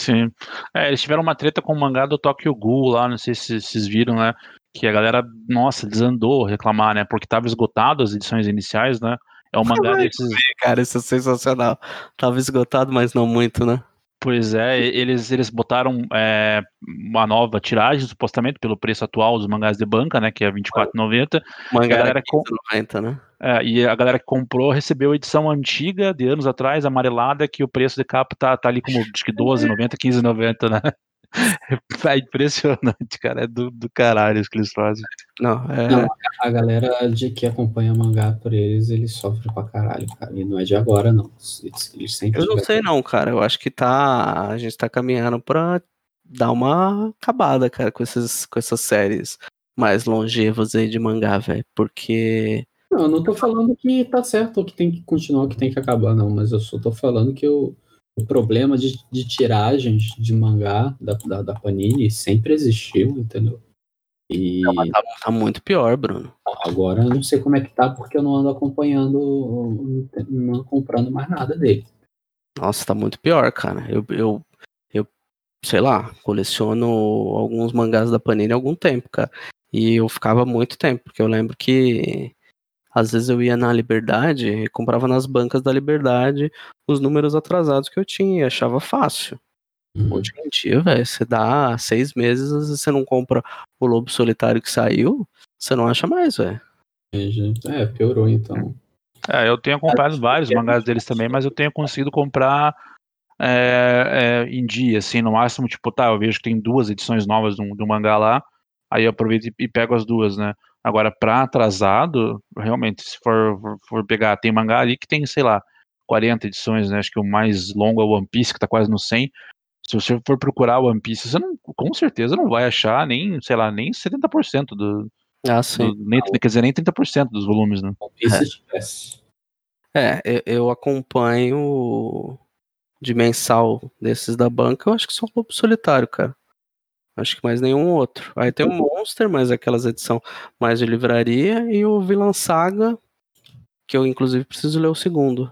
Sim. É, eles tiveram uma treta com o mangá do Tokyo Ghoul lá, não sei se vocês viram, né? Que a galera, nossa, desandou reclamar, né? Porque tava esgotado as edições iniciais, né? É um mangá Ai, desses. Cara, isso é sensacional. Tava esgotado, mas não muito, né? Pois é, eles, eles botaram é, uma nova tiragem, supostamente, pelo preço atual dos mangás de banca, né? Que é R$24,90. O mangá A galera era com- 15,90, né? É, e a galera que comprou recebeu a edição antiga de anos atrás, amarelada, que o preço de capa tá, tá ali como acho que 12,90, 15,90, né? É impressionante, cara. É do, do caralho isso que eles fazem. Não, é. Não, a galera de que acompanha mangá por eles, eles sofrem pra caralho, cara. E não é de agora, não. Eles, eles sempre Eu não sei não, cara. Eu acho que tá. A gente tá caminhando pra dar uma acabada, cara, com, esses, com essas séries mais longevas aí de mangá, velho. Porque. Não, eu não tô falando que tá certo ou que tem que continuar, que tem que acabar, não. Mas eu só tô falando que o, o problema de, de tiragens de mangá da, da, da Panini sempre existiu, entendeu? E Tá, tá muito pior, Bruno. agora eu não sei como é que tá, porque eu não ando acompanhando, não ando comprando mais nada dele. Nossa, tá muito pior, cara. Eu, eu, eu sei lá, coleciono alguns mangás da Panini há algum tempo, cara. E eu ficava muito tempo, porque eu lembro que Às vezes eu ia na Liberdade e comprava nas bancas da Liberdade os números atrasados que eu tinha e achava fácil. Uhum. Hoje em dia, velho, você dá seis meses, às vezes você não compra o Lobo Solitário que saiu, você não acha mais, velho. É, piorou então. É, eu tenho comprado vários mangás deles também, mas eu tenho conseguido comprar é, é, em dia, assim, no máximo, tipo, tá, eu vejo que tem duas edições novas do, do mangá lá, aí eu aproveito e, e pego as duas, né? Agora, pra atrasado, realmente, se for, for, pegar, tem mangá ali que tem, sei lá, 40 edições, né? Acho que o mais longo é o One Piece, que tá quase no 100. Se você for procurar o One Piece, você não, com certeza não vai achar nem, sei lá, nem 70% do, Ah, sim. do nem, quer dizer, nem 30% dos volumes, né? É, eu, eu acompanho de mensal desses da banca, eu acho que só o Lobo Solitário, cara. Acho que mais nenhum outro. Aí tem o Monster, mas aquelas edição mais de livraria, e o Vilã Saga, que eu inclusive preciso ler o segundo.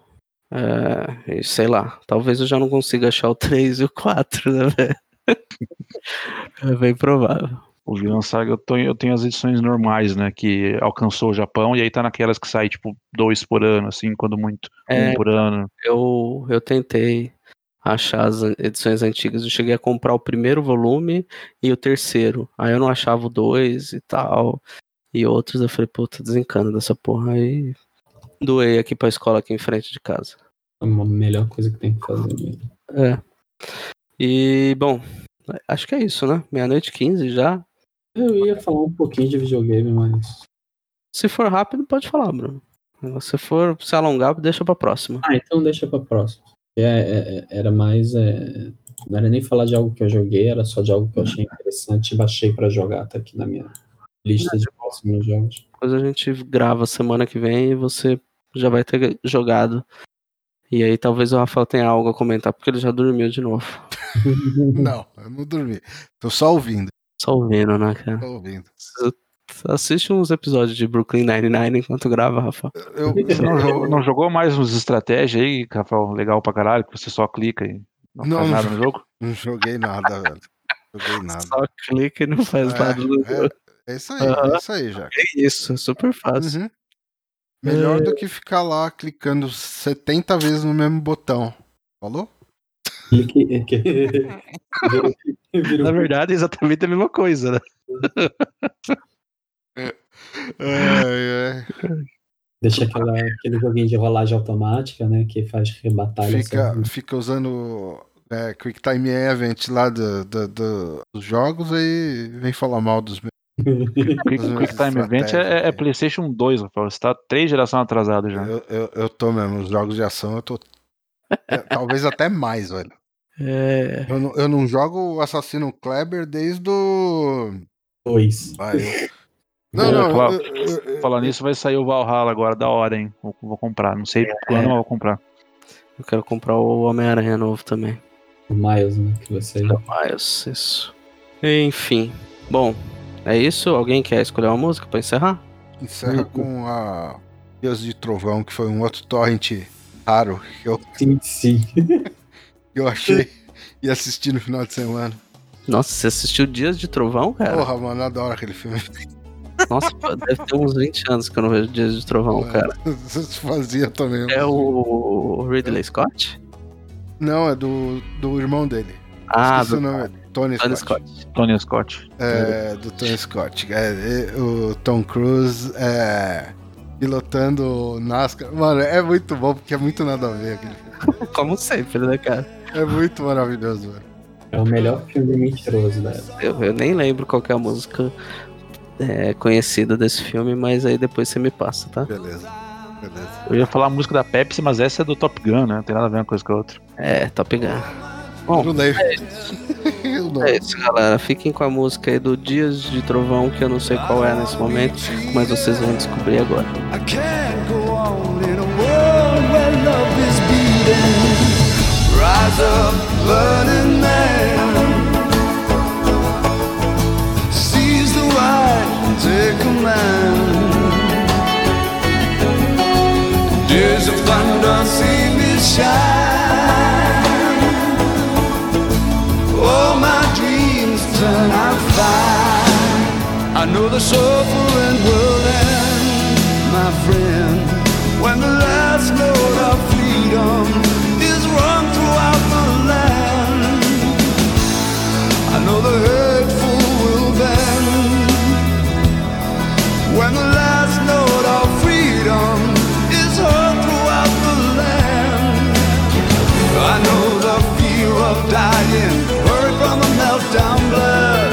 É, e sei lá, talvez eu já não consiga achar o 3 e o 4, né, velho? É bem provável. O Vilã Saga eu, tô- eu tenho as edições normais, né? Que alcançou o Japão, e aí tá naquelas que sai, tipo, dois por ano, assim, quando muito. É, um por ano. eu, eu tentei achar as edições antigas. Eu cheguei a comprar o primeiro volume e o terceiro. Aí eu não achava o dois e tal. E outros eu falei, puta, desencana dessa porra. Aí doei aqui pra escola aqui em frente de casa. É a melhor coisa que tem que fazer mesmo. É. E, bom, acho que é isso, né? Meia-noite e 15 já. Eu ia falar um pouquinho de videogame, mas. Se for rápido, pode falar, Bruno. Se for se alongar, deixa pra próxima. Ah, então deixa pra próxima. É, é, é, era mais. é, Não era nem falar de algo que eu joguei, era só de algo que eu achei interessante e baixei pra jogar. Tá aqui na minha lista de próximos jogos. Depois a gente grava semana que vem e você já vai ter jogado. E aí talvez o Rafael tenha algo a comentar, porque ele já dormiu de novo. Não, eu não dormi. Tô só ouvindo. Só ouvindo, né, cara? Tô ouvindo. Assiste uns episódios de Brooklyn Nine-Nine enquanto grava, Rafael. Eu, Você não, não jogou mais uns estratégia aí, Rafael? Legal pra caralho, que você só clica e não, Não, faz nada no jogo? não joguei nada, velho. Joguei nada. Só clica e não faz nada no jogo. É, é isso aí, é isso aí, já. É isso, é super fácil. Uhum. Melhor É. do que ficar lá clicando 70 vezes no mesmo botão. Falou? Vira Na verdade, é exatamente a mesma coisa, né? É, Deixa aquela, aquele joguinho de rolagem automática, né? Que faz é. batalha. Fica, fica usando é, Quick Time Event lá do, do- do- dos jogos aí vem falar mal dos meus. Quick, Quick Time Event é, é aqui. PlayStation 2, Rafael. Você tá três gerações atrasado já. Eu, eu, eu tô mesmo, os jogos de ação eu tô. é, talvez até mais, velho. É. Eu não, eu não jogo o Assassino Kleber desde o. Dois. Vai, eu- Não, não. Eu- eu- eu- Falando nisso, vai sair o Valhalla agora, da hora, hein? Vou, vou comprar. Não sei quando, mas vou comprar. Eu quero comprar o Homem-Aranha novo também. O Miles, né? Que você. Miles, isso. Enfim. Bom, é isso? Alguém quer escolher uma música pra encerrar? Encerra com a Deus de Trovão, que foi um outro torrent raro que eu, Sim, sim. que eu achei e assisti no final de semana. Nossa, você assistiu Dias de Trovão, cara? Porra, mano, eu adoro aquele filme. Nossa, deve ter uns 20 anos que eu não vejo Dias de Trovão, cara. Isso fazia também. É o Ridley Scott? Não, é do, do irmão dele. Ah, Esqueci do o nome. Tony, Tony Scott. Scott. Tony Scott. É, do Tony Scott. É, é, o Tom Cruise é, pilotando o NASCAR. Mano, é muito bom porque é muito nada a ver aquele filme. Como sempre, né, cara? É muito maravilhoso, velho. É o melhor filme mentiroso época. Eu, eu nem lembro qual que é a música é, conhecida desse filme, mas aí depois você me passa, tá? Beleza. Beleza. Eu ia falar a música da Pepsi, mas essa é do Top Gun, né? Não tem nada a ver uma coisa com a outra. É, Top Gun. Bom. Eu não. É isso, galera. Fiquem com a música aí do Dias de Trovão, que eu não sei qual é nesse momento, mas vocês vão descobrir agora. I can't go on in a world where love is beating. Rise up, burning man. take a man. Days of thunder see me shine. All my dreams turn out fine. I know the suffering will end, my friend, when the last note of freedom is rung throughout the land. I know the hurt. know the fear of dying, hurry from a meltdown blood.